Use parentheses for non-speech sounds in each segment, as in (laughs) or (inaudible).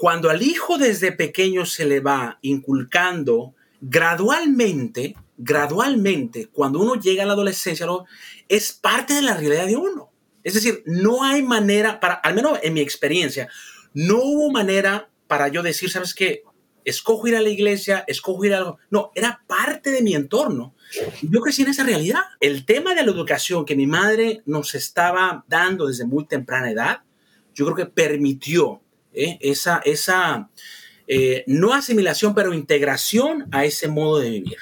cuando al hijo desde pequeño se le va inculcando gradualmente, gradualmente, cuando uno llega a la adolescencia, es parte de la realidad de uno. Es decir, no hay manera para, al menos en mi experiencia, no hubo manera para yo decir, ¿sabes qué? Escojo ir a la iglesia, escojo ir a algo. No, era parte de mi entorno. Yo crecí en esa realidad. El tema de la educación que mi madre nos estaba dando desde muy temprana edad, yo creo que permitió ¿eh? esa, eh, no asimilación, pero integración a ese modo de vivir.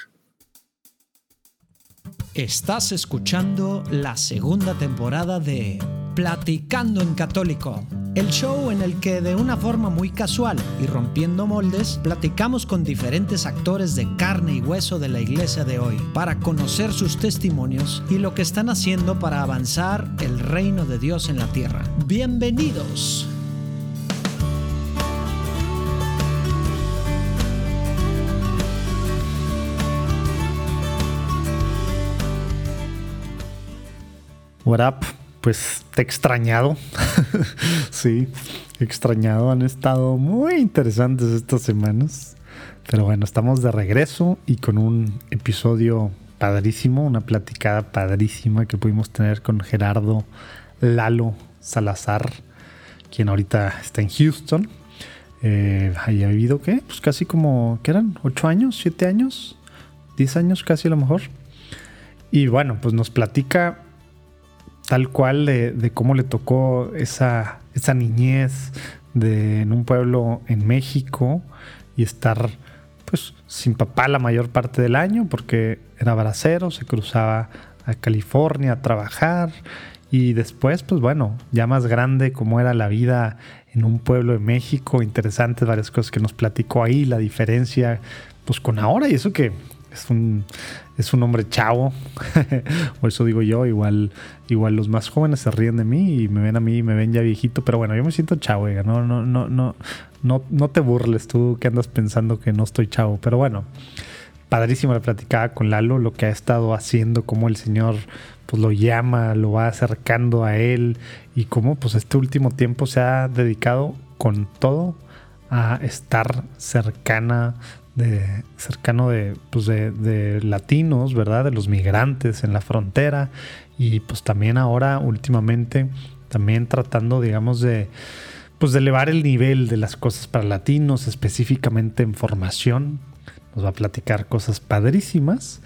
Estás escuchando la segunda temporada de Platicando en Católico, el show en el que de una forma muy casual y rompiendo moldes, platicamos con diferentes actores de carne y hueso de la iglesia de hoy para conocer sus testimonios y lo que están haciendo para avanzar el reino de Dios en la tierra. Bienvenidos. What up? Pues te he extrañado. (laughs) sí, extrañado. Han estado muy interesantes estas semanas. Pero bueno, estamos de regreso y con un episodio padrísimo, una platicada padrísima que pudimos tener con Gerardo Lalo Salazar, quien ahorita está en Houston. Eh, ha vivido, ¿qué? Pues casi como, ¿qué eran? ¿Ocho años? ¿Siete años? ¿Diez años casi a lo mejor? Y bueno, pues nos platica tal cual de, cómo le tocó esa, niñez de, en un pueblo en México y estar pues sin papá la mayor parte del año porque era bracero, se cruzaba a California a trabajar y después pues bueno, ya más grande como era la vida en un pueblo de México, interesantes varias cosas que nos platicó ahí, la diferencia pues con ahora y eso que es un, es un hombre chavo, (laughs) o eso digo yo, igual, igual los más jóvenes se ríen de mí y me ven a mí y me ven ya viejito, pero bueno, yo me siento chavo, no, no, no, no, no, no te burles tú que andas pensando que no estoy chavo, pero bueno, padrísimo la platicada con Lalo, lo que ha estado haciendo, cómo el Señor pues lo llama, lo va acercando a él y cómo pues este último tiempo se ha dedicado con todo a estar cercana cercano pues de, de, latinos, ¿verdad? De los migrantes en la frontera y pues también ahora últimamente también tratando, digamos, de pues de elevar el nivel de las cosas para latinos, específicamente en formación. Nos va a platicar cosas padrísimas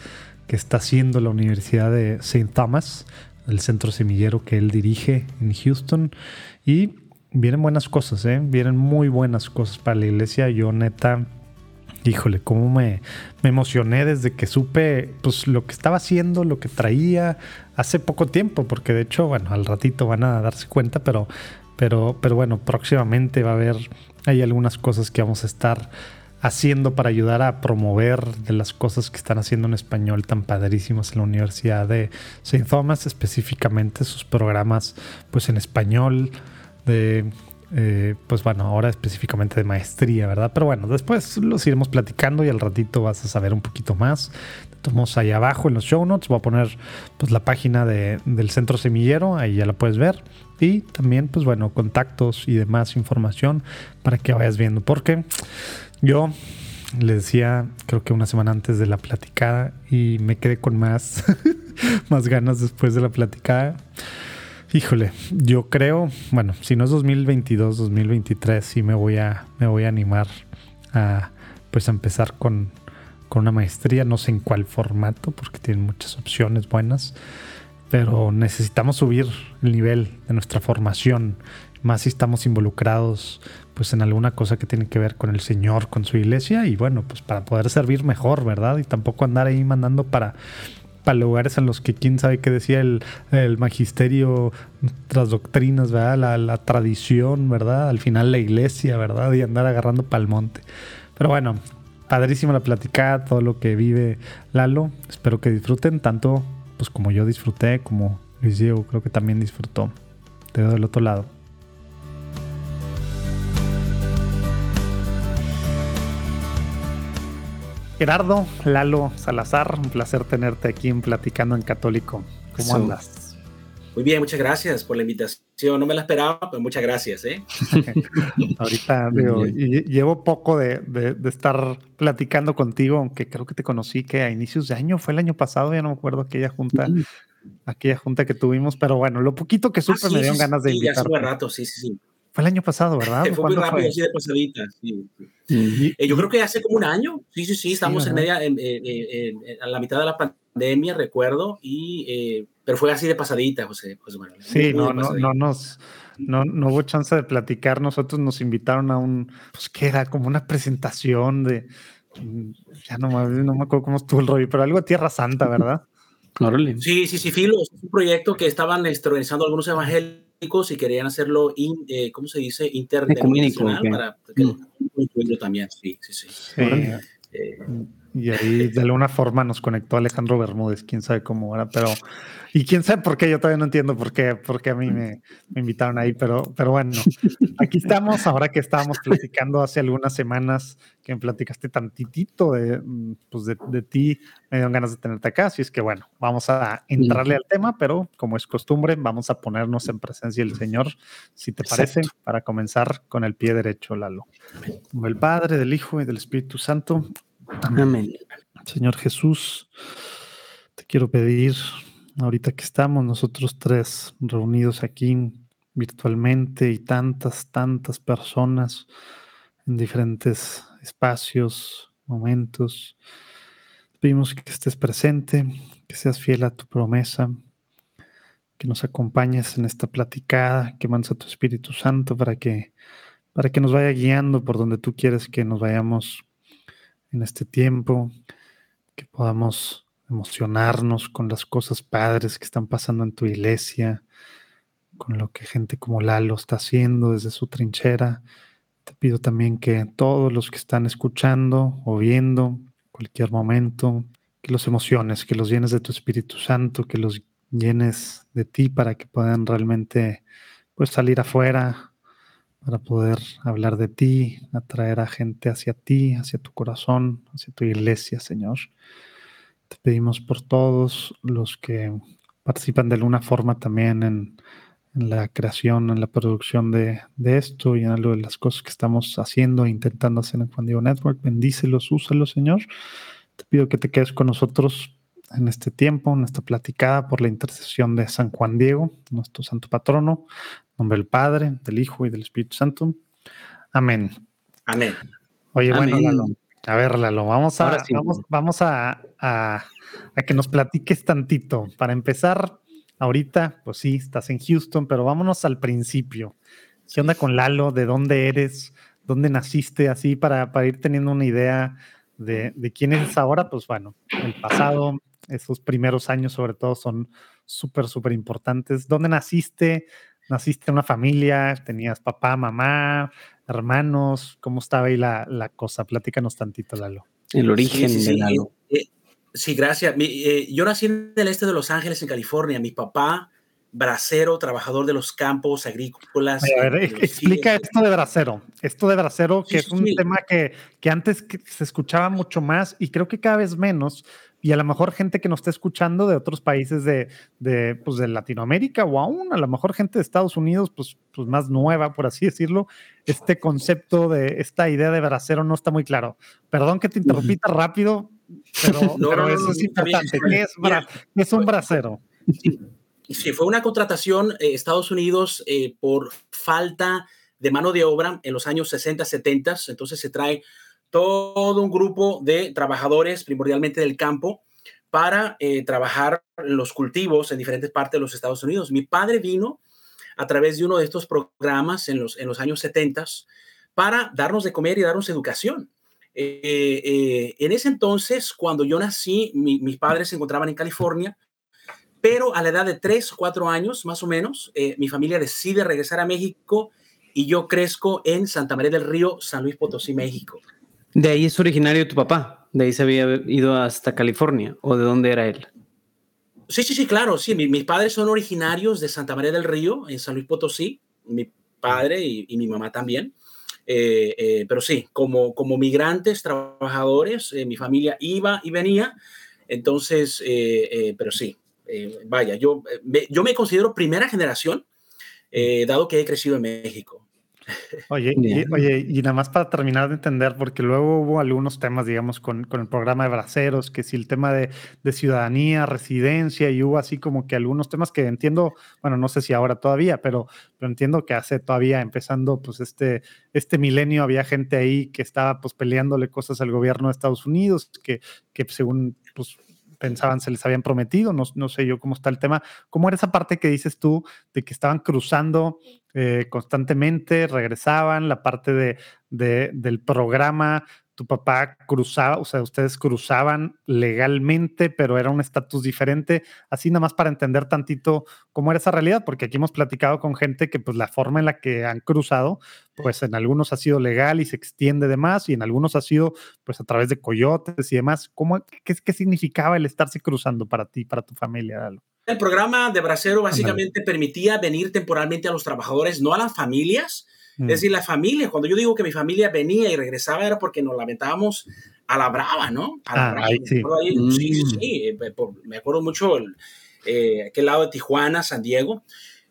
que está haciendo la Universidad de St. Thomas, el centro semillero que él dirige en Houston. Y vienen buenas cosas, ¿eh? Vienen muy buenas cosas para la iglesia. Yo neta híjole, cómo me, emocioné desde que supe pues, lo que estaba haciendo, lo que traía hace poco tiempo, porque de hecho, bueno, al ratito van a darse cuenta, pero, pero, pero bueno, próximamente va a haber, hay algunas cosas que vamos a estar haciendo para ayudar a promover de las cosas que están haciendo en español tan padrísimas en la Universidad de St. Thomas, específicamente sus programas pues en español de eh, pues bueno, ahora específicamente de maestría, ¿verdad? Pero bueno, después los iremos platicando y al ratito vas a saber un poquito más. Tomamos ahí abajo en los show notes, voy a poner pues la página del centro semillero, ahí ya la puedes ver. Y también, pues bueno, contactos y demás información para que vayas viendo. Porque yo le decía, creo que una semana antes de la platicada y me quedé con más, (laughs) más ganas después de la platicada. Híjole, yo creo, bueno, si no es 2022, 2023, sí me voy a, me voy a animar a pues empezar con, con una maestría, no sé en cuál formato, porque tiene muchas opciones buenas, pero necesitamos subir el nivel de nuestra formación, más si estamos involucrados pues en alguna cosa que tiene que ver con el Señor, con su iglesia, y bueno, pues para poder servir mejor, ¿verdad? Y tampoco andar ahí mandando para para lugares en los que quién sabe qué decía el, magisterio tras doctrinas, ¿verdad? La, tradición, ¿verdad? Al final la iglesia, ¿verdad? Y andar agarrando pa'l monte. Pero bueno, padrísima la platicada, todo lo que vive Lalo. Espero que disfruten tanto pues como yo disfruté, como Luis Diego creo que también disfrutó. Te veo del otro lado. Gerardo, Lalo, Salazar, un placer tenerte aquí en Platicando en Católico. ¿Cómo andas? Muy bien, muchas gracias por la invitación. No me la esperaba, pero muchas gracias. ¿eh? (laughs) Ahorita digo, llevo poco de, de, estar platicando contigo, aunque creo que te conocí que a inicios de año, fue el año pasado, ya no me acuerdo aquella junta, aquella junta que tuvimos, pero bueno, lo poquito que supe ah, me dieron ganas de sí, invitar. Ya rato, sí, sí, sí. Fue el año pasado, ¿verdad? (laughs) fue muy rápido, así de pasadita. Sí. Eh, yo creo que hace como un año. Sí, sí, sí, estamos en media, en, a la mitad de la pandemia, recuerdo, y, eh, pero fue así de pasadita, José. Bueno, sí, no, no, no nos. No, no hubo chance de platicar. Nosotros nos invitaron a un, pues que era como una presentación de, ya no, no me acuerdo cómo estuvo el rollo, pero algo de Tierra Santa, ¿verdad? (laughs) Sí, sí, sí, Filo, es un proyecto que estaban organizando algunos evangélicos y querían hacerlo, eh, ¿cómo se dice? Interdenominacional para que mm. también, sí, sí, sí. Eh, y ahí de alguna forma nos conectó Alejandro Bermúdez, quién sabe cómo era, pero y quién sabe por qué, yo todavía no entiendo por qué, por qué a mí me, me, invitaron ahí, pero, pero bueno, aquí estamos, ahora que estábamos platicando hace algunas semanas, que me platicaste tantitito de, pues de, de ti, me dieron ganas de tenerte acá, así es que bueno, vamos a entrarle al tema, pero como es costumbre, vamos a ponernos en presencia del Señor, si te parece, para comenzar con el pie derecho, Lalo. Como el Padre, del Hijo y del Espíritu Santo, Amén. Señor Jesús, te quiero pedir, ahorita que estamos nosotros tres reunidos aquí virtualmente y tantas, tantas personas en diferentes espacios, momentos, pedimos que estés presente, que seas fiel a tu promesa, que nos acompañes en esta platicada, que mandes a tu Espíritu Santo para que, para que nos vaya guiando por donde tú quieres que nos vayamos en este tiempo, que podamos emocionarnos con las cosas padres que están pasando en tu iglesia, con lo que gente como Lalo está haciendo desde su trinchera. Te pido también que todos los que están escuchando o viendo, cualquier momento, que los emociones, que los llenes de tu Espíritu Santo, que los llenes de ti para que puedan realmente pues salir afuera para poder hablar de ti, atraer a gente hacia ti, hacia tu corazón, hacia tu iglesia, Señor. Te pedimos por todos los que participan de alguna forma también en, la creación, en la producción de, esto y en algo de las cosas que estamos haciendo e intentando hacer en Juan Diego Network. Bendícelos, úsalos, Señor. Te pido que te quedes con nosotros en este tiempo, en esta platicada, por la intercesión de San Juan Diego, nuestro santo patrono, nombre del Padre, del Hijo y del Espíritu Santo. Amén. Amén. Oye, bueno, Lalo, a ver, Lalo, vamos a, vamos, vamos a, a, que nos platiques tantito. Para empezar, ahorita, pues sí, estás en Houston, pero vámonos al principio. ¿Qué onda con Lalo? ¿De dónde eres? ¿Dónde naciste? Así para, para ir teniendo una idea de, de quién eres ahora. Pues bueno, el pasado, esos primeros años sobre todo son súper, súper importantes. ¿Dónde naciste? ¿Naciste en una familia? ¿Tenías papá, mamá, hermanos? ¿Cómo estaba ahí la, la cosa? Platícanos tantito, Lalo. El origen de Lalo. Eh, sí, gracias. Eh, yo nací en el este de Los Ángeles, en California. Mi papá, bracero, trabajador de los campos agrícolas. A ver, explica esto de bracero. Esto de bracero, que es un tema que, que antes se escuchaba mucho más y creo que cada vez menos, y a lo mejor gente que nos está escuchando de otros países de, de, pues de Latinoamérica o aún a lo mejor gente de Estados Unidos, pues, pues más nueva, por así decirlo, este concepto de esta idea de bracero no está muy claro. Perdón que te interrumpí rápido, pero, (laughs) eso es importante. ¿Qué es, es un bracero? Sí. fue una contratación eh, Estados Unidos eh, por falta de mano de obra en los años 60, 70, entonces se trae todo un grupo de trabajadores, primordialmente del campo, para eh, trabajar los cultivos en diferentes partes de los Estados Unidos. Mi padre vino a través de uno de estos programas en los, en los años 70 para darnos de comer y darnos educación. Eh, eh, en ese entonces, cuando yo nací, mis padres se encontraban en California, pero a la edad de 3 o 4 años, más o menos, mi familia decide regresar a México y yo crezco en Santa María del Río, San Luis Potosí, México. De ahí es originario tu papá. De ahí se había ido hasta California. ¿O de dónde era él? Sí, sí, sí, claro. Sí, mis padres son originarios de Santa María del Río, en San Luis Potosí. Mi padre y, mi mamá también. Eh, eh, pero sí, como, como migrantes, trabajadores, eh, mi familia iba y venía. Entonces, pero sí, vaya, yo, yo me considero primera generación dado que he crecido en México. Oye, y, oye, y nada más para terminar de entender, porque luego hubo algunos temas, digamos, con, con el programa de Braceros, que si el tema de, de, ciudadanía, residencia, y hubo así como que algunos temas que entiendo, bueno, no sé si ahora todavía, pero, pero entiendo que hace todavía, empezando pues este, este milenio, había gente ahí que estaba pues peleándole cosas al gobierno de Estados Unidos, que, que según pues pensaban se les habían prometido, no, no, sé yo cómo está el tema. ¿Cómo era esa parte que dices tú de que estaban cruzando eh, constantemente, regresaban, la parte de, de, del programa tu papá cruzaba, o sea, ustedes cruzaban legalmente, pero era un estatus diferente, así nada más para entender tantito cómo era esa realidad, porque aquí hemos platicado con gente que pues la forma en la que han cruzado, pues en algunos ha sido legal y se extiende de más, y en algunos ha sido pues a través de coyotes y demás. ¿Cómo, qué, qué significaba el estarse cruzando para ti, para tu familia? El programa de Bracero básicamente permitía venir temporalmente a los trabajadores, no a las familias, es decir, la familia, cuando yo digo que mi familia venía y regresaba era porque nos lamentábamos a la brava, ¿no? A la ah, brava. Ahí, sí. sí, sí, sí. Eh, me acuerdo mucho el, eh, aquel lado de Tijuana, San Diego.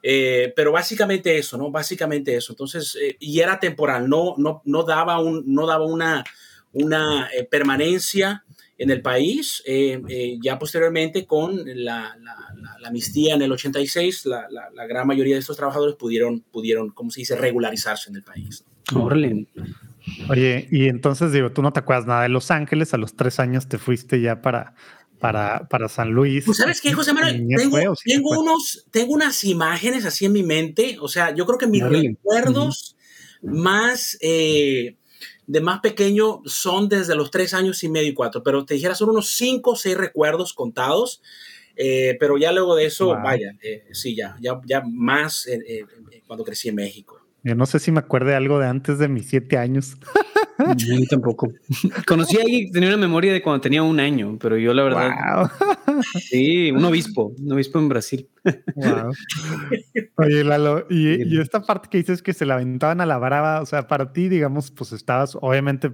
Eh, pero básicamente eso, ¿no? Básicamente eso. Entonces, eh, y era temporal, no, no, no daba, un, no daba una, una eh, permanencia en el país. Eh, eh, ya posteriormente, con la, la, la, la, amnistía en el 86, la, gran mayoría de estos trabajadores pudieron, pudieron, ¿cómo se dice?, regularizarse en el país. Órale. Oye, y entonces digo, tú no te acuerdas nada de Los Ángeles, a los tres años te fuiste ya para, para, para San Luis. Pues sabes qué, José Manuel, tengo, tengo unos, tengo unas imágenes así en mi mente, o sea, yo creo que mis Órale. recuerdos uh -huh. más... Eh, de más pequeño son desde los tres años y medio y cuatro, pero te dijera, son unos cinco o seis recuerdos contados, eh, pero ya luego de eso, wow. vaya, eh, sí, ya, ya, ya más eh, eh cuando crecí en México. Yo no sé si me acuerde algo de antes de mis siete años. (laughs) Yo (laughs) tampoco. Conocí a alguien que tenía una memoria de cuando tenía un año, pero yo la verdad. Wow. (laughs) Sí, un obispo, un obispo en Brasil. Wow. Oye, Lalo, y, y, esta parte que dices que se la aventaban a la brava, o sea, para ti, digamos, pues estabas, obviamente,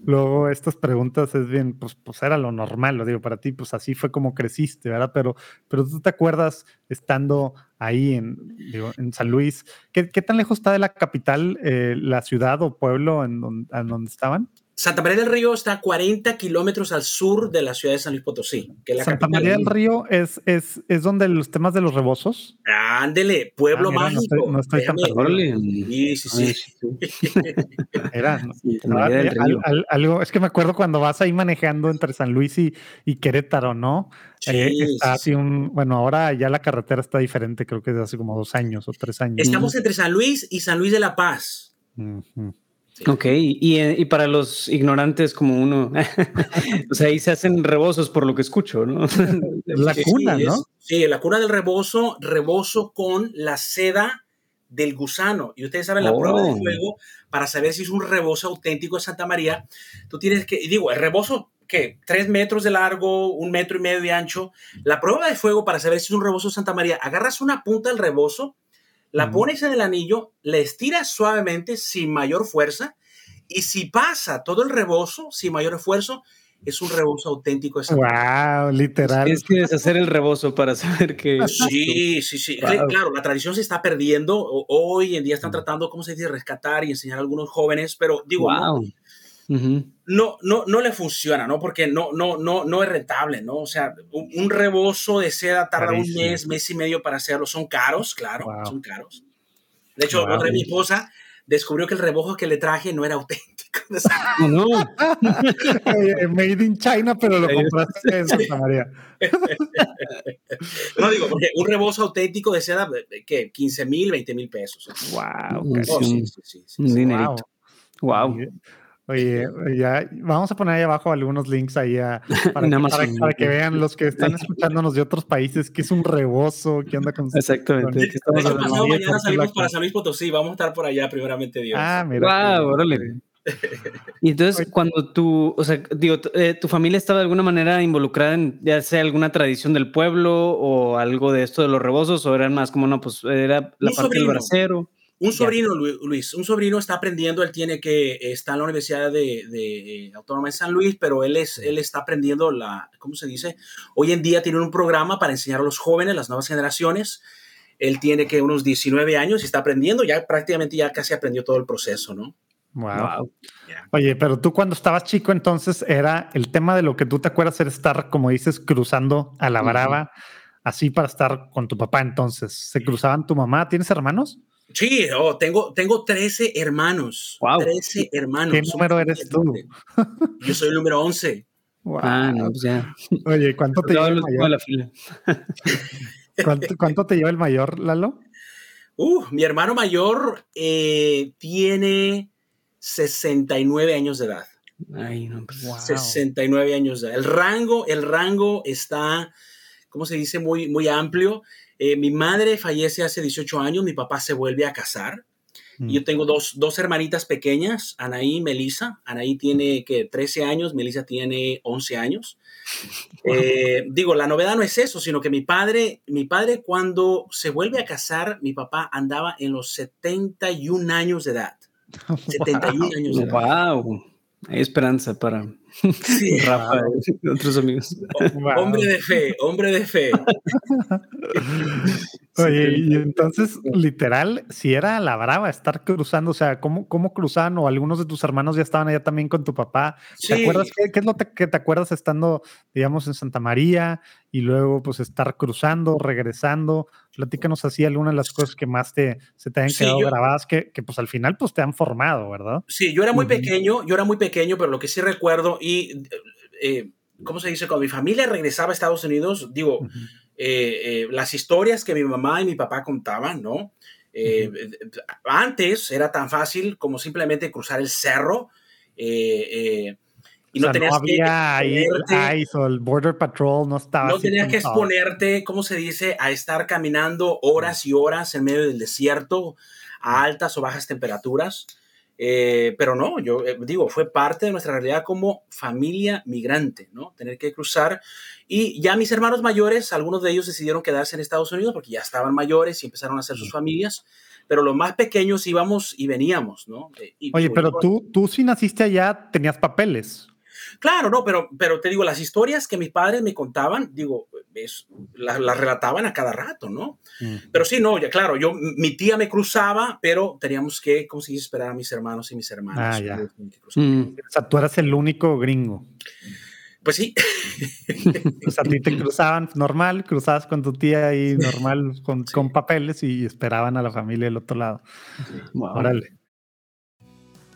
luego estas preguntas es bien, pues, pues era lo normal, lo digo, para ti, pues así fue como creciste, ¿verdad? Pero, pero tú te acuerdas estando ahí en, en San Luis, ¿qué, ¿qué, tan lejos está de la capital, eh, la ciudad o pueblo en donde estaban? Santa María del Río está a 40 kilómetros al sur de la ciudad de San Luis Potosí. Que es la Santa María del Río es, es, es donde los temas de los rebozos. Ándele, pueblo ah, mira, mágico. No estoy, no estoy tan Sí, sí, sí. (laughs) Era, no, no, al, al, algo, es que me acuerdo cuando vas ahí manejando entre San Luis y, y Querétaro, ¿no? Sí, eh, está así un, bueno, ahora ya la carretera está diferente, creo que desde hace como dos años o tres años. Estamos entre San Luis y San Luis de la Paz. Uh -huh. Sí. Ok, y, y, para los ignorantes como uno, (laughs) o sea, ahí se hacen rebozos por lo que escucho, ¿no? (laughs) la cuna, sí, ¿no? Es, sí, la cuna del rebozo, rebozo con la seda del gusano. Y ustedes saben, la oh. prueba de fuego, para saber si es un rebozo auténtico de Santa María, tú tienes que, y digo, el rebozo, ¿qué? Tres metros de largo, un metro y medio de ancho. La prueba de fuego, para saber si es un rebozo de Santa María, agarras una punta del rebozo, la pones en el anillo, le estiras suavemente sin mayor fuerza y si pasa todo el rebozo sin mayor esfuerzo, es un rebozo auténtico. Wow, literal. Tienes que deshacer el rebozo para saber que. (laughs) Sí, sí, sí. Wow. Claro, la tradición se está perdiendo. Hoy en día están tratando, ¿cómo se dice?, rescatar y enseñar a algunos jóvenes, pero digo, wow. no, Uh -huh. no, no, no le funciona, ¿no? Porque no, no, no, no es rentable, ¿no? O sea, un, un rebozo de seda tarda Carísimo. un mes, mes y medio para hacerlo. Son caros, claro, wow. son caros. De hecho, wow. otra de mi esposa descubrió que el rebozo que le traje no era auténtico. (laughs) No. Made in China, pero lo compraste en Santa María. (laughs) no digo, porque un rebozo auténtico de seda, ¿qué? 15 mil, 20 mil pesos. Wow. Oh, sí, sí, sí, sí, Un dinerito. Wow. wow. Oye, ya vamos a poner ahí abajo algunos links ahí a, (laughs) para, que, para, para, que vean los que están (laughs) escuchándonos de otros países que es un rebozo, qué onda con Exactamente. De hecho, pasado mañana salimos para San Luis Potosí, vamos a estar por allá primeramente Dios. Ah, mira. Wow, órale. (laughs) Y entonces, cuando tú, o sea, digo, eh, tu familia estaba de alguna manera involucrada en ya sea alguna tradición del pueblo o algo de esto de los rebozos, o eran más como, no, pues era la parte sobrino. del bracero. Un sobrino, Luis, un sobrino está aprendiendo, él tiene que, está en la Universidad de, de Autónoma de San Luis, pero él, es, él está aprendiendo la, ¿cómo se dice? Hoy en día tienen un programa para enseñar a los jóvenes, las nuevas generaciones, Él tiene que unos 19 años y está aprendiendo, ya prácticamente ya casi aprendió todo el proceso, ¿no? Wow. Oye, pero tú cuando estabas chico, entonces era el tema de lo que tú te acuerdas era estar, como dices, cruzando a la brava, así para estar con tu papá. Entonces, ¿se cruzaban tu mamá? ¿Tienes hermanos? Sí, oh, tengo, tengo 13 hermanos. Wow. 13 hermanos. ¿Qué número eres tú? Yo soy el número 11. Wow. Ah, no, pues ya. Oye, ¿cuánto te lleva el mayor? La fila. (laughs) ¿Cuánto, ¿Cuánto, te lleva el mayor, Lalo? Uh, mi hermano mayor eh, tiene 69 años de edad. Ay, no, pues, wow. 69 años de edad. El rango, el rango está, ¿cómo se dice? Muy, muy amplio. Eh, mi madre fallece hace 18 años, mi papá se vuelve a casar. Mm. Yo tengo dos, dos, hermanitas pequeñas, Anaí y Melissa. Anaí tiene que 13 años, Melissa tiene 11 años. (laughs) Eh, digo, la novedad no es eso, sino que mi padre, mi padre cuando se vuelve a casar, mi papá andaba en los 71 años de edad. (laughs) 71 años de edad. ¡Wow! Hay esperanza para sí, (laughs) Rafa y otros amigos. Wow. Hombre de fe, hombre de fe. (laughs) Oye, y entonces, literal, si era la brava estar cruzando, o sea, ¿cómo, cómo cruzaban? O algunos de tus hermanos ya estaban allá también con tu papá. Sí. ¿Te acuerdas qué, qué es lo te, que te acuerdas estando, digamos, en Santa María y luego, pues, estar cruzando, regresando? Platícanos así algunas de las cosas que más te, se te han sí, quedado yo, grabadas, que, que, pues, al final, pues, te han formado, ¿verdad? Sí, yo era muy uh -huh. pequeño, yo era muy pequeño, pero lo que sí recuerdo, y, eh, ¿cómo se dice? Cuando mi familia regresaba a Estados Unidos, digo, uh -huh. Eh, eh, las historias que mi mamá y mi papá contaban, ¿no? Uh -huh. Antes era tan fácil como simplemente cruzar el cerro y o no tenías no había que exponerte, ICE o el Border Patrol, no estaba. No tenías que exponerte, ¿cómo se dice?, a estar caminando horas y horas en medio del desierto a altas o bajas temperaturas. Eh, pero no, yo eh, digo, fue parte de nuestra realidad como familia migrante, ¿no? Tener que cruzar. Y ya mis hermanos mayores, algunos de ellos decidieron quedarse en Estados Unidos porque ya estaban mayores y empezaron a hacer sus familias. Pero los más pequeños íbamos y veníamos, ¿no? Eh, y, Oye, pero tú, tú si naciste allá, tenías papeles. Claro, no, pero, pero te digo, las historias que mis padres me contaban, digo, las la, la relataban a cada rato, ¿no? Mm. Pero sí, no, ya claro, yo, mi tía me cruzaba, pero teníamos que, ¿cómo se dice? Esperar a mis hermanos y mis hermanas. Ah, ya. Mm. O sea, tú eras el único gringo. Pues sí. (laughs) o sea, a ti te cruzaban normal, cruzabas con tu tía ahí normal, con, sí. con papeles y esperaban a la familia del otro lado. Wow. Órale.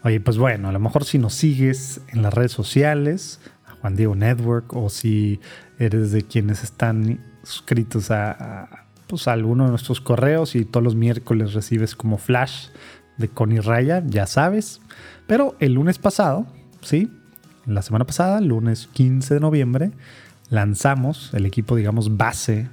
Oye, pues bueno, a lo mejor si nos sigues en las redes sociales, a Juan Diego Network, o si eres de quienes están suscritos a, pues alguno de nuestros correos y todos los miércoles recibes como flash de Connie Raya, ya sabes. Pero el lunes pasado, ¿sí? La semana pasada, lunes 15 de noviembre, lanzamos el equipo, digamos, base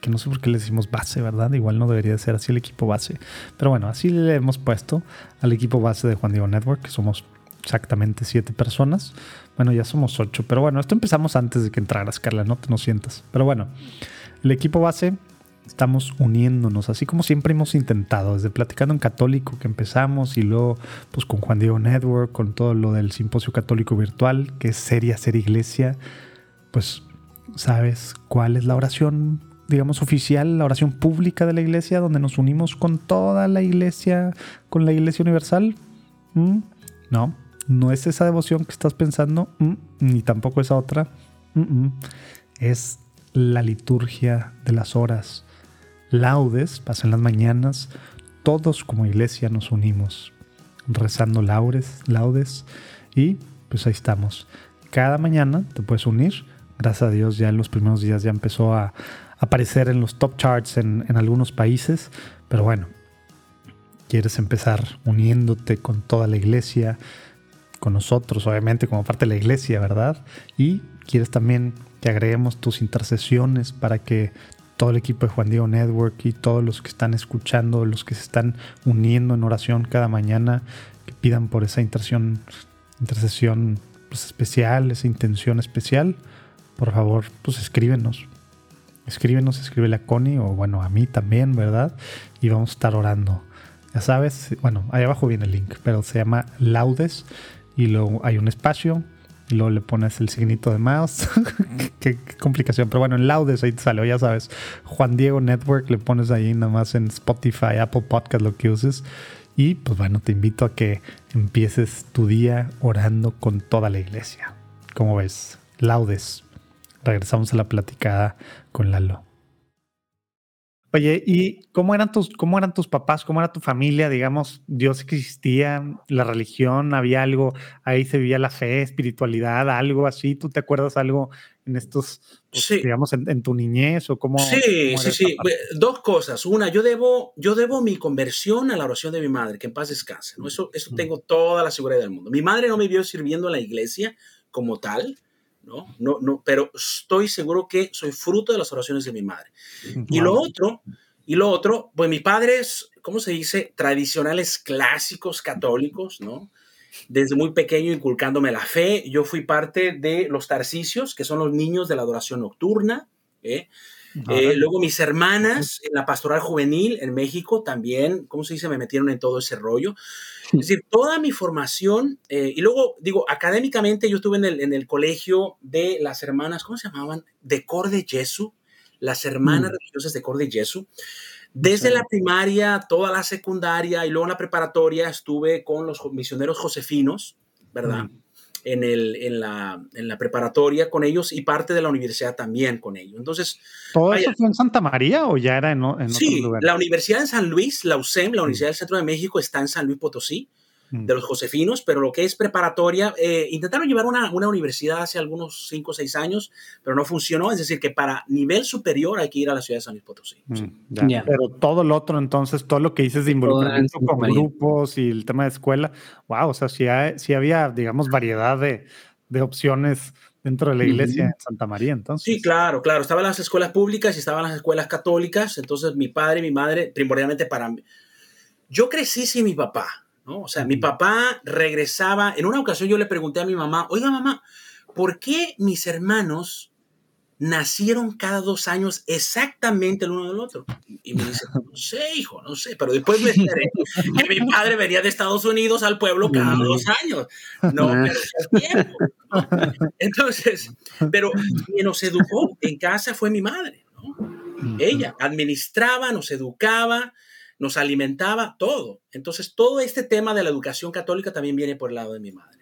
que no sé por qué le decimos base, ¿verdad? Igual no debería ser así el equipo base. Pero bueno, así le hemos puesto al equipo base de Juan Diego Network, que somos exactamente siete personas. Bueno, ya somos ocho, pero bueno, esto empezamos antes de que entraras, Carla, no te nos sientas. Pero bueno, el equipo base estamos uniéndonos, así como siempre hemos intentado, desde Platicando en Católico que empezamos y luego pues con Juan Diego Network, con todo lo del Simposio Católico Virtual, que es seria ser iglesia, pues sabes cuál es la oración digamos, oficial, la oración pública de la iglesia, donde nos unimos con toda la iglesia, con la iglesia universal? No, no es esa devoción que estás pensando, ni tampoco esa otra. Es la liturgia de las horas. Laudes, pasan las mañanas, todos como iglesia nos unimos, rezando laudes, laudes, y pues ahí estamos. Cada mañana te puedes unir. Gracias a Dios ya en los primeros días ya empezó a, aparecer en los top charts en, algunos países, pero bueno, quieres empezar uniéndote con toda la iglesia, con nosotros, obviamente, como parte de la iglesia, ¿verdad? Y quieres también que agreguemos tus intercesiones para que todo el equipo de Juan Diego Network y todos los que están escuchando, los que se están uniendo en oración cada mañana, que pidan por esa intercesión, intercesión pues, especial, esa intención especial, por favor, pues escríbenos escríbenos, escríbele a Connie o bueno, a mí también, ¿verdad? Y vamos a estar orando. Ya sabes, bueno, ahí abajo viene el link, pero se llama Laudes y luego hay un espacio y luego le pones el signito de mouse. (laughs) qué, complicación. Pero bueno, en Laudes ahí te salió, ya sabes. Juan Diego Network, le pones ahí nada más en Spotify, Apple Podcast, lo que uses. Y pues bueno, te invito a que empieces tu día orando con toda la iglesia. ¿Cómo ves? Laudes. Regresamos a la platicada con Lalo. Oye, ¿y cómo eran tus, cómo eran tus papás? ¿Cómo era tu familia? Digamos, Dios existía, la religión, había algo, ahí se vivía la fe, espiritualidad, algo así. ¿Tú te acuerdas algo en estos, pues, digamos, en, tu niñez o cómo? Sí, sí, sí. Dos cosas. Una, yo debo, yo debo mi conversión a la oración de mi madre, que en paz descanse. ¿no? Eso, eso tengo toda la seguridad del mundo. Mi madre no me vio sirviendo en la iglesia como tal ¿no? No, no, pero estoy seguro que soy fruto de las oraciones de mi madre. Y lo otro, y lo otro, pues mis padres, ¿cómo se dice? Tradicionales clásicos católicos, ¿no? Desde muy pequeño inculcándome la fe. Yo fui parte de los Tarcisios, que son los niños de la adoración nocturna. ¿eh? Eh, luego mis hermanas en la pastoral juvenil en México también, ¿cómo se dice? Me metieron en todo ese rollo. Es decir, toda mi formación, eh, y luego digo, académicamente yo estuve en el, en el, colegio de las hermanas, ¿cómo se llamaban? De Cor de Jesu, las hermanas mm. religiosas de Cor de Jesu. Desde la primaria, toda la secundaria y luego en la preparatoria estuve con los misioneros josefinos, ¿verdad? Mm en, el, en, la, en la preparatoria con ellos y parte de la universidad también con ellos. Entonces, ¿todo eso fue en Santa María o ya era en, en sí, la Universidad de San Luis, la UCEM, la Universidad del Centro de México, está en San Luis Potosí. De los josefinos, pero lo que es preparatoria, eh, intentaron llevar una, una, universidad hace algunos 5 o 6 años, pero no funcionó, es decir, que para nivel superior hay que ir a la ciudad de San Luis Potosí. Mm, pero todo lo otro, entonces, todo lo que dices de involucramiento con grupos y el tema de escuela, wow, o sea, si si había, digamos, variedad de, de opciones dentro de la iglesia en Santa María, entonces. Sí, claro, claro. Estaban las escuelas públicas y estaban las escuelas católicas. Entonces, mi padre y mi madre, primordialmente para mí. Yo crecí sin mi papá. O sea, mi papá regresaba, en una ocasión yo le pregunté a mi mamá, oiga mamá, ¿por qué mis hermanos nacieron cada dos años exactamente el uno del otro? Y me dice, no sé, hijo, no sé, pero después me enteré que mi padre venía de Estados Unidos al pueblo cada dos años. No, pero tiempo. Entonces, pero quien nos educó en casa fue mi madre, ¿no? Ella administraba, nos educaba, nos alimentaba todo. Entonces, todo este tema de la educación católica también viene por el lado de mi madre.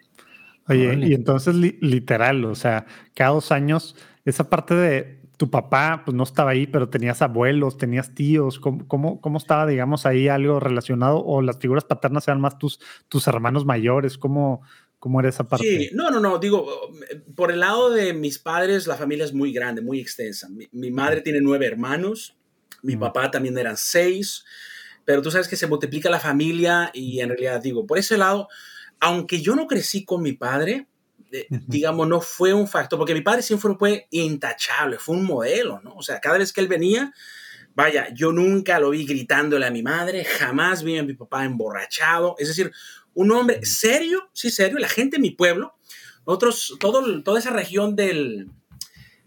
Oye, y entonces literal, o sea, cada dos años, esa parte de tu papá, pues no estaba ahí, pero tenías abuelos, tenías tíos, ¿cómo, cómo, estaba, digamos, ahí algo relacionado? ¿O las figuras paternas eran más tus, tus hermanos mayores? ¿Cómo, ¿Cómo era esa parte? Sí, no, no, no, digo, por el lado de mis padres, la familia es muy grande, muy extensa. Mi, madre tiene nueve hermanos, mi papá también eran seis, pero tú sabes que se multiplica la familia y en realidad digo, por ese lado, aunque yo no crecí con mi padre, eh, digamos, no fue un factor, porque mi padre siempre fue intachable, fue un modelo, ¿no? O sea, cada vez que él venía, vaya, yo nunca lo vi gritándole a mi madre, jamás vi a mi papá emborrachado, es decir, un hombre serio, sí, serio, la gente de mi pueblo, nosotros, todo, toda esa región del,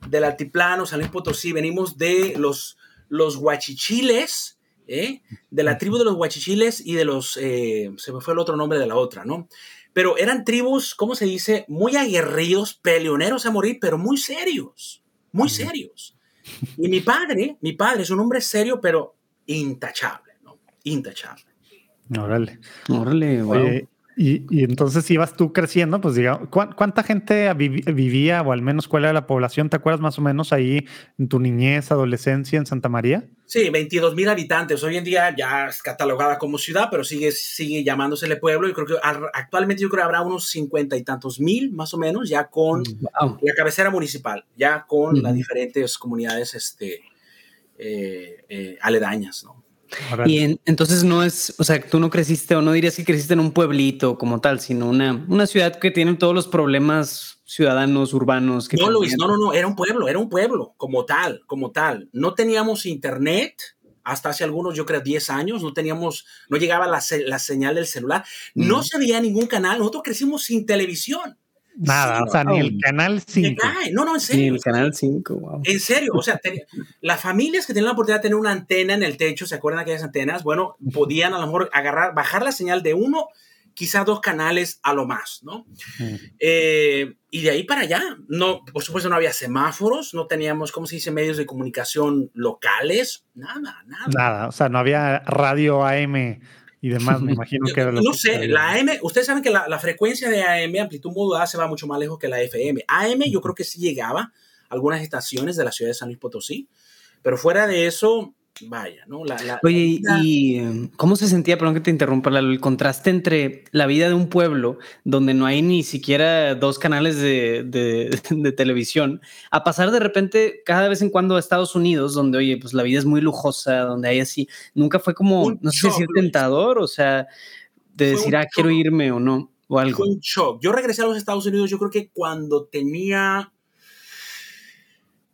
del altiplano, San Luis Potosí, venimos de los, los guachichiles, ¿eh? de la tribu de los huachichiles y de los, eh, se me fue el otro nombre de la otra, ¿no? Pero eran tribus, ¿cómo se dice? Muy aguerridos, peleoneros a morir, pero muy serios, muy serios. Y mi padre, mi padre es un hombre serio, pero intachable, ¿no? Intachable. Órale. Órale, y, entonces ibas tú creciendo, pues digamos, ¿cuánta gente vivía o al menos cuál era la población? ¿Te acuerdas más o menos ahí en tu niñez, adolescencia en Santa María? Sí, 22 mil habitantes. Hoy en día ya es catalogada como ciudad, pero sigue, sigue llamándosele pueblo. Y creo que actualmente yo creo que habrá unos cincuenta y tantos mil más o menos ya con mm, la cabecera municipal, ya con las diferentes comunidades este, eh, eh, aledañas, ¿no? Y entonces no es, o sea, tú no creciste o no dirías que creciste en un pueblito como tal, sino una, una ciudad que tiene todos los problemas ciudadanos, urbanos. no, Luis, no, no, no, era un pueblo, era un pueblo como tal, como tal. No teníamos internet hasta hace algunos, yo creo, 10 años, no teníamos, no llegaba la, la señal del celular, no se veía ningún canal, nosotros crecimos sin televisión. Nada, o sea, ni el canal 5. No, no, en serio. Ni el canal 5, wow. En serio, o sea, las familias que tenían la oportunidad de tener una antena en el techo, ¿se acuerdan de aquellas antenas? Bueno, podían a lo mejor agarrar, bajar la señal de uno quizás dos canales a lo más, ¿no? Mm. Eh, y de ahí para allá, no, por supuesto no había semáforos, no teníamos, ¿cómo se dice?, medios de comunicación locales, nada, nada. Nada, o sea, no había radio AM y demás, me (laughs) imagino que era lo No que sé, había. la AM, ustedes saben que la, la frecuencia de AM, amplitud modulada, se va mucho más lejos que la FM. AM yo creo que sí llegaba a algunas estaciones de la ciudad de San Luis Potosí, pero fuera de eso, vaya, ¿no? La, la- Oye, ¿y- la- ¿y eh, cómo se sentía, perdón que te interrumpa, el contraste entre la vida de un pueblo donde no hay ni siquiera dos canales de, de- (laughs) de televisión, a pasar de repente cada vez en cuando a Estados Unidos, donde, oye, pues la vida es muy lujosa, donde hay así, nunca fue como, Un no sé si Luis. tentador, o sea, de decir, ah, quiero irme o no, o algo. Fue un shock. Yo regresé a los Estados Unidos, yo creo que cuando tenía,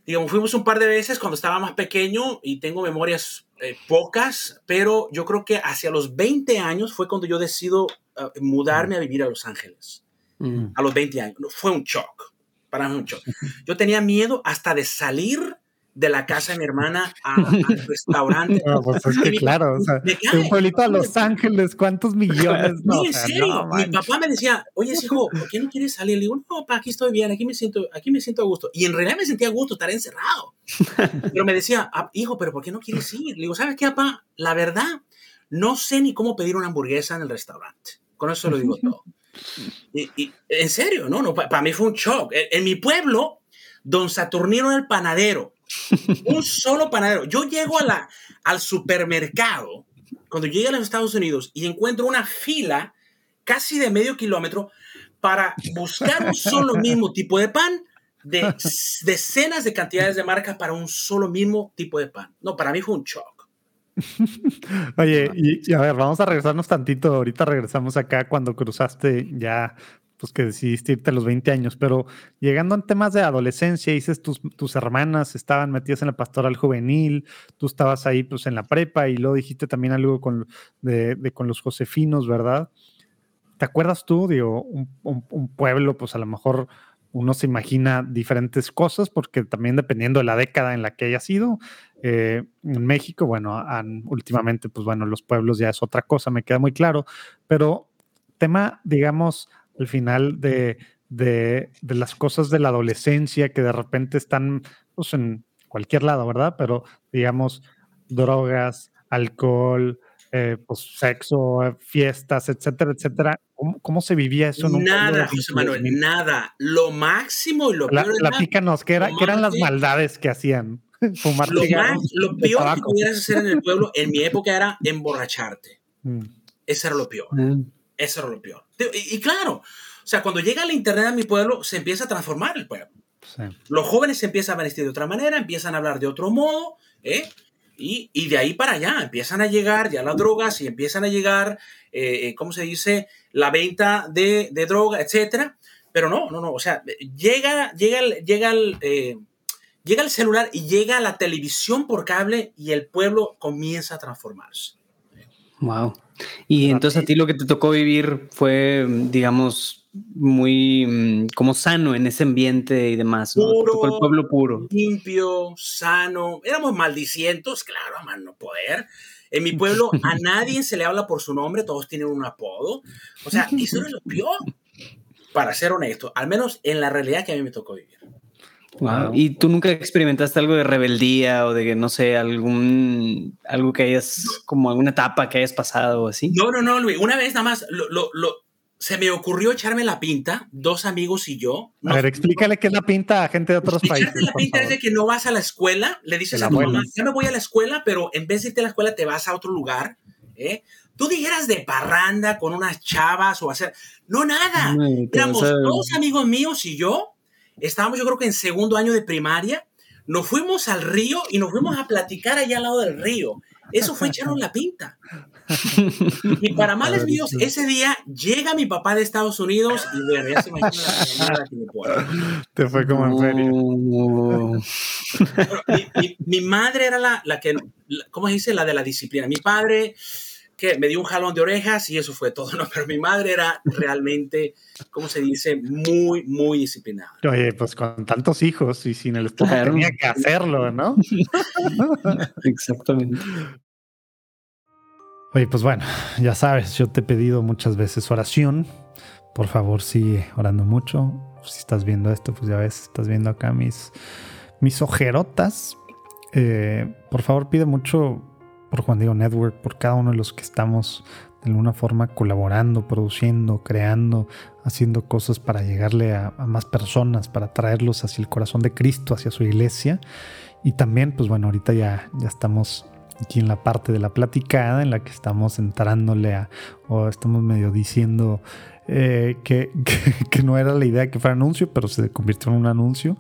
digamos, fuimos un par de veces cuando estaba más pequeño y tengo memorias eh, pocas, pero yo creo que hacia los 20 años fue cuando yo decido eh, mudarme a vivir a Los Ángeles. Mm. A los 20 años. Fue un shock. Para mí un shock. Yo tenía miedo hasta de salir de la casa de mi hermana a- (laughs) al restaurante. No, pues es que claro, o sea, de un pueblito a Los Ángeles, ¿cuántos millones? (laughs) No, en serio. no, mi papá me decía, oye, hijo, ¿por qué no quieres salir? Le digo, no, papá, aquí estoy bien, aquí me siento, aquí me siento a gusto. Y en realidad me sentía a gusto estar encerrado. (laughs) Pero me decía, "Ah, hijo, ¿pero por qué no quieres ir? Le digo, ¿sabes qué, papá? La verdad, no sé ni cómo pedir una hamburguesa en el restaurante. Con eso lo digo todo. Y, y, en serio, no, no, para mí fue un shock. En, en mi pueblo, don Saturnino el panadero. Un solo panadero. Yo llego a la, al supermercado, cuando llegué a los Estados Unidos, y encuentro una fila casi de medio kilómetro para buscar un solo mismo tipo de pan, de decenas de cantidades de marcas para un solo mismo tipo de pan. No, para mí fue un shock. Oye, y, y a ver, vamos a regresarnos tantito. Ahorita regresamos acá cuando cruzaste ya, pues que decidiste irte a los 20 años, pero llegando en temas de adolescencia, dices tus, tus hermanas estaban metidas en la pastoral juvenil, tú estabas ahí pues en la prepa y luego dijiste también algo con, de, de con los josefinos, ¿verdad? ¿Te acuerdas tú, digo, un, un- un pueblo, pues a lo mejor uno se imagina diferentes cosas, porque también dependiendo de la década en la que haya sido, eh, en México, bueno, han- últimamente, pues bueno, los pueblos ya es otra cosa, me queda muy claro, pero tema, digamos, al final de, de, de las cosas de la adolescencia que de repente están, pues en cualquier lado, ¿verdad? Pero digamos, drogas, alcohol, eh, pues sexo, eh, fiestas, etcétera, etcétera. ¿Cómo, cómo se vivía eso en un pueblo de Nada, José Manuel, 22,000? nada. Lo máximo y lo La- peor platícanos, ¿qué, era, qué eran las maldades que hacían? (laughs) Fumar lo, más, lo peor que pudieras hacer en el (laughs) pueblo en mi época era emborracharte. Mm, Eso era lo peor. Mm. Eso era lo peor. Y, y claro, o sea, cuando llega el internet a mi pueblo, se empieza a transformar el pueblo. sí. Los jóvenes se empiezan a vestir de otra manera, empiezan a hablar de otro modo, ¿eh? Y, y de ahí para allá empiezan a llegar ya las drogas y empiezan a llegar, eh, eh, ¿cómo se dice? La venta de, de droga, etcétera. Pero no, no, no. O sea, llega, llega, el, llega, el, eh, llega el celular y llega la televisión por cable y el pueblo comienza a transformarse. Wow. Y entonces a ti lo que te tocó vivir fue, digamos, muy mm, como sano en ese ambiente y demás, ¿no? Puro. tocó el pueblo puro. limpio, sano. Éramos maldicientos, claro, a más no poder. En mi pueblo a (laughs) nadie se le habla por su nombre, todos tienen un apodo. O sea, eso era lo peor. Para ser honesto, al menos en la realidad que a mí me tocó vivir. Wow. ¿Y tú nunca experimentaste algo de rebeldía o de que, no sé, algún, algo que hayas, como alguna etapa que hayas pasado o así? No, no, no, Luis. Una vez nada más lo, lo- lo- se me ocurrió echarme la pinta, dos amigos y yo. A ver, explícale qué es la pinta a gente de otros países. Echarte la pinta es favor. de que no vas a la escuela, le dices a tu mamá, ya me voy a la escuela, pero en vez de irte a la escuela te vas a otro lugar, ¿eh? Tú dijeras de parranda con unas chavas o hacer... No, nada. Éramos dos amigos míos y yo, estábamos yo creo que en segundo año de primaria, nos fuimos al río y nos fuimos a platicar allá al lado del río. Eso fue echarnos la pinta. (laughs) Y para males míos, ese día llega mi papá de Estados Unidos y bueno, ya se imagina la que me pone. Te fue como en feria. Mi madre era la, la que, la- ¿cómo se dice? La de la disciplina. Mi padre, que me dio un jalón de orejas y eso fue todo, ¿no? Pero mi madre era realmente, ¿cómo se dice? Muy, muy disciplinada. Oye, pues con tantos hijos y sin el esposo Claro. tenía que hacerlo, ¿no? (laughs) Exactamente. Oye, pues bueno, ya sabes, yo te he pedido muchas veces oración. Por favor, sigue orando mucho. Si estás viendo esto, pues ya ves, estás viendo acá mis, mis ojerotas. Eh, por favor, pide mucho por Juan Diego Network, por cada uno de los que estamos de alguna forma colaborando, produciendo, creando, haciendo cosas para llegarle a, más personas, para traerlos hacia el corazón de Cristo, hacia su iglesia. Y también, pues bueno, ahorita ya, ya estamos aquí en la parte de la platicada en la que estamos entrándole a, o estamos medio diciendo eh, que, (laughs) que, no era la idea que fuera anuncio, pero se convirtió en un anuncio.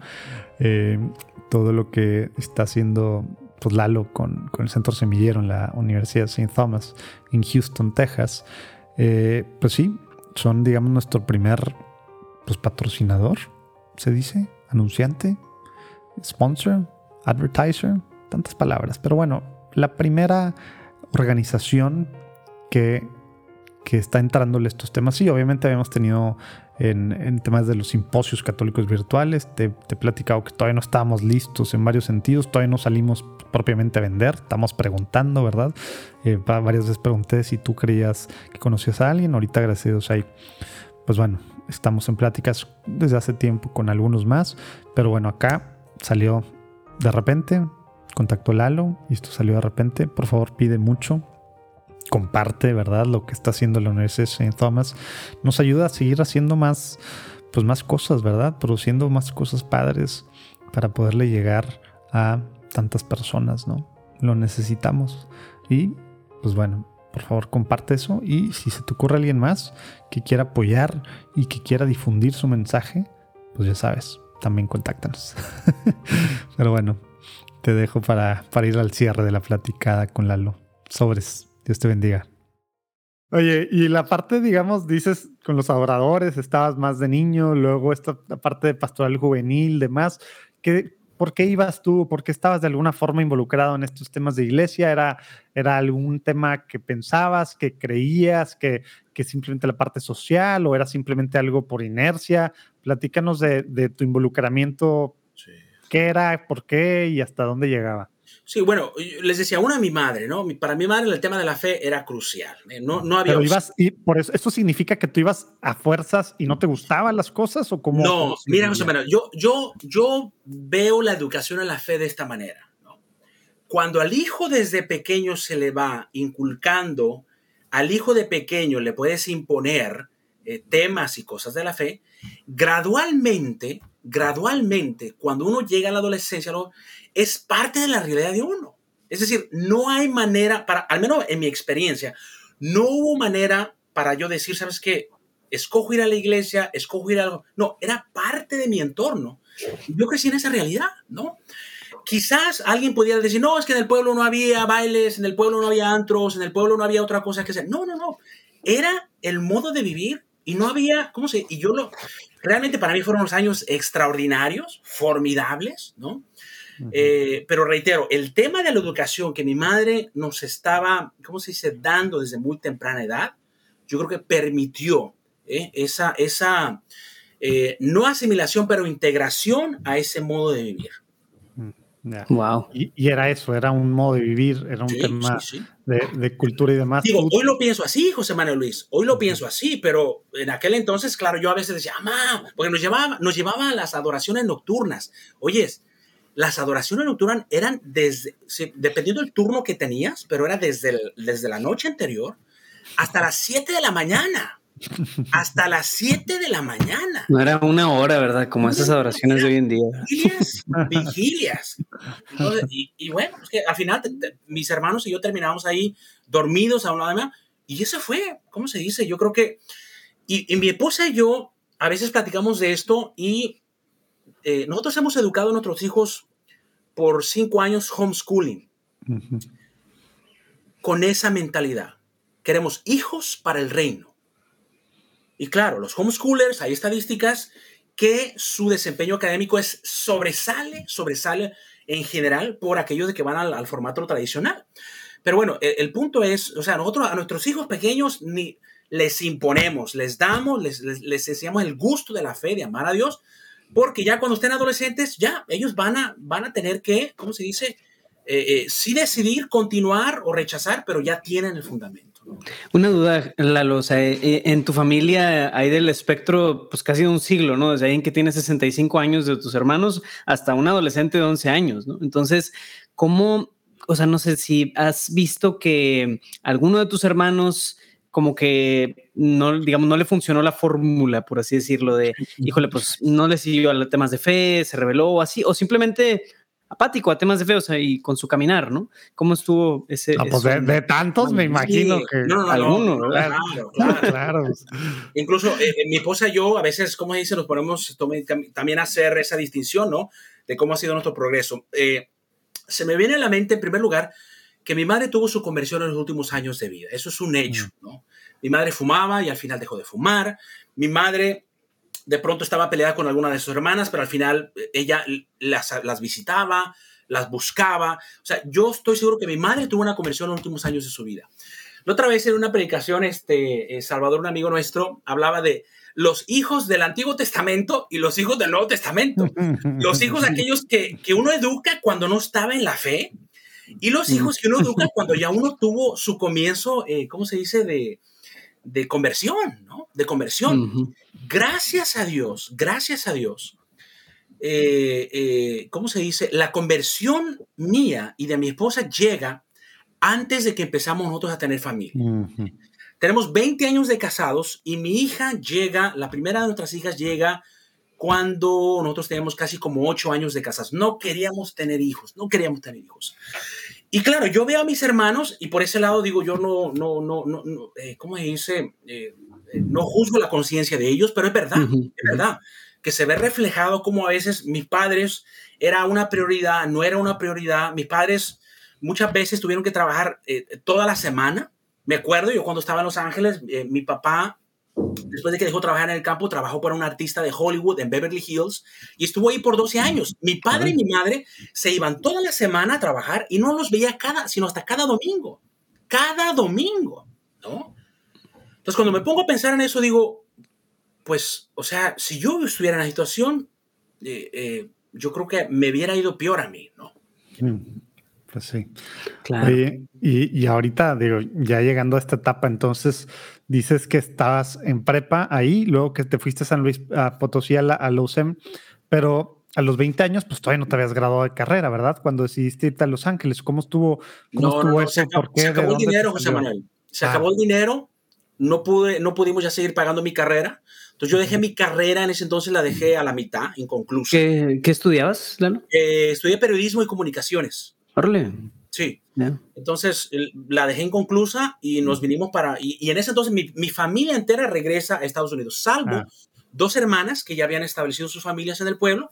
Eh, todo lo que está haciendo pues Lalo con, el Centro Semillero en la Universidad St. Thomas en Houston, Texas, eh, pues sí, son digamos nuestro primer pues, patrocinador, se dice, anunciante, sponsor, advertiser, tantas palabras, pero bueno, la primera organización que, que está entrándole estos temas, sí, obviamente habíamos tenido en, temas de los simposios católicos virtuales. Te, he platicado que todavía no estábamos listos en varios sentidos, todavía no salimos propiamente vender, estamos preguntando, ¿verdad? Eh, varias veces pregunté si tú creías que conocías a alguien, ahorita gracias a ahí. Pues bueno, estamos en pláticas desde hace tiempo con algunos más, pero bueno, acá salió de repente, contactó Lalo y esto salió de repente. Por favor, pide mucho comparte, ¿verdad? Lo que está haciendo la Universidad de St. Thomas, nos ayuda a seguir haciendo más, pues más cosas, ¿verdad? Produciendo más cosas padres para poderle llegar a tantas personas, ¿no? Lo necesitamos. Y, pues bueno, por favor comparte eso y si se te ocurre alguien más que quiera apoyar y que quiera difundir su mensaje, pues ya sabes, también contáctanos. (laughs) Pero bueno, te dejo para, ir al cierre de la platicada con Lalo. Sobres. Dios te bendiga. Oye, y la parte, digamos, dices, con los adoradores, estabas más de niño, luego esta parte de pastoral juvenil, demás, ¿qué, ¿por qué ibas tú? ¿Por qué estabas de alguna forma involucrado en estos temas de iglesia? ¿Era, era algún tema que pensabas, que creías, que, que simplemente la parte social o era simplemente algo por inercia? Platícanos de, de tu involucramiento, qué era, por qué y hasta dónde llegaba. Sí, bueno, les decía, una a mi madre, ¿no? Para mi madre el tema de la fe era crucial. ¿eh? No, no había. Pero ibas, y por eso, ¿esto significa que tú ibas a fuerzas y no te gustaban las cosas o cómo? No, mira, José Manuel, yo, yo, yo veo la educación a la fe de esta manera. ¿no? Cuando al hijo desde pequeño se le va inculcando, al hijo de pequeño le puedes imponer eh, temas y cosas de la fe, gradualmente, gradualmente, cuando uno llega a la adolescencia. Es parte de la realidad de uno. Es decir, no hay manera, para, al menos en mi experiencia, no hubo manera para yo decir, ¿sabes qué? Escojo ir a la iglesia, escojo ir a algo. No, era parte de mi entorno. Yo crecí en esa realidad, ¿no? Quizás alguien pudiera decir, no, es que en el pueblo no había bailes, en el pueblo no había antros, en el pueblo no había otra cosa que hacer. No, no, no. Era el modo de vivir y no había, ¿cómo se? Y yo lo, realmente para mí fueron unos años extraordinarios, formidables, ¿no? Eh, pero reitero, el tema de la educación que mi madre nos estaba, ¿cómo se dice?, dando desde muy temprana edad, yo creo que permitió ¿eh? esa, esa eh, no asimilación, pero integración a ese modo de vivir. Wow. Mm, y, era eso, era un modo de vivir, era un tema De, cultura y demás. Digo, hoy lo pienso así, José Manuel Luis, hoy lo pienso así, pero en aquel entonces, claro, yo a veces decía, mamá, porque nos llevaba, nos llevaba a las adoraciones nocturnas. Oyes, las adoraciones nocturnas eran desde, dependiendo del turno que tenías, pero era desde, desde la noche anterior hasta las 7 de la mañana. Hasta las 7 de la mañana. No era una hora, ¿verdad? Como esas adoraciones de hoy en día. Vigilias, (laughs) vigilias. y, bueno, es que al final mis hermanos y yo terminamos ahí dormidos a un lado de mí. Y eso fue, ¿cómo se dice? Yo creo que. Y, mi esposa y yo a veces platicamos de esto y eh, nosotros hemos educado a nuestros hijos por cinco años homeschooling. Con esa mentalidad. Queremos hijos para el reino. Y claro, los homeschoolers, hay estadísticas que su desempeño académico es sobresale, sobresale en general por aquellos de que van al, formato tradicional. Pero bueno, el, punto es, o sea, nosotros a nuestros hijos pequeños ni les imponemos, les damos, les, les, les enseñamos el gusto de la fe, de amar a Dios, porque ya cuando estén adolescentes, ya ellos van a, van a tener que, ¿cómo se dice? Eh, eh, sí decidir continuar o rechazar, pero ya tienen el fundamento. Una duda, Lalo, o sea, eh, eh, en tu familia hay del espectro, pues casi de un siglo, ¿no? Desde alguien que tiene 65 años de tus hermanos hasta un adolescente de 11 años, ¿no? Entonces, ¿cómo, o sea, no sé si has visto que alguno de tus hermanos como que no, digamos, no le funcionó la fórmula, por así decirlo, de, híjole, pues no le siguió a temas de fe, se reveló o así, o simplemente apático a temas de fe, o sea, y con su caminar, ¿no? ¿Cómo estuvo ese? pues de, tantos me imagino que no, no, alguno, claro, claro, claro. Incluso eh, mi esposa y yo a veces, como dice, nos ponemos también a hacer esa distinción, ¿no? De cómo ha sido nuestro progreso. Eh, se me viene a la mente, en primer lugar, que mi madre tuvo su conversión en los últimos años de vida. Eso es un hecho, mm. ¿no? Mi madre fumaba y al final dejó de fumar. Mi madre de pronto estaba peleada con alguna de sus hermanas, pero al final eh, ella las, las visitaba, las buscaba. O sea, yo estoy seguro que mi madre tuvo una conversión en los últimos años de su vida. La otra vez en una predicación, este, eh, Salvador, un amigo nuestro, hablaba de los hijos del Antiguo Testamento y los hijos del Nuevo Testamento. Los hijos de aquellos que, que uno educa cuando no estaba en la fe y los hijos que uno educa cuando ya uno tuvo su comienzo, eh, ¿cómo se dice? De, de conversión, ¿no? De conversión. Gracias a Dios, gracias a Dios. Eh, eh, ¿Cómo se dice? La conversión mía y de mi esposa llega antes de que empezamos nosotros a tener familia. Tenemos 20 años de casados y mi hija llega, la primera de nuestras hijas llega cuando nosotros teníamos casi como 8 años de casados. No queríamos tener hijos, no queríamos tener hijos. Y claro, yo veo a mis hermanos y por ese lado digo, yo no, no, no, no, eh, ¿cómo se dice? Eh, eh, no juzgo la conciencia de ellos, pero es verdad, es verdad, que se ve reflejado como a veces mis padres era una prioridad, no era una prioridad. Mis padres muchas veces tuvieron que trabajar toda la semana. Me acuerdo, yo cuando estaba en Los Ángeles, mi papá Después de que dejó trabajar en el campo, trabajó para un artista de Hollywood en Beverly Hills y estuvo ahí por 12 años. Mi padre y mi madre se iban toda la semana a trabajar y no los veía cada, sino hasta cada domingo. Cada domingo, ¿no? Entonces, cuando me pongo a pensar en eso, digo, pues, o sea, si yo estuviera en la situación, eh, eh, yo creo que me hubiera ido peor a mí, ¿no? Mm, pues sí. Claro. y, y ahorita, digo, ya llegando a esta etapa, entonces, dices que estabas en prepa ahí, luego que te fuiste a San Luis a Potosí a la, a UCEM, pero a los 20 años, pues todavía no te habías graduado de carrera, ¿verdad? Cuando decidiste irte a Los Ángeles, ¿cómo estuvo, cómo estuvo eso? Se acabó, se acabó el dinero, José Manuel. Se ah. acabó el dinero, no, pude, no pudimos ya seguir pagando mi carrera. Entonces yo dejé mi carrera, en ese entonces la dejé a la mitad, inconclusa. ¿Qué, qué estudiabas, Lalo? Eh, estudié periodismo y comunicaciones. Órale. Sí. Entonces la dejé inconclusa y nos vinimos para. Y, en ese entonces mi, mi, familia entera regresa a Estados Unidos, salvo ah. dos hermanas que ya habían establecido sus familias en el pueblo.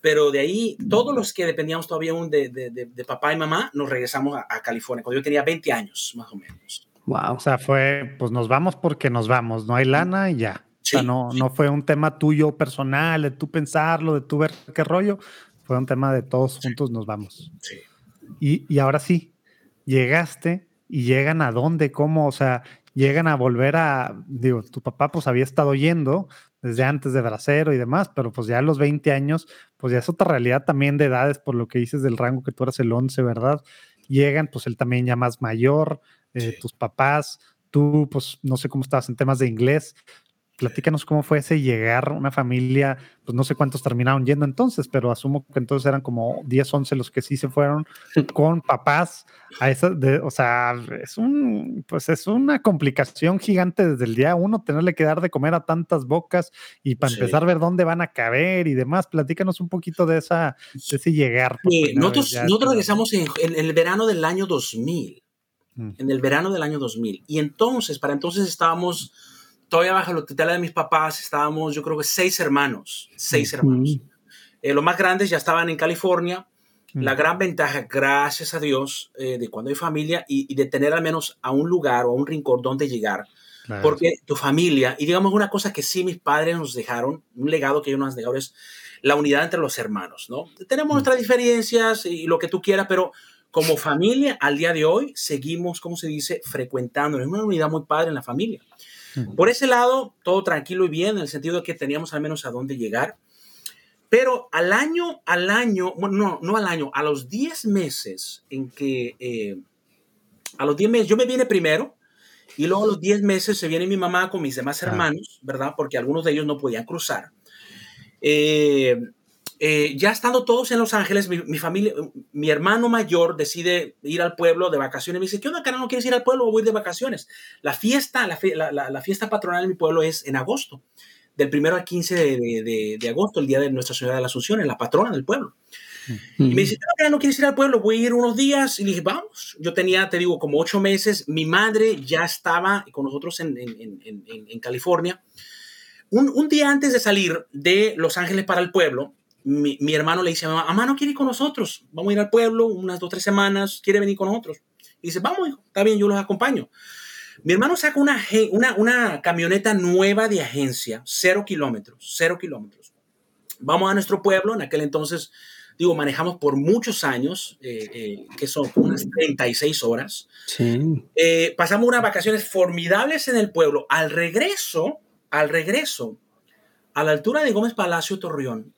Pero de ahí, todos los que dependíamos todavía aún de, de, de, papá y mamá, nos regresamos a, California, cuando yo tenía 20 años, más o menos. Wow. O sea, fue, pues nos vamos porque nos vamos, no hay lana y ya. o sea, no, no fue un tema tuyo personal, de tú pensarlo, de tú ver qué rollo. Fue un tema de todos juntos nos vamos. Sí. Y, ahora sí, llegaste y llegan a dónde, cómo, o sea, llegan a volver a, digo, tu papá pues había estado yendo desde antes de Bracero y demás, pero pues ya a los 20 años, pues ya es otra realidad también de edades, por lo que dices del rango que tú eras el 11, ¿verdad? Llegan, pues él también ya más mayor, eh, tus papás, tú, pues no sé cómo estabas en temas de inglés, Platícanos cómo fue ese llegar una familia, pues no sé cuántos terminaron yendo entonces, pero asumo que entonces eran como 10, 11 los que sí se fueron con papás a esa, de, o sea, es un, pues es una complicación gigante desde el día uno tenerle que dar de comer a tantas bocas y para empezar a ver dónde van a caber y demás. Platícanos un poquito de esa, de ese llegar. nosotros, nosotros regresamos en, el verano del año 2000, mm. en el verano del año 2000 y entonces, para entonces estábamos todavía bajo la tutela de mis papás estábamos, yo creo que seis hermanos, seis hermanos. Eh, los más grandes ya estaban en California. La gran ventaja, gracias a Dios, eh, de cuando hay familia y, de tener al menos a un lugar o a un rincón donde llegar. Porque tu familia, y digamos una cosa que sí mis padres nos dejaron, un legado que ellos nos dejaron es la unidad entre los hermanos, ¿no? Tenemos nuestras diferencias y lo que tú quieras, pero como familia, al día de hoy, seguimos, ¿cómo se dice?, frecuentando. Es una unidad muy padre en la familia. Por ese lado, todo tranquilo y bien, en el sentido de que teníamos al menos a dónde llegar. Pero al año, al año, bueno, no, no al año, a los 10 meses en que, eh, a los 10 meses, yo me vine primero Y luego a los 10 meses se viene mi mamá con mis demás hermanos, ¿verdad? Porque algunos de ellos no podían cruzar. Eh, eh, ya estando todos en Los Ángeles, mi, familia, mi hermano mayor decide ir al pueblo de vacaciones. Me dice, ¿qué onda, cara? ¿No quieres ir al pueblo? Voy de vacaciones. La fiesta, la, la, fiesta patronal en mi pueblo es en agosto, del primero al 15 de, de, agosto, el día de Nuestra Señora de la Asunción, en la patrona del pueblo. Y me dice, no, no quieres ir al pueblo, voy a ir unos días. Y le dije, vamos. Yo tenía, te digo, como ocho meses. Mi madre ya estaba con nosotros en, en, en, en California. Un, un, día antes de salir de Los Ángeles para el pueblo, mi, mi, hermano le dice a mamá, mamá no quiere ir con nosotros, vamos a ir al pueblo unas dos, tres semanas, quiere venir con nosotros. Y dice, vamos, hijo, está bien, yo los acompaño. Mi hermano saca una, una, una camioneta nueva de agencia, cero kilómetros, cero kilómetros. Vamos a nuestro pueblo, en aquel entonces, digo, manejamos por muchos años, eh, eh, que son unas 36 horas. Sí. Eh, pasamos unas vacaciones formidables en el pueblo. Al regreso, al regreso, a la altura de Gómez Palacio Torreón,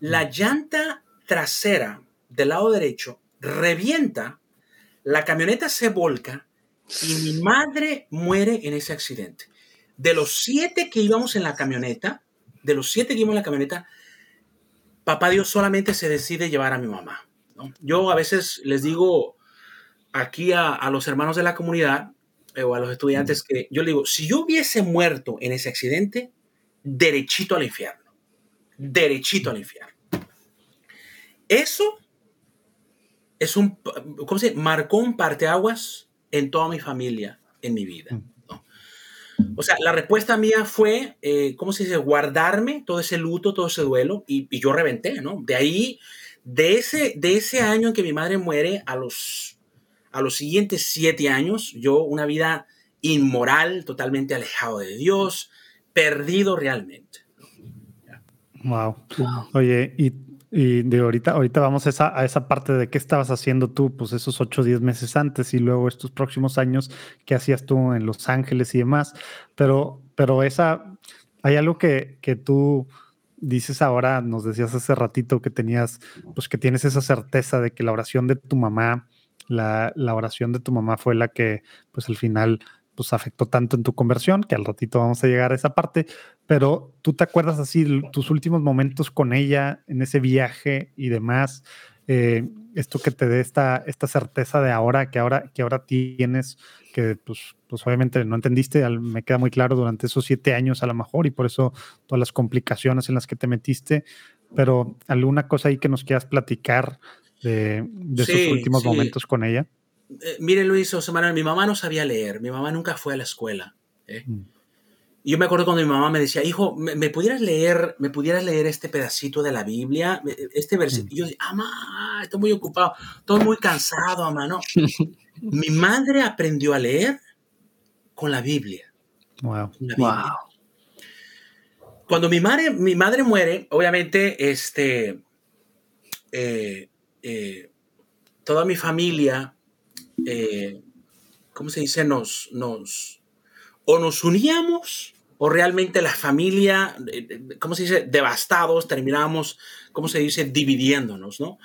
la llanta trasera del lado derecho revienta, la camioneta se volca y mi madre muere en ese accidente. De los siete que íbamos en la camioneta, de los siete que íbamos en la camioneta, papá Dios solamente se decide llevar a mi mamá. Yo a veces les digo aquí a, los hermanos de la comunidad eh, o a los estudiantes que yo les digo, si yo hubiese muerto en ese accidente, derechito al infierno derechito al infierno. Eso es un, ¿cómo se dice? Marcó un parteaguas en toda mi familia, en mi vida. Mm. O sea, la respuesta mía fue, eh, ¿cómo se dice? Guardarme todo ese luto, todo ese duelo, y, yo reventé, ¿no? De ahí, de ese, de ese año en que mi madre muere, a los, a los siguientes siete años, yo una vida inmoral, totalmente alejado de Dios, perdido realmente. Wow. Oye, y, de ahorita, ahorita vamos a esa, a esa parte de qué estabas haciendo tú, pues esos 8 o 10 meses antes y luego estos próximos años, qué hacías tú en Los Ángeles y demás. Pero, pero esa, hay algo que, que tú dices ahora, nos decías hace ratito que tenías, pues que tienes esa certeza de que la oración de tu mamá, la, la oración de tu mamá fue la que, pues al final pues afectó tanto en tu conversión, que al ratito vamos a llegar a esa parte, pero tú te acuerdas así tus últimos momentos con ella en ese viaje y demás, eh, esto que te dé esta, esta certeza de ahora, que ahora, que ahora tienes, que pues, pues obviamente no entendiste, me queda muy claro durante esos siete años a lo mejor y por eso todas las complicaciones en las que te metiste, pero alguna cosa ahí que nos quieras platicar de, esos últimos momentos con ella. Eh, mire Luis, José Manuel, mi mamá no sabía leer, mi mamá nunca fue a la escuela. ¿eh? Mm. Y yo me acuerdo cuando mi mamá me decía, hijo, ¿me, pudieras leer, me pudieras leer este pedacito de la Biblia, este versículo? Mm. Y yo decía, mamá, estoy muy ocupado, estoy muy cansado, mamá, no. (laughs) mi madre aprendió a leer con la Biblia. Wow. Cuando mi madre, mi madre muere, obviamente, este, eh, toda mi familia eh, ¿cómo se dice? Nos, nos, o nos uníamos o realmente la familia, eh, eh, ¿cómo se dice? Devastados, terminamos, ¿cómo se dice? Dividiéndonos, ¿no?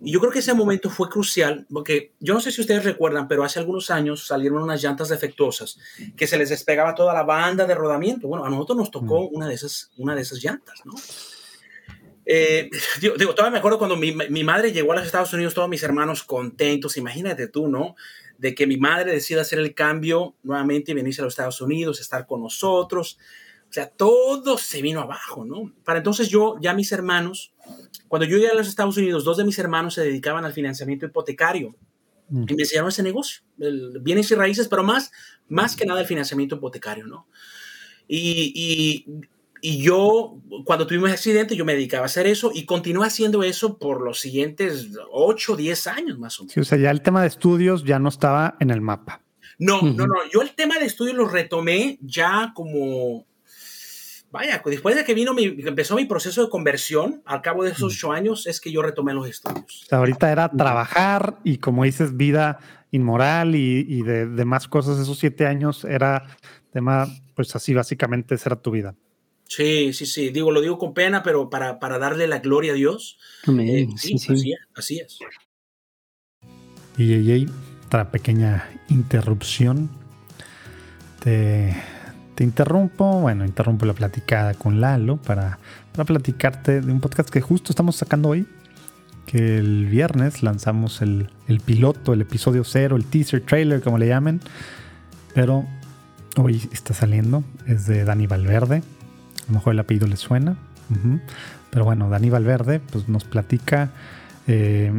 Y yo creo que ese momento fue crucial, porque yo no sé si ustedes recuerdan, pero hace algunos años salieron unas llantas defectuosas que se les despegaba toda la banda de rodamiento. Bueno, a nosotros nos tocó mm. una de esas, una de esas llantas, ¿no? Eh, (laughs) digo, todavía me acuerdo cuando mi, mi, madre llegó a los Estados Unidos, todos mis hermanos contentos, imagínate tú, ¿no? De que mi madre decida hacer el cambio nuevamente y venirse a los Estados Unidos, estar con nosotros. O sea, todo se vino abajo, ¿no? Para entonces yo, ya mis hermanos, cuando yo llegué a los Estados Unidos, dos de mis hermanos se dedicaban al financiamiento hipotecario mm. y me enseñaron ese negocio, el bienes y raíces, pero más, más que nada el financiamiento hipotecario, ¿no? Y, y y yo, cuando tuvimos accidente, yo me dedicaba a hacer eso y continué haciendo eso por los siguientes 8 o 10 años más o menos. Sí, o sea, ya el tema de estudios ya no estaba en el mapa. No, no, no. Yo el tema de estudios lo retomé ya como, vaya, después de que vino mi, empezó mi proceso de conversión, al cabo de esos 8 años, es que yo retomé los estudios. O sea, ahorita era trabajar y como dices, vida inmoral y, y de, de más cosas, esos 7 años era tema, pues así básicamente esa era tu vida. Sí, sí, sí. Digo, lo digo con pena, pero para, darle la gloria a Dios. Eh, sí, sí, Así, es, así es. Y otra pequeña interrupción. te, te interrumpo, bueno, interrumpo la platicada con Lalo para, para platicarte de un podcast que justo estamos sacando hoy, que el viernes lanzamos el, el, piloto, el episodio cero, el teaser, trailer, como le llamen, pero hoy está saliendo, es de Dani Valverde, a lo mejor el apellido le suena, pero bueno, Dani Valverde pues, nos platica eh,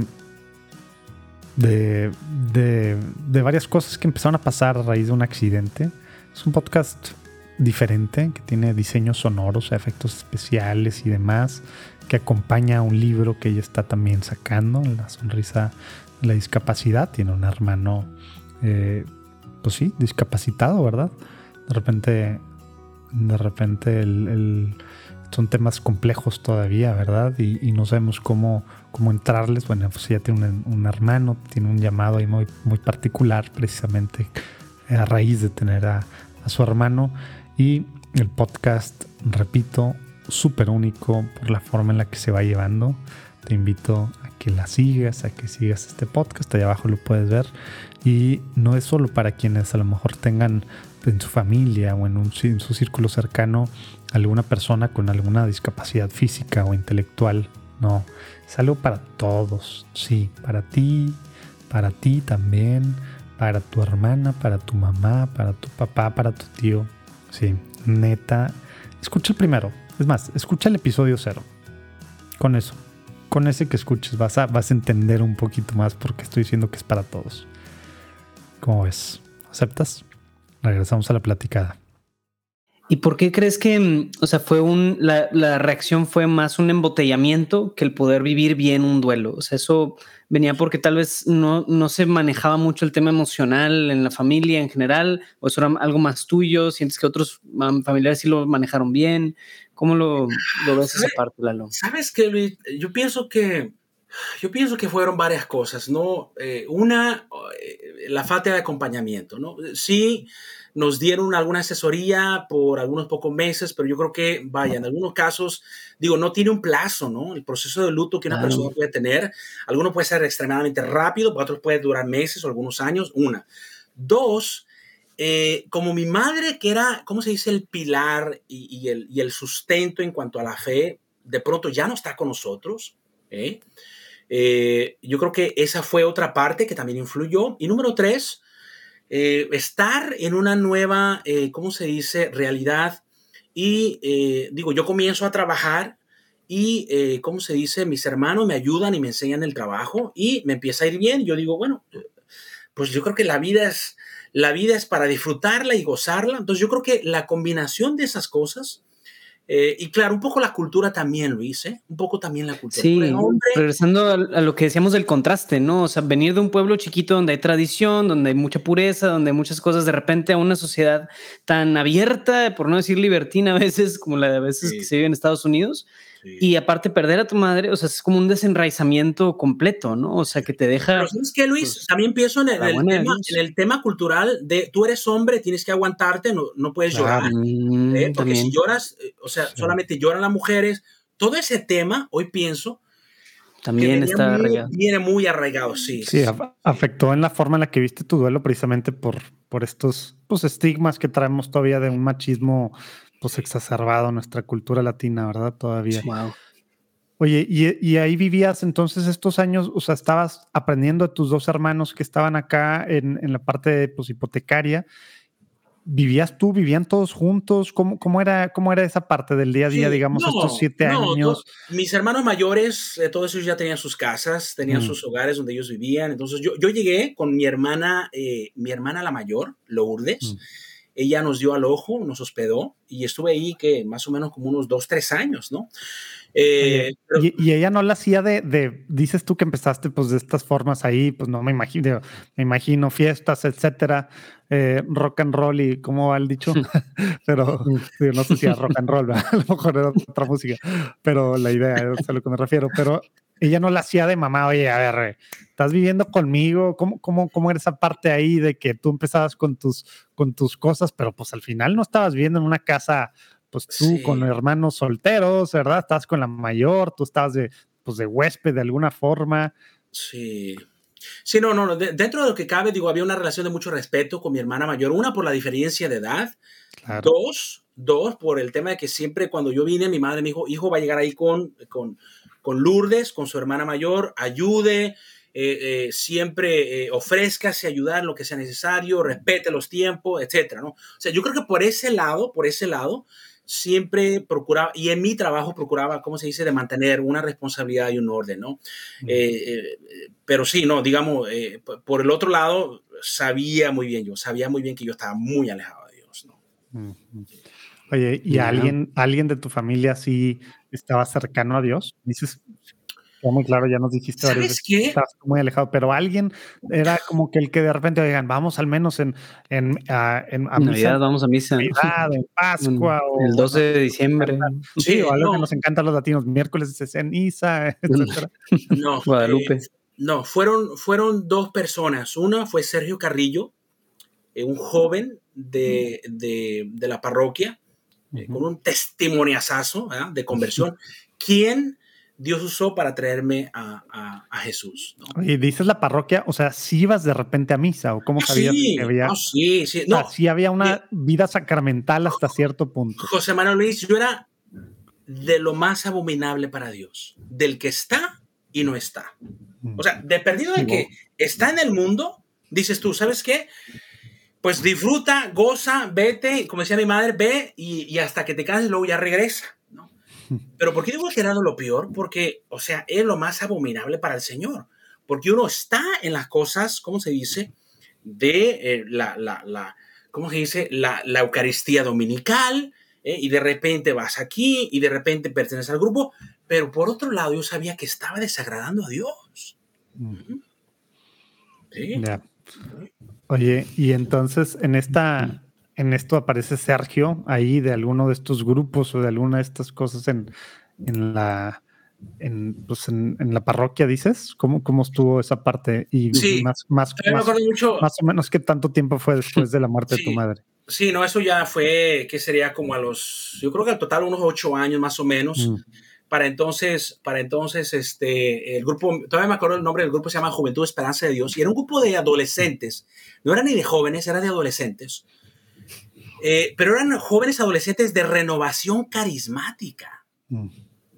de, de, de varias cosas que empezaron a pasar a raíz de un accidente. Es un podcast diferente, que tiene diseños sonoros, efectos especiales y demás, que acompaña a un libro que ella está también sacando, La sonrisa de la discapacidad. Tiene un hermano, eh, pues sí, discapacitado, ¿verdad? De repente, de repente son temas complejos todavía, ¿verdad? Y, no sabemos cómo, cómo entrarles. Bueno, pues ella tiene un, hermano, tiene un llamado ahí muy, muy particular, precisamente a raíz de tener a, a su hermano. Y el podcast, repito, súper único por la forma en la que se va llevando. Te invito a que la sigas, a que sigas este podcast. Allá abajo lo puedes ver. Y no es solo para quienes a lo mejor tengan en su familia o en, un, en su círculo cercano alguna persona con alguna discapacidad física o intelectual. No, es algo para todos. Sí, para ti, para ti también, para tu hermana, para tu mamá, para tu papá, para tu tío. Sí, neta. Escucha el primero. Es más, escucha el episodio cero. Con eso. Con ese que escuches vas a, vas a entender un poquito más porque estoy diciendo que es para todos. ¿Cómo ves? ¿Aceptas? Regresamos a la platicada. ¿Y por qué crees que, mm, o sea, fue un, la, la, reacción fue más un embotellamiento que el poder vivir bien un duelo? O sea, eso venía porque tal vez no, no se manejaba mucho el tema emocional en la familia en general, o eso era algo más tuyo, sientes que otros familiares sí lo manejaron bien. ¿Cómo lo, lo ves esa parte, Lalo? Sabes que Luis, yo pienso que yo pienso que fueron varias cosas, ¿no? Eh, una, eh, la falta de acompañamiento, ¿no? Sí, nos dieron alguna asesoría por algunos pocos meses, pero yo creo que, vaya, en algunos casos, digo, no tiene un plazo, ¿no? El proceso de luto que una persona puede tener, algunos puede ser extremadamente rápido, otros puede durar meses o algunos años, una. Dos, eh, como mi madre, que era, ¿cómo se dice? El pilar y, el, y, el, sustento en cuanto a la fe, de pronto ya no está con nosotros. ¿eh? Eh, yo creo que esa fue otra parte que también influyó. Y número tres, eh, estar en una nueva, eh, ¿cómo se dice?, realidad. Y eh, digo, yo comienzo a trabajar y, ¿cómo se dice?, mis hermanos me ayudan y me enseñan el trabajo y me empieza a ir bien. Yo digo, bueno, pues yo creo que la vida es, la vida es para disfrutarla y gozarla. Entonces yo creo que la combinación de esas cosas eh, y claro, un poco la cultura también, Luis, ¿eh? Un poco también la cultura. Sí, regresando a, lo que decíamos del contraste, ¿no? O sea, venir de un pueblo chiquito donde hay tradición, donde hay mucha pureza, donde hay muchas cosas, de repente a una sociedad tan abierta, por no decir libertina a veces, como la de a veces que se vive en Estados Unidos, y aparte perder a tu madre, o sea, es como un desenraizamiento completo, ¿no? O sea, que te deja... Pero ¿sabes qué, Luis? Pues, También pienso en el, tema, cultural de tú eres hombre, tienes que aguantarte, no, no puedes llorar. ¿eh? Porque si lloras, eh, o sea, solamente lloran las mujeres. Todo ese tema, hoy pienso, también está arraigado. Viene muy arraigado, sí. Sí, afectó en la forma en la que viste tu duelo precisamente por, por estos pues, estigmas que traemos todavía de un machismo pues exacerbado nuestra cultura latina, ¿verdad? Todavía. Wow. Oye, y, ahí vivías entonces estos años, o sea, estabas aprendiendo de tus dos hermanos que estaban acá en, la parte pues, hipotecaria. ¿Vivías tú? ¿Vivían todos juntos? ¿Cómo, cómo, era, cómo era esa parte del día a día, digamos, estos siete años? mis hermanos mayores, eh, todos ellos ya tenían sus casas, tenían mm. sus hogares donde ellos vivían. Entonces yo, yo llegué con mi hermana, eh, mi hermana la mayor, Lourdes. Mm ella nos dio al ojo, nos hospedó y estuve ahí que más o menos como unos dos, tres años, ¿no? Eh, y, ella no la hacía de, dices tú que empezaste pues de estas formas ahí, pues no me imagino, me imagino fiestas, etcétera, eh, rock and roll y cómo va el dicho, (laughs) (laughs) pero no sé si era rock and roll, (laughs) a lo mejor era otra música, pero la idea es a lo que me refiero, pero ella no la hacía de mamá, oye, a ver, estás viviendo conmigo, ¿cómo, cómo, cómo era esa parte ahí de que tú empezabas con tus, con tus cosas, pero pues al final no estabas viviendo en una casa, pues tú con hermanos solteros, ¿verdad? Estabas con la mayor, tú estabas de, pues de huésped de alguna forma. Sí. Sí, no, no, dentro de lo que cabe, digo, había una relación de mucho respeto con mi hermana mayor. Una, por la diferencia de edad. Dos, dos, por el tema de que siempre cuando yo vine, mi madre me dijo, hijo, va a llegar ahí con, con, con Lourdes, con su hermana mayor, ayude, eh, eh, siempre eh, ofrezcase ayudar lo que sea necesario, respete los tiempos, etcétera, ¿no? O sea, yo creo que por ese lado, por ese lado, siempre procuraba, y en mi trabajo procuraba, ¿cómo se dice?, de mantener una responsabilidad y un orden, ¿no? pero sí, no, digamos, por el otro lado, sabía muy bien yo, sabía muy bien que yo estaba muy alejado de Dios, ¿no? Oye, ¿y alguien, alguien de tu familia sí estaba cercano a Dios? Dices, muy claro, ya nos dijiste varias veces que estás muy alejado, pero alguien era como que el que de repente oigan, vamos al menos en, en, a, en Navidad, vamos a misa. Navidad, en Pascua. o, el 12 de diciembre. Sí, o algo que nos encanta a los latinos, miércoles de ceniza, etc. No, Guadalupe. Eh, no, fueron, fueron dos personas. Una fue Sergio Carrillo, eh, un joven de, de, de la parroquia, eh, con un testimoniazazo de conversión, (laughs) quien Dios usó para traerme a, Jesús. Y dices la parroquia, o sea, si ibas de repente a misa o cómo sabías que había. sí, sí, no. sí había una vida sacramental hasta cierto punto. José Manuel Luis, yo era de lo más abominable para Dios, del que está y no está. Mm. O sea, de perdido de que está en el mundo, dices tú, ¿sabes qué? Pues disfruta, goza, vete, como decía mi madre, ve y, y hasta que te canses, luego ya regresa. Pero ¿por qué digo que era lo peor? Porque, o sea, es lo más abominable para el Señor. Porque uno está en las cosas, ¿cómo se dice? De eh, la, la, la, ¿cómo se dice? La, la Eucaristía dominical, eh, y de repente vas aquí, y de repente perteneces al grupo, pero por otro lado yo sabía que estaba desagradando a Dios. Sí. Oye, y entonces en esta en esto aparece Sergio ahí de alguno de estos grupos o de alguna de estas cosas en, en la en, pues en, la parroquia, dices? ¿Cómo, ¿Cómo estuvo esa parte? Y sí, más, más, más, más, o menos qué tanto tiempo fue después de la muerte de tu madre. Sí, no, eso ya fue, que sería como a los, yo creo que al total unos ocho años más o menos. Mm. Para entonces, para entonces, este, el grupo, todavía me acuerdo el nombre del grupo, se llama Juventud Esperanza de Dios, y era un grupo de adolescentes, no era ni de jóvenes, era de adolescentes, eh, pero eran jóvenes adolescentes de renovación carismática.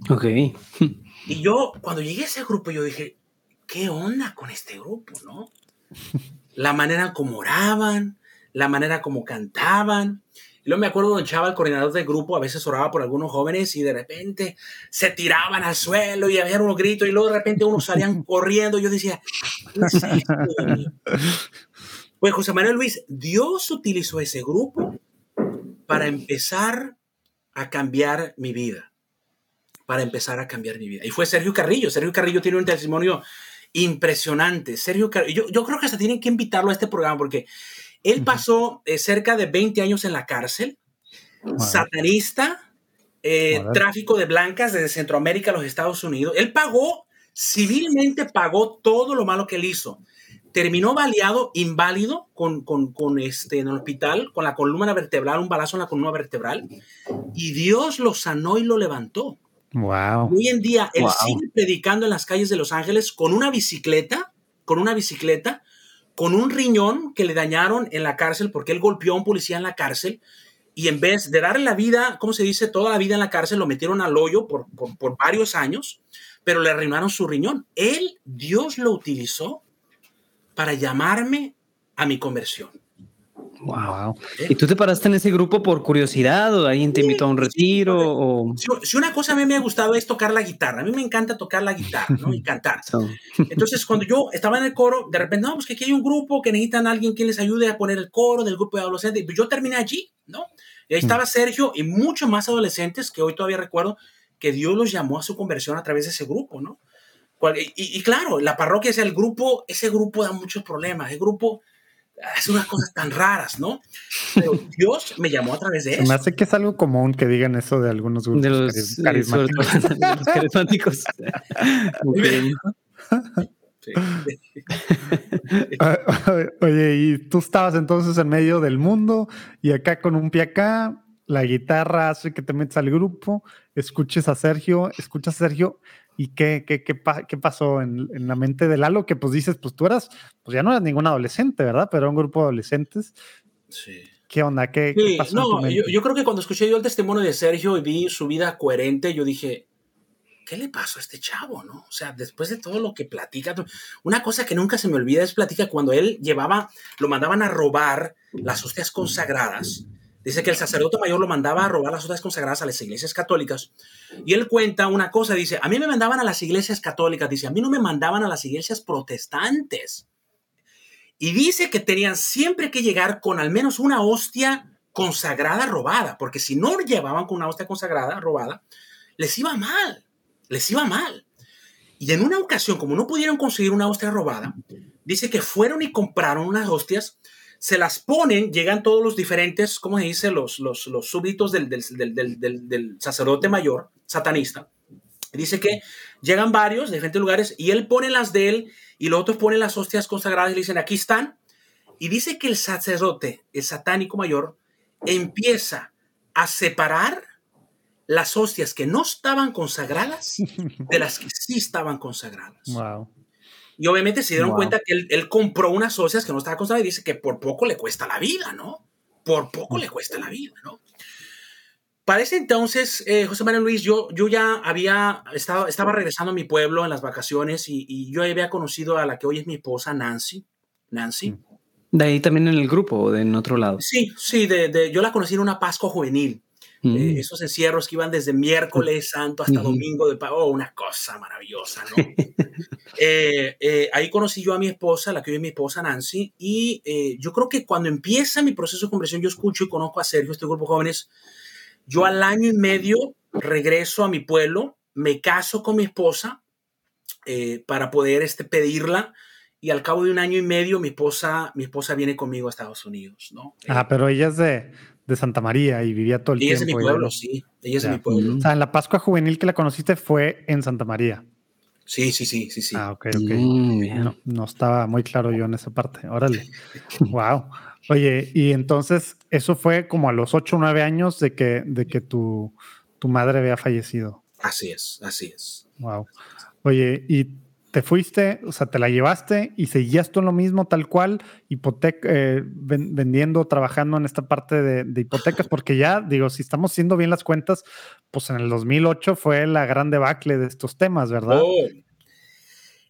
Ok. Y yo, cuando llegué a ese grupo, yo dije, ¿qué onda con este grupo, no? La manera como oraban, la manera como cantaban. Y luego me acuerdo don Chava, el coordinador del grupo, a veces oraba por algunos jóvenes y de repente se tiraban al suelo y había unos gritos y luego de repente unos salían (laughs) corriendo. Yo decía, (laughs) Pues José Manuel Luis, Dios utilizó ese grupo para empezar a cambiar mi vida. Para empezar a cambiar mi vida. Y fue Sergio Carrillo. Sergio Carrillo tiene un testimonio impresionante. Sergio Carrillo, yo, creo que hasta tienen que invitarlo a este programa porque él pasó eh, cerca de 20 años en la cárcel, satanista, eh, tráfico de blancas desde Centroamérica a los Estados Unidos. Él pagó, civilmente pagó todo lo malo que él hizo terminó baleado, inválido, con, con, con, este, en el hospital, con la columna vertebral, un balazo en la columna vertebral, y Dios lo sanó y lo levantó. Wow. Hoy en día, él sigue predicando en las calles de Los Ángeles con una bicicleta, con una bicicleta, con un riñón que le dañaron en la cárcel porque él golpeó a un policía en la cárcel y en vez de darle la vida, ¿cómo se dice? Toda la vida en la cárcel, lo metieron al hoyo por, por, por varios años, pero le arruinaron su riñón. Él, Dios lo utilizó para llamarme a mi conversión. Wow. ¿Y tú te paraste en ese grupo por curiosidad o alguien te invitó a un retiro? o... Si, una cosa a mí me ha gustado es tocar la guitarra, a mí me encanta tocar la guitarra ¿no? y cantar. (laughs) Entonces, cuando yo estaba en el coro, de repente, no, pues que aquí hay un grupo que necesitan a alguien que les ayude a poner el coro del grupo de adolescentes. Y yo terminé allí, ¿no? Y ahí estaba Sergio y muchos más adolescentes que hoy todavía recuerdo que Dios los llamó a su conversión a través de ese grupo, ¿no? Y, claro, la parroquia es el grupo, ese grupo da muchos problemas, el grupo hace unas cosas tan raras, ¿no? Pero (laughs) Dios me llamó a través de eso. Me hace que es algo común que digan eso de algunos grupos de los, carismáticos. carismáticos. (laughs) (laughs) Oye, y tú estabas entonces en medio del mundo y acá con un pie acá, la guitarra hace que te metas al grupo escuches a Sergio, escuchas a Sergio y qué, qué, qué, qué pasó en, en, la mente de Lalo, que pues dices, pues tú eras, pues ya no eras ningún adolescente, ¿verdad? Pero era un grupo de adolescentes. Sí. ¿Qué onda? ¿Qué, Sí, qué pasó? en no, tu mente? yo, yo creo que cuando escuché yo el testimonio de Sergio y vi su vida coherente, yo dije, ¿qué le pasó a este chavo, no? O sea, después de todo lo que platica, una cosa que nunca se me olvida es platica cuando él llevaba, lo mandaban a robar las hostias consagradas. Dice que el sacerdote mayor lo mandaba a robar las hostias consagradas a las iglesias católicas. Y él cuenta una cosa, dice, a mí me mandaban a las iglesias católicas, dice, a mí no me mandaban a las iglesias protestantes. Y dice que tenían siempre que llegar con al menos una hostia consagrada robada, porque si no llevaban con una hostia consagrada robada, les iba mal, les iba mal. Y en una ocasión, como no pudieron conseguir una hostia robada, dice que fueron y compraron unas hostias, se las ponen, llegan todos los diferentes, ¿cómo se dice? Los, los, los súbditos del, del, del, del, sacerdote mayor, satanista. Dice que llegan varios de diferentes lugares y él pone las de él y los otros ponen las hostias consagradas y le dicen, aquí están. Y dice que el sacerdote, el satánico mayor, empieza a separar las hostias que no estaban consagradas de las que sí estaban consagradas. Wow. Y obviamente se dieron Wow. cuenta que él, él compró unas hostias que no estaban consagradas y dice que por poco le cuesta la vida, ¿no? Por poco le cuesta la vida, ¿no? Para ese entonces, eh, José Manuel Luis, yo, yo ya había estaba, estaba regresando a mi pueblo en las vacaciones y, y yo había conocido a la que hoy es mi esposa, Nancy. Nancy. De ahí también en el grupo o de en otro lado. Sí, sí, de, de- yo la conocí en una Pascua juvenil. Mm. Eh, esos encierros que iban desde miércoles santo hasta domingo de pa- oh, una cosa maravillosa, ¿no? (laughs) Eh, eh, ahí conocí yo a mi esposa, la que hoy es mi esposa Nancy, y eh, yo creo que cuando empieza mi proceso de conversión, yo escucho y conozco a Sergio, este grupo de jóvenes, yo al año y medio regreso a mi pueblo, me caso con mi esposa eh, para poder este, pedirla, y al cabo de un año y medio mi esposa, mi esposa viene conmigo a Estados Unidos, ¿no? Eh, Ah, pero ella es de, de Santa María y vivía todo el ella es de tiempo. mi pueblo, sí, ella es de mi pueblo. O sea, en la Pascua Juvenil que la conociste fue en Santa María. Sí, sí, sí, sí, sí. Ah, ok, ok. Mm, bien. No, no estaba muy claro yo en esa parte. Órale. (laughs) wow. Oye, y entonces eso fue como a los 8 o 9 años de que, de que tu, tu madre había fallecido. Así es, así es. Wow. Oye, y te fuiste, o sea, te la llevaste y seguías tú en lo mismo, tal cual, hipoteca, eh, ven- vendiendo, trabajando en esta parte de, de hipotecas, porque ya, digo, si estamos haciendo bien las cuentas, pues en el 2008 fue la gran debacle de estos temas, ¿verdad? Oh.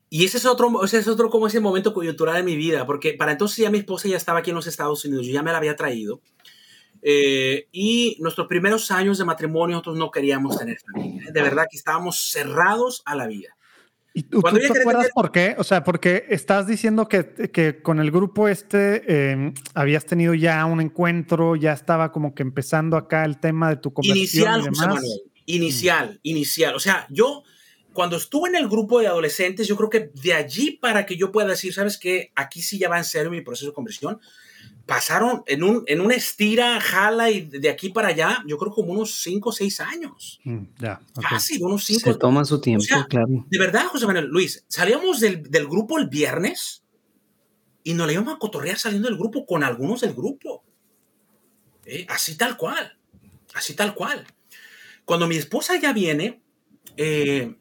Y ese es otro, ese es otro como ese momento coyuntural de mi vida, porque para entonces ya mi esposa ya estaba aquí en los Estados Unidos, yo ya me la había traído. Eh, y nuestros primeros años de matrimonio nosotros no queríamos tener familia. ¿eh? De verdad que estábamos cerrados a la vida. ¿Y tú, te acuerdas tener- por qué? O sea, porque estás diciendo que, que con el grupo este eh, habías tenido ya un encuentro, ya estaba como que empezando acá el tema de tu conversión Inicial, y José. Manuel. Inicial, inicial. O sea, yo cuando estuve en el grupo de adolescentes, yo creo que de allí para que yo pueda decir, ¿sabes qué? Aquí sí ya va en serio mi proceso de conversión. Pasaron en un, en una estira, jala y de aquí para allá, yo creo como unos 5 o 6 años. Mm, ya, ok. Casi, unos Se 5. toma su tiempo, O sea, claro. De verdad, José Manuel, Luis, salíamos del, del grupo el viernes y nos le íbamos a cotorrear saliendo del grupo con algunos del grupo. Eh, Así tal cual. Así tal cual. Cuando mi esposa ya viene, eh,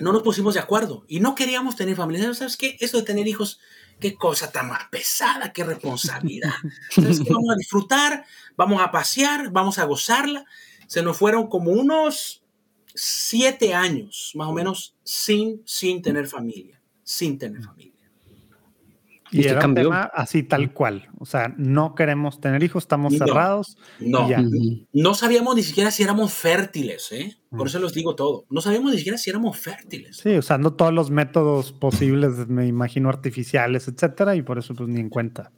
no nos pusimos de acuerdo y no queríamos tener familia. ¿Sabes qué? Eso de tener hijos, qué cosa tan más pesada, qué responsabilidad. (laughs) ¿Sabes qué? Vamos a disfrutar, vamos a pasear, vamos a gozarla. Se nos fueron como unos siete años, más o menos, sin, sin tener familia. Sin tener familia. Y ¿Y era un tema así tal cual. O sea, no queremos tener hijos, estamos No. cerrados. No, Ya. No sabíamos ni siquiera si éramos fértiles, ¿eh? Por eso les digo todo. No sabíamos ni siquiera si éramos fértiles. Sí, usando todos los métodos posibles, me imagino, artificiales, etcétera, y por eso, pues ni en cuenta.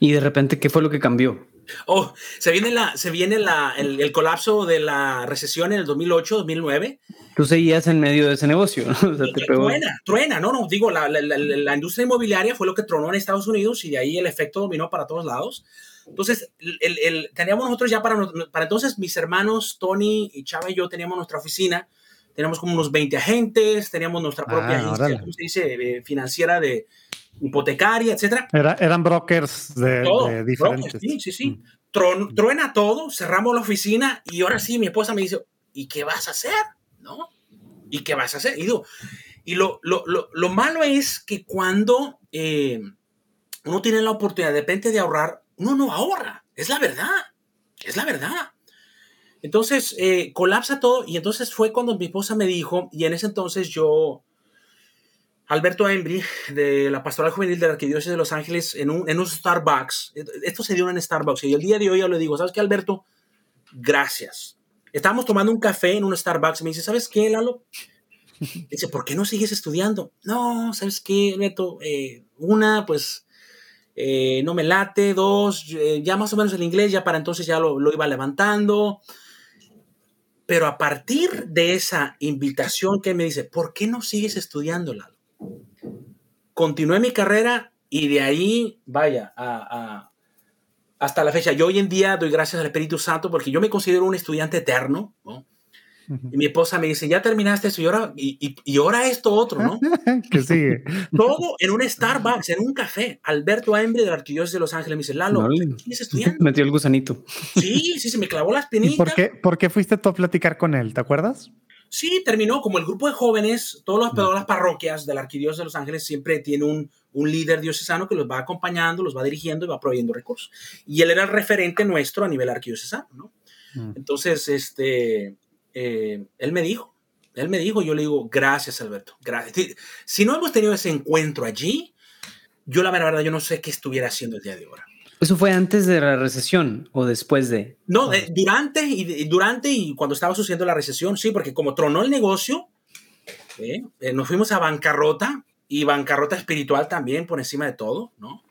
Y de repente, ¿qué fue lo que cambió? Oh, se viene, la, se viene la, el, el colapso de la recesión en el 2008, 2009. Tú seguías en medio de ese negocio, ¿no? O sea, te pegó. Truena, truena, no, no, digo, la, la- la- industria inmobiliaria fue lo que tronó en Estados Unidos y de ahí el efecto dominó para todos lados. Entonces, el, el- teníamos nosotros ya para, para entonces, mis hermanos Tony y Chava y yo teníamos nuestra oficina, teníamos como unos 20 agentes, teníamos nuestra propia Ah, agencia. ¿cómo se dice? Eh, financiera de hipotecaria, etcétera. Era- eran brokers de, Todo, de brokers, diferentes. sí, sí, sí. Mm. truena todo, cerramos la oficina y ahora sí mi esposa me dice, ¿y qué vas a hacer? ¿No? ¿Y qué vas a hacer? Y, digo, y lo, lo, lo, lo, malo es que cuando eh, uno tiene la oportunidad de repente de ahorrar, uno no ahorra. Es la verdad. Es la verdad. Entonces, eh, colapsa todo y entonces fue cuando mi esposa me dijo, y en ese entonces yo, Alberto Embry, de la Pastoral Juvenil de la Arquidiócesis de Los Ángeles, en un, en un Starbucks, esto se dio en Starbucks, y el día de hoy yo le digo, ¿sabes qué, Alberto? Gracias. Estábamos tomando un café en un Starbucks y me dice, ¿sabes qué, Lalo? (laughs) Dice, ¿por qué no sigues estudiando? No, ¿sabes qué, Neto? Eh, una, pues eh, no me late. Dos, ya más o menos el inglés, ya para entonces ya lo, lo iba levantando. Pero a partir de esa invitación que me dice, ¿por qué no sigues estudiando, Lalo? Continué mi carrera y de ahí, vaya, a, hasta la fecha. Yo hoy en día doy gracias al Espíritu Santo porque yo me considero un estudiante eterno, ¿no? Y mi esposa me dice, ya terminaste eso y ahora, y, y, ahora esto otro, ¿no? (laughs) que sigue. Todo en un Starbucks, en un café. Alberto Aembre de la Arquidiócesis de Los Ángeles me dice, Lalo, ¿quién es estudiante? (laughs) Metió el gusanito. Sí, sí, se me clavó las penitas. ¿Y por qué, por qué fuiste tú a platicar con él? ¿Te acuerdas? Sí, terminó como el grupo de jóvenes, todos los, todas las parroquias de la Arquidiócesis de Los Ángeles siempre tiene un, un líder diocesano que los va acompañando, los va dirigiendo y va proveyendo recursos. Y él era el referente nuestro a nivel arquidiocesano, ¿no? Entonces, este, eh, él me dijo, él me dijo, yo le digo, gracias Alberto, gracias. Si no hemos tenido ese encuentro allí, yo la verdad, yo no sé qué estuviera haciendo el día de ahora. ¿Eso fue antes de la recesión o después de? No, eh, durante, y, durante y cuando estaba sucediendo la recesión, sí, porque como tronó el negocio, eh, nos fuimos a bancarrota y bancarrota espiritual también por encima de todo, ¿no?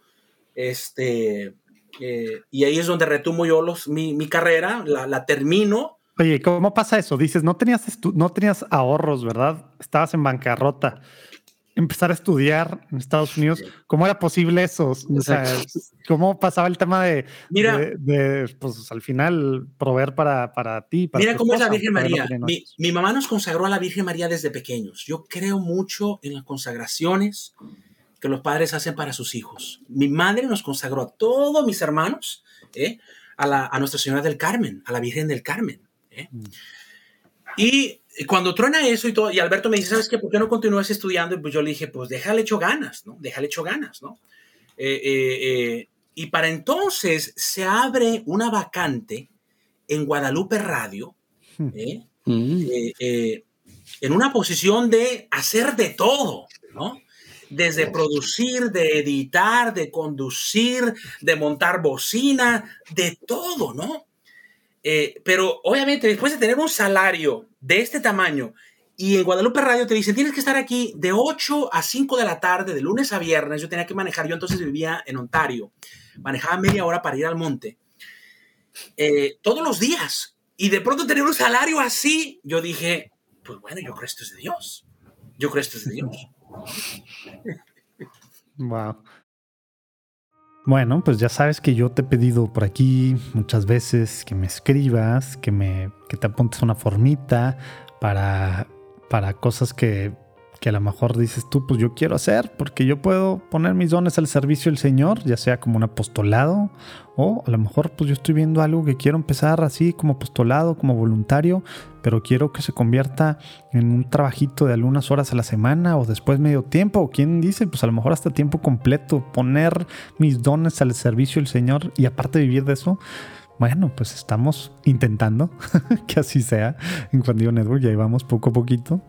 Este, y ahí es donde retumo yo los, mi, mi carrera, la, la termino Oye, ¿cómo pasa eso? Dices, no tenías, no tenías ahorros, ¿verdad? Estabas en bancarrota. Empezar a estudiar en Estados Unidos, ¿cómo era posible eso? O sea, ¿cómo pasaba el tema de, mira, de, pues al final, proveer para, para ti? Para mira cómo es la Virgen María. Mi, mi, mamá nos consagró a la Virgen María desde pequeños. Yo creo mucho en las consagraciones que los padres hacen para sus hijos. Mi madre nos consagró a todos mis hermanos ¿eh? a, la, a Nuestra Señora del Carmen, a la Virgen del Carmen. ¿eh? Y cuando truena eso y todo, y Alberto me dice, ¿sabes qué? ¿Por qué no continúas estudiando? Y pues yo le dije, pues déjale hecho ganas, ¿no? Déjale hecho ganas, ¿no? Eh, eh, y para entonces se abre una vacante en Guadalupe Radio, hmm. mm. en una posición de hacer de todo, ¿no? Desde producir, de editar, de conducir, de montar bocina, de todo, ¿no? Eh, pero obviamente después de tener un salario de este tamaño y en Guadalupe Radio te dicen, tienes que estar aquí de 8 a 5 de la tarde, de lunes a viernes, yo tenía que manejar, yo entonces vivía en Ontario, manejaba media hora para ir al monte, eh, todos los días. Y de pronto tener un salario así, yo dije, pues bueno, yo creo esto es de Dios. Yo creo esto es de Dios. Wow. Bueno, pues ya sabes que yo te he pedido por aquí muchas veces que me escribas, que me que te apuntes una formita para para cosas que que a lo mejor dices tú, pues yo quiero hacer, porque yo puedo poner mis dones al servicio del Señor, ya sea como un apostolado, o a lo mejor pues yo estoy viendo algo que quiero empezar así como apostolado, como voluntario, pero quiero que se convierta en un trabajito de algunas horas a la semana o después medio tiempo, o quien dice, pues a lo mejor hasta tiempo completo, poner mis dones al servicio del Señor y aparte vivir de eso. Bueno, pues estamos intentando (laughs) que así sea en Cuando Network, ya vamos poco a poquito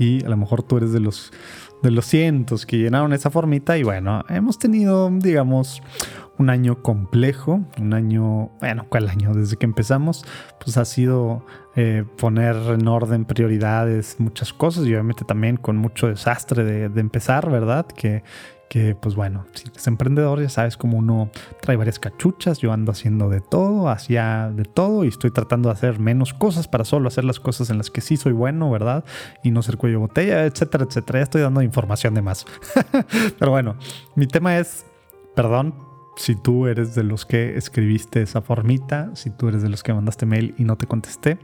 y a lo mejor tú eres de los, de los cientos que llenaron esa formita y bueno, hemos tenido, digamos, un año complejo, un año, bueno, ¿cuál año? Desde que empezamos, pues ha sido eh, poner en orden prioridades, muchas cosas y obviamente también con mucho desastre de, de empezar, ¿verdad? Que, que pues bueno, si eres emprendedor ya sabes cómo uno trae varias cachuchas, yo ando haciendo de todo, hacía de todo y estoy tratando de hacer menos cosas para solo hacer las cosas en las que sí soy bueno, ¿verdad? Y no ser cuello botella, etcétera, etcétera. Ya estoy dando información de más. (laughs) Pero bueno, mi tema es, perdón, si tú eres de los que escribiste esa formita, si tú eres de los que mandaste mail y no te contesté,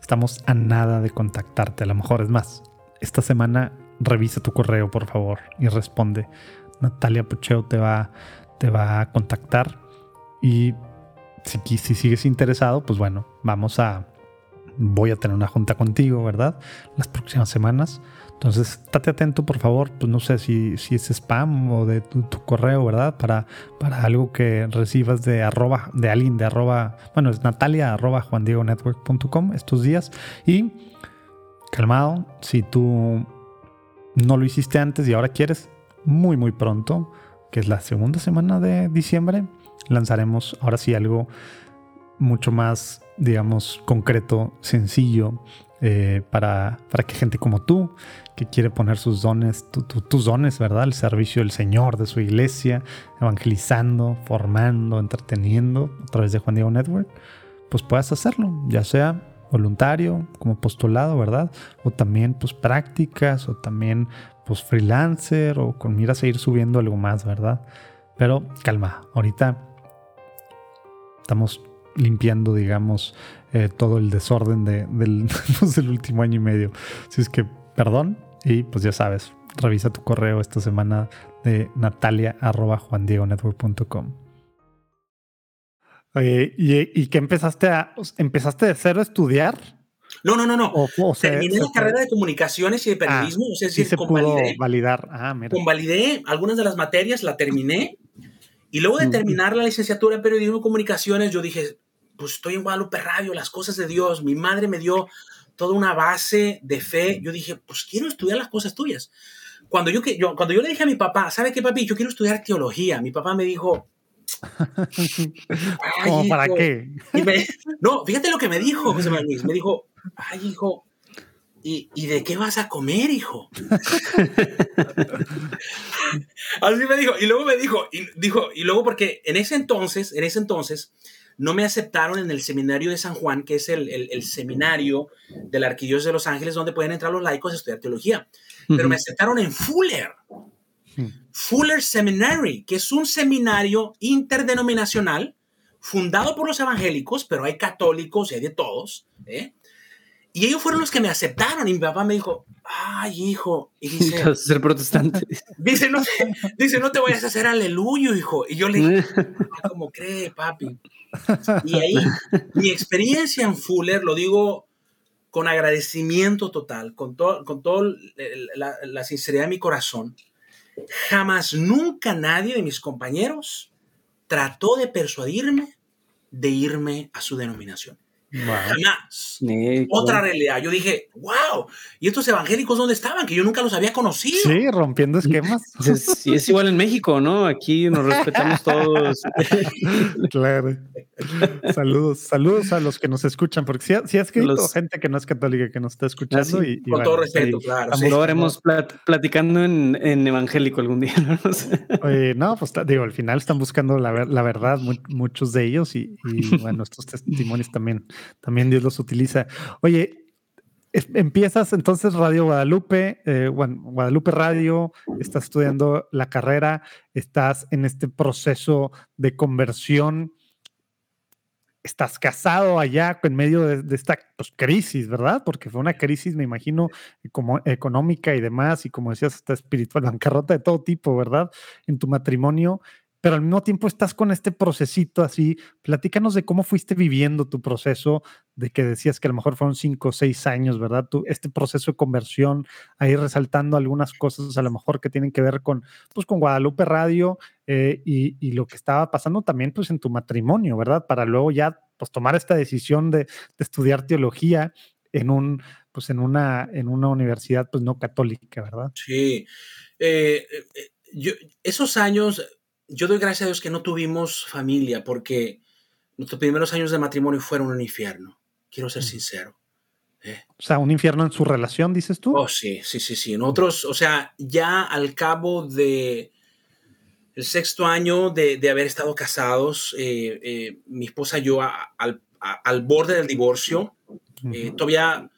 estamos a nada de contactarte. A lo mejor es más, esta semana revisa tu correo, por favor, y responde. Natalia Pucheo te va, te va a contactar y si, si sigues interesado, pues bueno, vamos a, voy a tener una junta contigo, ¿verdad? Las próximas semanas. Entonces, estate atento, por favor, pues no sé si, si es spam o de tu, correo, ¿verdad? Para, para algo que recibas de arroba, de alguien de arroba, bueno, es natalia arroba juandiegonetwork.com estos días. Y calmado, si tú no lo hiciste antes y ahora quieres, muy, muy pronto, que es la segunda semana de diciembre, lanzaremos ahora sí algo mucho más, digamos, concreto, sencillo, eh, para, para, que gente como tú, que quiere poner sus dones, tus dones, ¿verdad? El servicio del Señor, de su iglesia, evangelizando, formando, entreteniendo a través de Juan Diego Network, pues puedas hacerlo, ya sea voluntario, como postulado, ¿verdad? O también pues prácticas, o también pues freelancer, o con miras a ir subiendo algo más, ¿verdad? Pero calma, ahorita estamos limpiando, digamos, eh, todo el desorden de, del, (laughs) último año y medio. Así es que, perdón, y pues ya sabes, revisa tu correo esta semana de natalia arroba Oye, ¿y, ¿y qué empezaste a, empezaste de cero a estudiar? No, no, no, no. Terminé la carrera de comunicaciones y de ah, periodismo. o sea, sí se pudo validar. Ah, mira. Convalidé algunas de las materias, la terminé. Y luego de terminar la licenciatura en periodismo y comunicaciones, yo dije, pues estoy en Guadalupe Radio, las cosas de Dios, mi madre me dio toda una base de fe, yo dije, pues quiero estudiar las cosas tuyas. Cuando yo, yo, cuando yo le dije a mi papá, ¿sabe qué, papi? Yo quiero estudiar teología. Mi papá me dijo, (laughs) ¿Cómo para qué? no, fíjate lo que me dijo José Manuel. Me dijo, ay, hijo, ¿y, ¿y de qué vas a comer, hijo? (laughs) Así me dijo. Y luego me dijo, y dijo, y luego porque en ese entonces, en ese entonces, no me aceptaron en el seminario de San Juan, que es el, el, seminario de la Arquidiócesis de Los Ángeles, donde pueden entrar los laicos a estudiar teología. Pero me aceptaron en Fuller. Hmm. Fuller Seminary, que es un seminario interdenominacional fundado por los evangélicos, pero hay católicos y hay de todos. ¿eh? Y ellos fueron los que me aceptaron. Y mi papá me dijo, ay, hijo. Y (laughs) dice, ser protestante. Dice no, dice, no te vayas a hacer aleluyo, hijo. Y yo le dije, ah, (laughs) ¿cómo cree, papi? Y ahí, mi experiencia en Fuller, lo digo con agradecimiento total, con toda con todo la, la sinceridad de mi corazón. Jamás, nunca nadie de mis compañeros trató de persuadirme de irme a su denominación. Jamás. Otra realidad. Yo dije, wow, ¿y estos evangélicos dónde estaban? Que yo nunca los había conocido. Sí, rompiendo esquemas. (laughs) Sí, es igual en México, ¿no? Aquí nos respetamos todos. (laughs) claro. Saludos, saludos a los que nos escuchan, porque si, si has escrito gente que no es católica que nos está escuchando. y, con todo respeto, claro. Lo haremos platicando en, en, evangélico algún día, (laughs) ¿no? no, pues digo, al final están buscando la, la verdad, muchos de ellos, y, y bueno, estos testimonios también también Dios los utiliza. Oye, empiezas entonces Radio Guadalupe, eh, bueno, Guadalupe Radio, estás estudiando la carrera, estás en este proceso de conversión, estás casado allá en medio de, esta pues, crisis, ¿verdad? Porque fue una crisis, me imagino, como económica y demás, y como decías, hasta espiritual, (laughs) bancarrota de todo tipo, ¿verdad? En tu matrimonio pero al mismo tiempo estás con este procesito así. Platícanos de cómo fuiste viviendo tu proceso, de que decías que a lo mejor fueron cinco o seis años, ¿verdad? Tu, este proceso de conversión, ahí resaltando algunas cosas a lo mejor que tienen que ver con, pues, con Guadalupe Radio eh, y, lo que estaba pasando también pues en tu matrimonio, ¿verdad? Para luego ya pues tomar esta decisión de, estudiar teología en un pues en una en una universidad pues no católica, ¿verdad? Sí. Eh, eh, yo, esos años yo doy gracias a Dios que no tuvimos familia porque nuestros primeros años de matrimonio fueron un infierno. Quiero ser mm. sincero. ¿eh? O sea, un infierno en su relación, dices tú. Oh, sí, sí, sí, sí. Nosotros, o sea, ya al cabo de el sexto año de, haber estado casados, eh, eh, mi esposa y yo al, borde del divorcio, todavía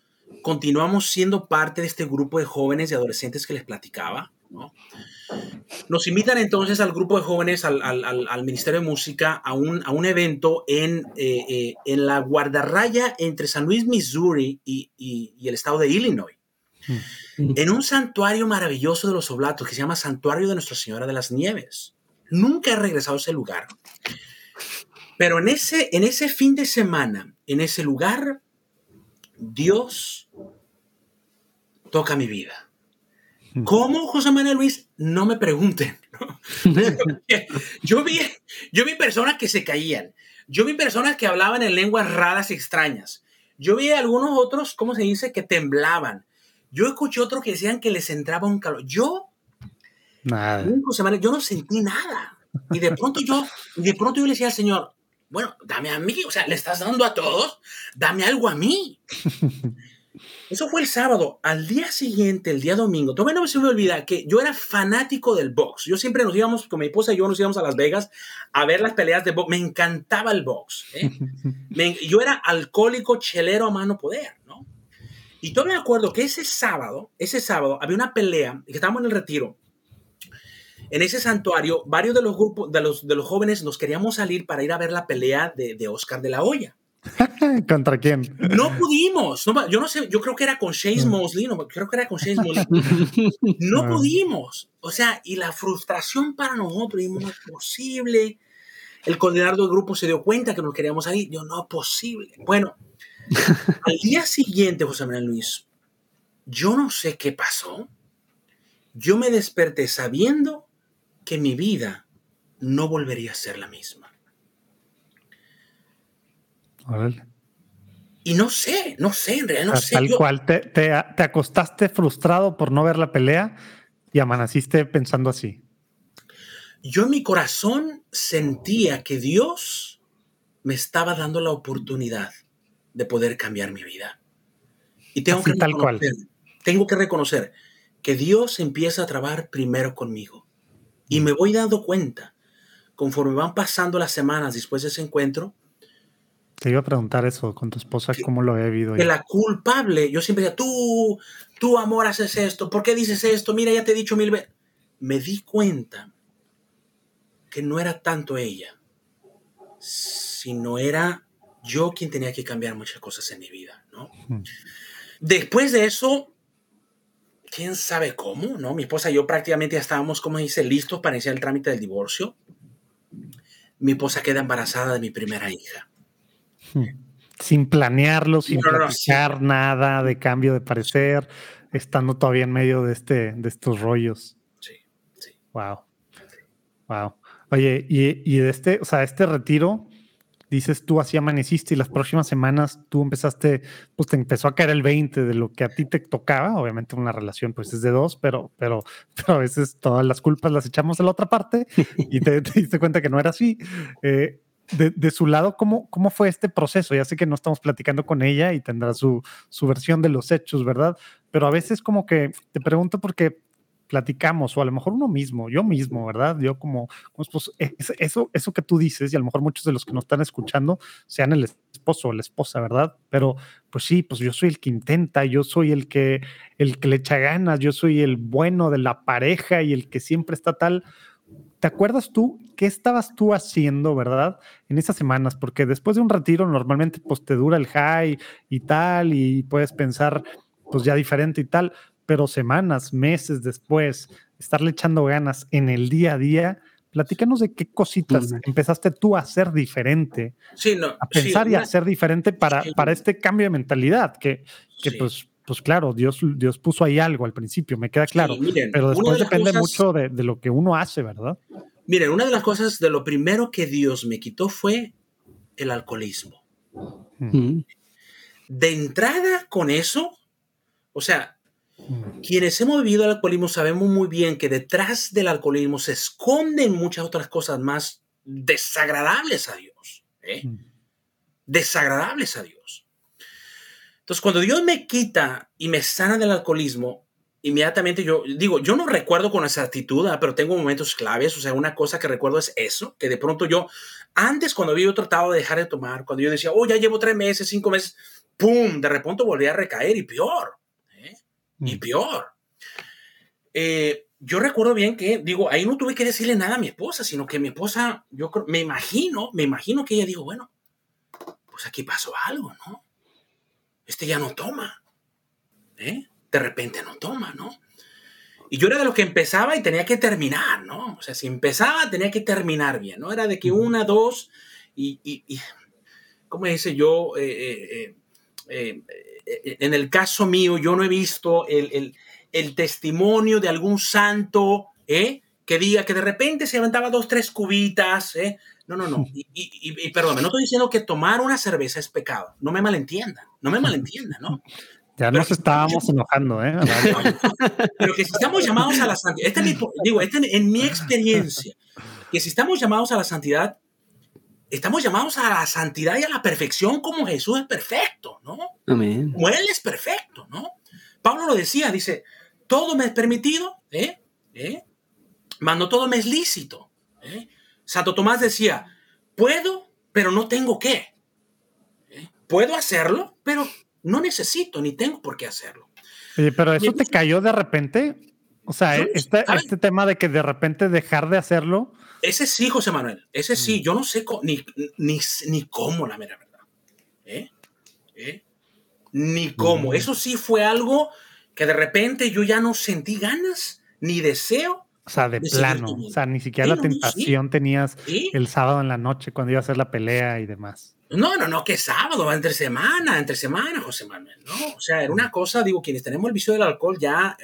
continuamos siendo parte de este grupo de jóvenes y adolescentes que les platicaba. ¿no? Nos invitan entonces al grupo de jóvenes, al, Ministerio de Música, a un, a un evento en, eh, eh, en la guardarraya entre San Luis, Missouri y, el estado de Illinois. Mm. En un santuario maravilloso de los Oblatos que se llama Santuario de Nuestra Señora de las Nieves. Nunca he regresado a ese lugar. Pero en ese, en ese fin de semana, en ese lugar, Dios toca mi vida. Hmm. ¿Cómo, José Manuel Luis? No me pregunten. (laughs) yo, vi, yo vi personas que se caían. Yo vi personas que hablaban en lenguas raras y extrañas. Yo vi algunos otros, ¿cómo se dice?, que temblaban. Yo escuché otros que decían que les entraba un calor. Yo, nada. yo no sentí nada. Y de pronto yo, de pronto yo le decía al Señor, bueno, dame a mí, o sea, le estás dando a todos, dame algo a mí. (laughs) Eso fue el sábado. Al día siguiente, el día domingo, todavía no se me olvida que yo era fanático del box. Yo siempre nos íbamos, con mi esposa y yo nos íbamos a Las Vegas a ver las peleas de box. Me encantaba el box. ¿eh? (laughs) yo era alcohólico, chelero a mano poder, ¿no? Y todavía me acuerdo que ese sábado, ese sábado, había una pelea, que estábamos en el retiro. En ese santuario, varios de los grupos, de los, de los jóvenes nos queríamos salir para ir a ver la pelea de, de Oscar de la Hoya. (laughs) ¿Contra quién? No pudimos. yo no sé, yo creo que era con Chase mm. Mosley, no, creo que era con Chase Mosley. (laughs) No ah. pudimos. O sea, y la frustración para nosotros, no es posible. El coordinador del grupo se dio cuenta que nos queríamos salir. Yo, no es posible. Bueno, (laughs) al día siguiente, José Manuel Luis, yo no sé qué pasó. Yo me desperté sabiendo que mi vida no volvería a ser la misma. Y no sé, no sé, en realidad no sé. Tal cual, te, te, acostaste frustrado por no ver la pelea y amaneciste pensando así. Yo en mi corazón sentía que Dios me estaba dando la oportunidad de poder cambiar mi vida. Y tengo que tal cual. tengo que reconocer que Dios empieza a trabajar primero conmigo. Y me voy dando cuenta, conforme van pasando las semanas después de ese encuentro, te iba a preguntar eso con tu esposa, ¿cómo lo he vivido? Que la culpable, yo siempre decía, tú, tú amor haces esto, ¿por qué dices esto? Mira, ya te he dicho mil veces. Me di cuenta que no era tanto ella, sino era yo quien tenía que cambiar muchas cosas en mi vida, ¿no? Después de eso, quién sabe cómo, ¿no? Mi esposa y yo prácticamente ya estábamos, como dice, listos para iniciar el trámite del divorcio. Mi esposa queda embarazada de mi primera hija. Sin planearlo, sin platicar nada de cambio de parecer, estando todavía en medio de, este, de estos rollos. Sí, sí. Wow. Wow. Oye, y, y de este, o sea, este retiro, dices tú así amaneciste y las próximas semanas tú empezaste, pues te empezó a caer el 20 de lo que a ti te tocaba, obviamente una relación pues es de dos, pero, pero, (laughs) pero a veces todas las culpas las echamos a la otra parte y te, te diste cuenta que no era así. Eh, de, su lado, ¿cómo, ¿cómo fue este proceso? Ya sé que no estamos platicando con ella y tendrá su, su versión de los hechos, ¿verdad? Pero a veces como que te pregunto porque platicamos, o a lo mejor uno mismo, yo mismo, ¿verdad? Yo como, pues, eso, eso que tú dices, y a lo mejor muchos de los que nos están escuchando sean el esposo o la esposa, ¿verdad? Pero pues sí, pues yo soy el que intenta, yo soy el que, el que le echa ganas, yo soy el bueno de la pareja y el que siempre está tal. ¿Te acuerdas tú qué estabas tú haciendo, verdad? En esas semanas, porque después de un retiro normalmente pues te dura el high y tal y puedes pensar pues ya diferente y tal, pero semanas, meses después, estarle echando ganas en el día a día, platícanos de qué cositas empezaste tú a hacer diferente, sí, no, a pensar y a hacer diferente para, para este cambio de mentalidad, que, que pues pues claro, Dios, Dios puso ahí algo al principio, me queda claro. pero después depende mucho de, lo que uno hace, ¿verdad? Miren, una de las cosas, de lo primero que Dios me quitó fue el alcoholismo. Mm. De entrada con eso, o sea, mm. quienes hemos vivido el alcoholismo sabemos muy bien que detrás del alcoholismo se esconden muchas otras cosas más desagradables a Dios. ¿eh? Mm. Desagradables a Dios. Entonces, cuando Dios me quita y me sana del alcoholismo, inmediatamente yo digo, yo no recuerdo con esa actitud, ah, pero tengo momentos claves. O sea, una cosa que recuerdo es eso, que de pronto yo, antes cuando había tratado de dejar de tomar, cuando yo decía, oh, ya llevo tres meses, cinco meses, ¡pum! De repente volví a recaer y peor. ¿eh? Y mm. peor. Eh, yo recuerdo bien que, digo, ahí no tuve que decirle nada a mi esposa, sino que mi esposa, yo me imagino, me imagino que ella dijo, bueno, pues aquí pasó algo, ¿no? Este ya no toma. ¿eh? De repente no toma, ¿no? Y yo era de los que empezaba y tenía que terminar, ¿no? O sea, si empezaba tenía que terminar bien, ¿no? Era de que una, dos, y, y, ¿cómo dice yo? Eh, eh, en el caso mío, yo no he visto el, el, testimonio de algún santo que diga que de repente se levantaba dos, tres cubitas. No, no, no. Y, y, perdón, no estoy diciendo que tomar una cerveza es pecado. No me malentiendan, no me malentiendan, ¿no? (laughs) Ya nos estábamos enojando, ¿eh? (laughs) Pero que si estamos llamados a la santidad, este digo, este en mi experiencia, que si estamos llamados a la santidad, estamos llamados a la santidad y a la perfección como Jesús es perfecto, ¿no? Amén. Como Él es perfecto, ¿no? Pablo lo decía, dice, todo me es permitido, ¿eh? ¿Eh? Mas no todo me es lícito. ¿eh? Santo Tomás decía, puedo, pero no tengo qué. ¿Eh? Puedo hacerlo, pero no necesito ni tengo por qué hacerlo. Oye, pero eso te cayó de repente. O sea, este, este, tema de que de repente dejar de hacerlo. Ese sí, José Manuel. Ese sí. Mm. Yo no sé ni, ni, ni, cómo, la mera verdad. ¿Eh? ¿Eh? Ni cómo. Mm. Eso sí fue algo que de repente yo ya no sentí ganas ni deseo. O sea, de, plano. O sea, ni siquiera la tentación tenías el sábado en la noche cuando iba a hacer la pelea y demás. No, no, no, que sábado, entre semana, entre semana, José Manuel, ¿no? O sea, era una cosa, digo, quienes tenemos el vicio del alcohol ya,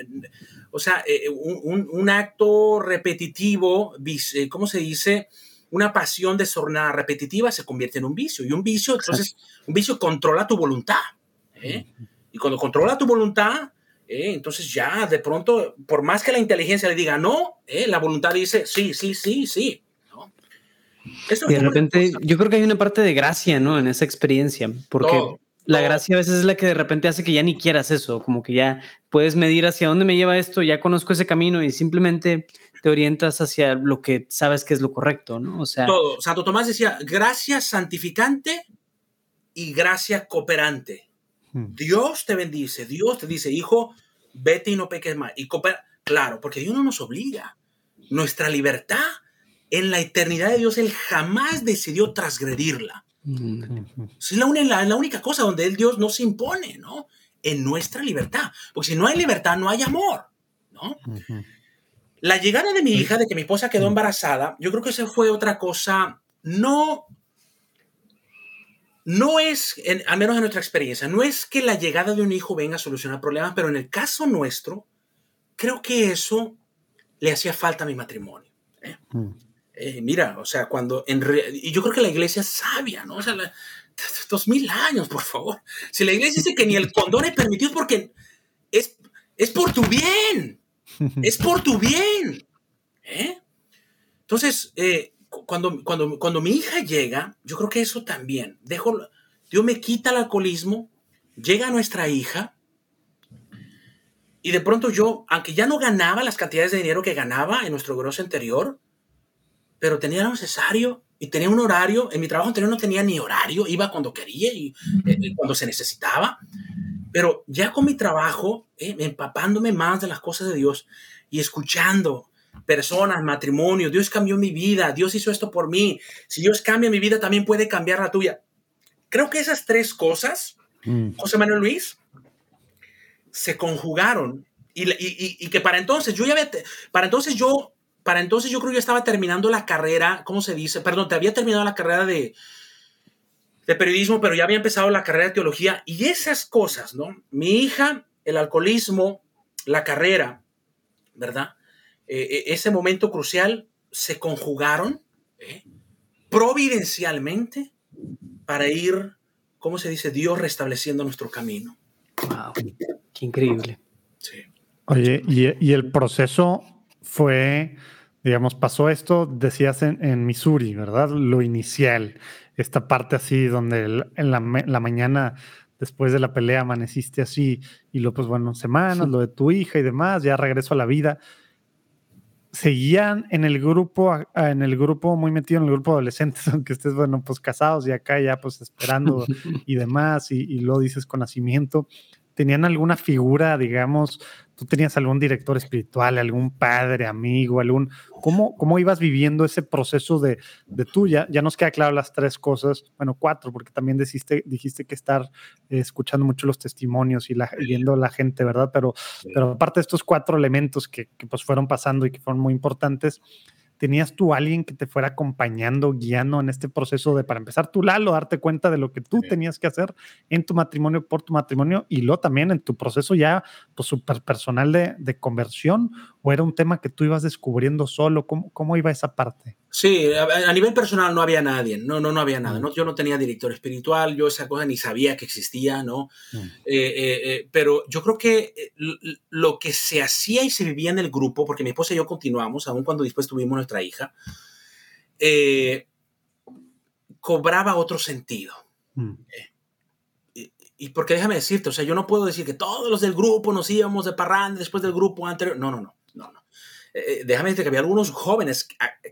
o sea, eh, un, acto repetitivo, eh, ¿cómo se dice? Una pasión desordenada repetitiva se convierte en un vicio. Y un vicio, entonces, un vicio controla tu voluntad. ¿eh? Y cuando controla tu voluntad, entonces ya de pronto, por más que la inteligencia le diga no, la voluntad dice sí, sí, sí, sí de repente, yo creo que hay una parte de gracia, ¿no? En esa experiencia, porque la gracia a veces es la que de repente hace que ya ni quieras eso, como que ya puedes medir hacia dónde me lleva esto, ya conozco ese camino y simplemente te orientas hacia lo que sabes que es lo correcto, ¿no? O sea, todo. Santo Tomás decía, gracia santificante y gracia cooperante. Hmm. Dios te bendice, Dios te dice, hijo, vete y no peques más. Y coopera, claro, porque Dios no nos obliga. Nuestra libertad en la eternidad de Dios, Él jamás decidió transgredirla. Es la, la, única cosa donde el Dios no se impone, ¿no? En nuestra libertad. Porque si no hay libertad, no hay amor, ¿no? La llegada de mi hija, de que mi esposa quedó embarazada, yo creo que esa fue otra cosa, no, no es, al menos en nuestra experiencia, no es que la llegada de un hijo venga a solucionar problemas, pero en el caso nuestro, creo que eso le hacía falta a mi matrimonio. ¿eh? Eh, mira, o sea, cuando en y yo creo que la iglesia es sabia, ¿no? O sea, dos mil años, por favor. Si la iglesia dice que ni el condón es permitido porque es, es por tu bien, es por tu bien. ¿eh? Entonces, eh, cuando, cuando, cuando mi hija llega, yo creo que eso también, dejo, Dios me quita el alcoholismo, llega nuestra hija, y de pronto yo, aunque ya no ganaba las cantidades de dinero que ganaba en nuestro grosso anterior, pero tenía lo necesario y tenía un horario. En mi trabajo anterior no tenía ni horario, iba cuando quería y eh, cuando se necesitaba. Pero ya con mi trabajo, eh, empapándome más de las cosas de Dios y escuchando personas, matrimonio, Dios cambió mi vida, Dios hizo esto por mí. Si Dios cambia mi vida, también puede cambiar la tuya. Creo que esas tres cosas, mm. José Manuel Luis, se conjugaron y, y, y, que para entonces yo ya había, para entonces yo para entonces yo creo que yo estaba terminando la carrera, ¿cómo se dice? Perdón, te había terminado la carrera de, de periodismo, pero ya había empezado la carrera de teología y esas cosas, ¿no? Mi hija, el alcoholismo, la carrera, ¿verdad? Eh, eh, ese momento crucial se conjugaron ¿eh? providencialmente para ir, ¿cómo se dice? Dios restableciendo nuestro camino. Wow, qué increíble. Sí. Oye, y, y el proceso fue digamos, pasó esto, decías en, Missouri, ¿verdad? Lo inicial, esta parte así donde en la, mañana después de la pelea amaneciste así y luego, pues bueno, semanas, lo de tu hija y demás, ya regreso a la vida. Seguían en el grupo, en el grupo, muy metido en el grupo de adolescentes, (laughs) aunque estés, bueno, pues casados y acá ya pues esperando (laughs) y demás, y, y lo dices con nacimiento. ¿Tenían alguna figura, digamos, tú tenías algún director espiritual, algún padre, amigo, algún... ¿Cómo, cómo ibas viviendo ese proceso de, de tú? Ya, nos queda claro las tres cosas, bueno, cuatro, porque también dijiste, dijiste que estar eh, escuchando mucho los testimonios y, la, viendo a la gente, ¿verdad? Pero, pero aparte de estos cuatro elementos que, que, pues fueron pasando y que fueron muy importantes, ¿Tenías tú alguien que te fuera acompañando, guiando en este proceso de, para empezar, tú, Lalo, darte cuenta de lo que tú tenías que hacer en tu matrimonio, por tu matrimonio, y luego también en tu proceso ya pues, súper personal de, de, conversión? ¿O era un tema que tú ibas descubriendo solo? ¿Cómo, cómo iba esa parte? Sí, a, nivel personal no había nadie, no, no, no había nada. ¿no? Yo no tenía director espiritual, yo esa cosa ni sabía que existía, ¿no? Mm. Eh, eh, eh, pero yo creo que lo que se hacía y se vivía en el grupo, porque mi esposa y yo continuamos, aun cuando después tuvimos nuestra hija, cobraba otro sentido. Mm. Y, y, porque déjame decirte, o sea, yo no puedo decir que todos los del grupo nos íbamos de parranda después del grupo anterior. No, no, no, no, no. Eh, déjame decirte que había algunos jóvenes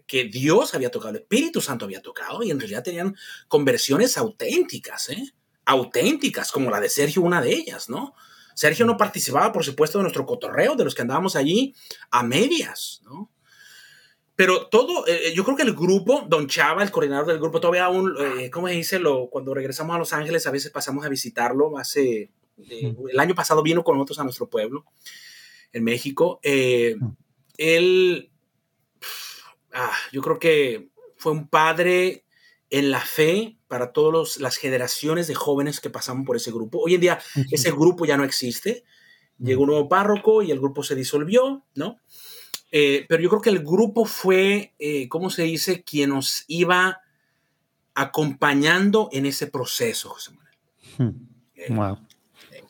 que Dios había tocado, el Espíritu Santo había tocado y en realidad tenían conversiones auténticas, ¿eh? auténticas, como la de Sergio, una de ellas, ¿no? Sergio no participaba, por supuesto, de nuestro cotorreo, de los que andábamos allí a medias, ¿no? Pero todo, eh, yo creo que el grupo, Don Chava, el coordinador del grupo, todavía aún, eh, ¿cómo se dice? Lo, cuando regresamos a Los Ángeles, a veces pasamos a visitarlo. Hace, el año pasado vino con nosotros a nuestro pueblo, en México él, ah, yo creo que fue un padre en la fe para todas las generaciones de jóvenes que pasamos por ese grupo. Hoy en día ese grupo ya no existe. Llegó un nuevo párroco y el grupo se disolvió, ¿no? Eh, pero yo creo que el grupo fue, eh, ¿cómo se dice?, quien nos iba acompañando en ese proceso, José Manuel. wow.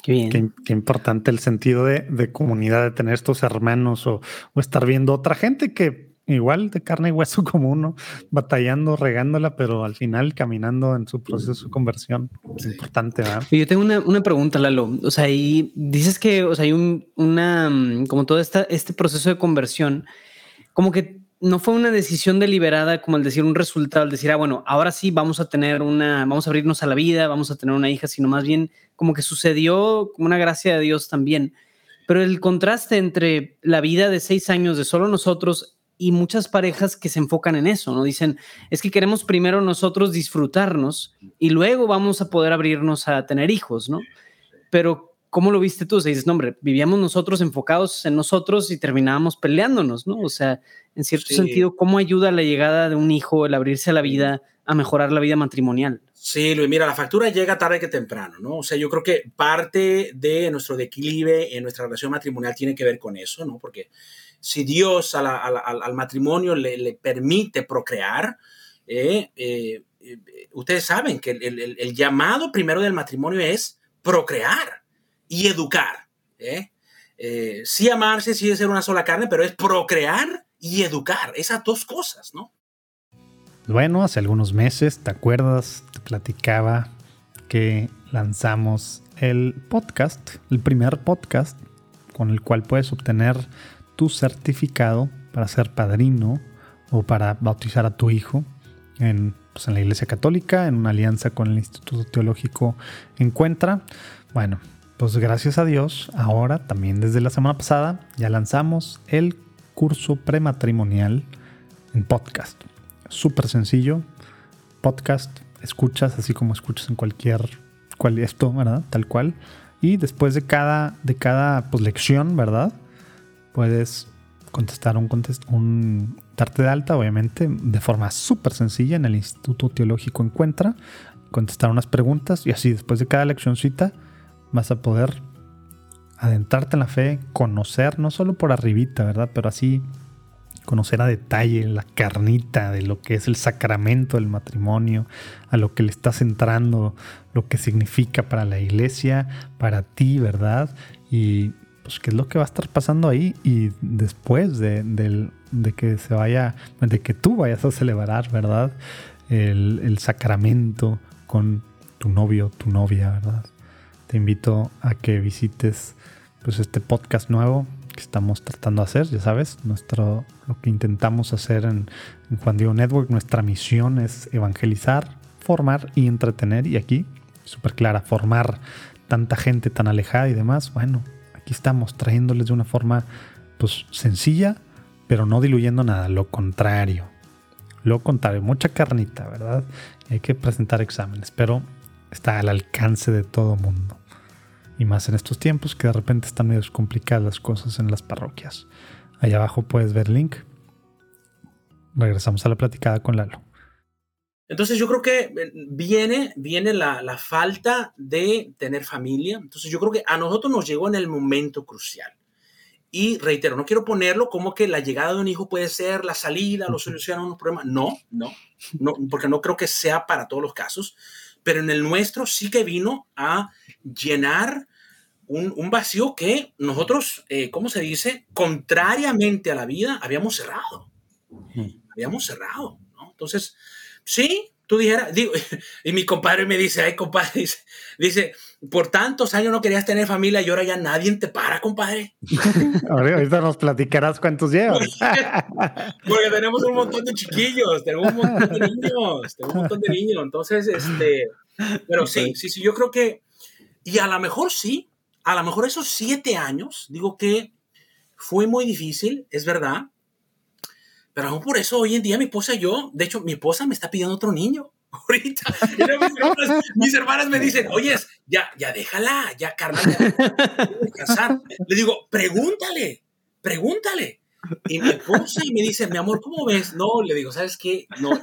Qué, importante el sentido de, comunidad, de tener estos hermanos o, estar viendo otra gente que igual de carne y hueso (laughs) como uno, batallando, regándola, pero al final caminando en su proceso de conversión. Es importante, ¿verdad? Yo tengo una, pregunta, Lalo. O sea, y dices que o sea, hay un, una, mm, como todo esta, este proceso de conversión, como que no fue una decisión deliberada como el decir un resultado, el decir, ah, bueno, ahora sí vamos a tener una, vamos a abrirnos a la vida, vamos a tener una hija, sino más bien como que sucedió como una gracia de Dios también. Pero el contraste entre la vida de seis años de solo nosotros y muchas parejas que se enfocan en eso, ¿no? Dicen, es que queremos primero nosotros disfrutarnos y luego vamos a poder abrirnos a tener hijos, ¿no? Pero ¿cómo lo viste tú? O sea, dices, no, hombre, vivíamos nosotros enfocados en nosotros y terminábamos peleándonos, ¿no? O sea, en cierto sentido, ¿cómo ayuda la llegada de un hijo, el abrirse a la vida, a mejorar la vida matrimonial? Sí, Luis, mira, la factura llega tarde que temprano, ¿no? O sea, yo creo que parte de nuestro declive en nuestra relación matrimonial tiene que ver con eso, ¿no? Porque si Dios al matrimonio le, permite procrear, eh, eh, eh, ustedes saben que el llamado primero del matrimonio es procrear y educar. ¿eh? sí amarse, sí ser una sola carne, pero es procrear y educar. Esas dos cosas, ¿no? Bueno, hace algunos meses, ¿te acuerdas? Te platicaba que lanzamos el podcast, el primer podcast con el cual puedes obtener tu certificado para ser padrino o para bautizar a tu hijo en, pues, en la Iglesia Católica, en una alianza con el Instituto Teológico Encuentra. Bueno, pues gracias a Dios, ahora también desde la semana pasada ya lanzamos el curso prematrimonial en podcast. Súper sencillo. Podcast, escuchas así como escuchas en cualquier cual esto, ¿verdad? Tal cual. Y después de cada, de cada pues, lección, ¿verdad? Puedes contestar un, contest un darte de alta, obviamente, de forma súper sencilla en el Instituto Teológico Encuentra, contestar unas preguntas y así después de cada leccioncita vas a poder adentrarte en la fe, conocer, no solo por arribita, ¿verdad? Pero así conocer a detalle la carnita de lo que es el sacramento del matrimonio, a lo que le estás entrando, lo que significa para la iglesia, para ti, ¿verdad? Y pues qué es lo que va a estar pasando ahí y después de, que se vaya, de que tú vayas a celebrar, ¿verdad? El, el sacramento con tu novio, tu novia, ¿verdad? te invito a que visites pues este podcast nuevo estamos tratando de hacer, ya sabes, nuestro, lo que intentamos hacer en, Juan Diego Network, nuestra misión es evangelizar, formar y entretener, y aquí, súper clara, formar tanta gente tan alejada y demás, bueno, aquí estamos trayéndoles de una forma pues sencilla, pero no diluyendo nada, lo contrario, lo contrario, mucha carnita, ¿verdad? hay que presentar exámenes, pero está al alcance de todo mundo y más en estos tiempos que de repente están medio complicadas las cosas en las parroquias. Allá abajo puedes ver el link regresamos a la platicada con Lalo. Entonces yo creo que eh, viene, viene la, la, falta de tener familia. Entonces yo creo que a nosotros nos llegó en el momento crucial. Y reitero, no quiero ponerlo como que la llegada de un hijo puede ser la salida, lo soluciona unos problemas. No, no, no, porque no creo que sea para todos los casos. Pero en el nuestro sí que vino a llenar un, un vacío que nosotros, eh, ¿cómo se dice? Contrariamente a la vida, habíamos cerrado. Habíamos cerrado, ¿no? Entonces, Sí, tú dijeras, digo, (laughs) y mi compadre me dice, ay, compadre, (laughs) dice, dice, por tantos años no querías tener familia y ahora ya nadie te para, compadre. (laughs) Ahorita nos platicarás cuántos llevas. Porque tenemos un montón de chiquillos, tenemos un montón de niños, tenemos un montón de niños. Entonces, este, pero sí, sí, sí, yo creo que, y a lo mejor sí, a lo mejor esos siete años, digo que fue muy difícil, es verdad, pero aún por eso hoy en día mi esposa y yo, de hecho, mi esposa me está pidiendo otro niño. Ahorita, mis, hermanas, me dicen, oye, ya, ya déjala, ya, carnal. Le digo, pregúntale, pregúntale. Y mi esposa me dice, mi amor, ¿cómo ves? No, le digo, ¿sabes qué? No.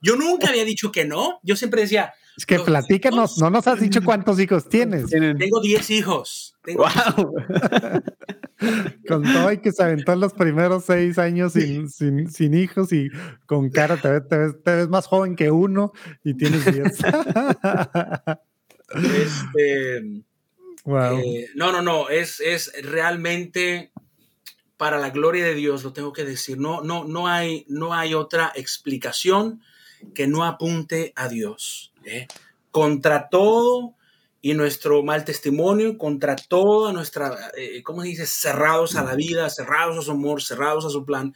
Yo nunca había dicho que no. Yo siempre decía, es que platícanos, no nos has dicho (clears throat) cuántos hijos tienes. Tengo 10 hijos. wow. (laughs) con todo y que se aventó en los primeros seis años sin, sin, hijos y con cara te, ves, más joven que uno y tienes 10. (laughs) este, wow. Eh, no, no, no, es, es realmente para la gloria de Dios, lo tengo que decir. No, no, no, hay, no hay otra explicación que no apunte a Dios. ¿Eh? Contra todo y nuestro mal testimonio, contra toda nuestra, eh, ¿cómo se dice? Cerrados a la vida, cerrados a su amor, cerrados a su plan.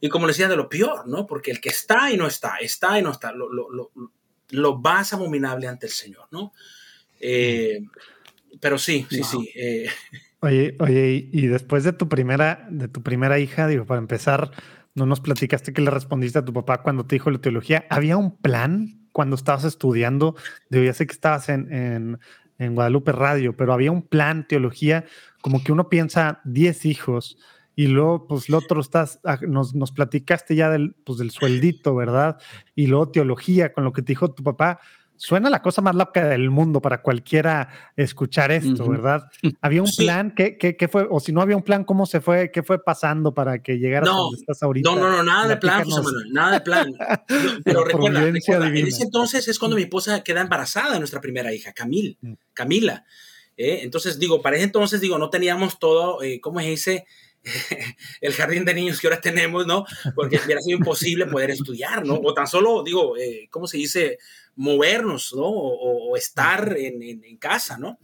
Y como le decía, de lo peor, ¿no? Porque el que está y no está, está y no está, lo, lo, lo, lo más abominable ante el Señor, ¿no? Eh, pero sí, sí, sí. Oye, oye, y después de tu primera, de tu primera hija, digo, para empezar, no nos platicaste que le respondiste a tu papá cuando te dijo la teología. ¿Había un plan cuando estabas estudiando, ya sé que estabas en, en, en, Guadalupe Radio, pero había un plan, teología, como que uno piensa 10 hijos y luego, pues, lo otro estás, ah, nos, nos platicaste ya del, pues, del sueldito, ¿verdad? Y luego teología, con lo que te dijo tu papá suena la cosa más loca del mundo para cualquiera escuchar esto, ¿verdad? (laughs) ¿Había un plan? ¿Qué, qué, fue? O si no había un plan, ¿cómo se fue? ¿Qué fue pasando para que llegaras no, donde estás ahorita? No, no, no, nada de plan, José Manuel, nada de plan. (laughs) pero recuerda, recuerda en ese entonces es cuando mi esposa queda embarazada nuestra primera hija, Camil, mm. Camila. ¿eh? entonces, digo, para ese entonces, digo, no teníamos todo, eh, ¿cómo se dice? (laughs) el jardín de niños que ahora tenemos, ¿no? Porque hubiera sido imposible poder estudiar, ¿no? O tan solo, digo, eh, ¿cómo se dice? Movernos, ¿no? O, estar en, en, casa, ¿no?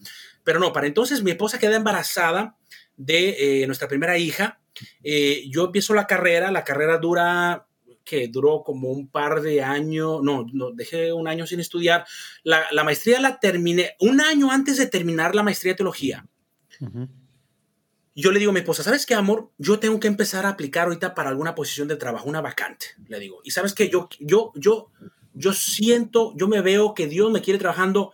Pero no, para entonces mi esposa queda embarazada de eh, nuestra primera hija. Eh, yo empiezo la carrera, la carrera dura, que duró como un par de años, no, no dejé un año sin estudiar. La, la, maestría la terminé un año antes de terminar la maestría de teología. Uh yo le digo a mi esposa, ¿sabes qué, amor? Yo tengo que empezar a aplicar ahorita para alguna posición de trabajo, una vacante, le digo. Y sabes que yo, yo, yo, yo siento, yo me veo que Dios me quiere trabajando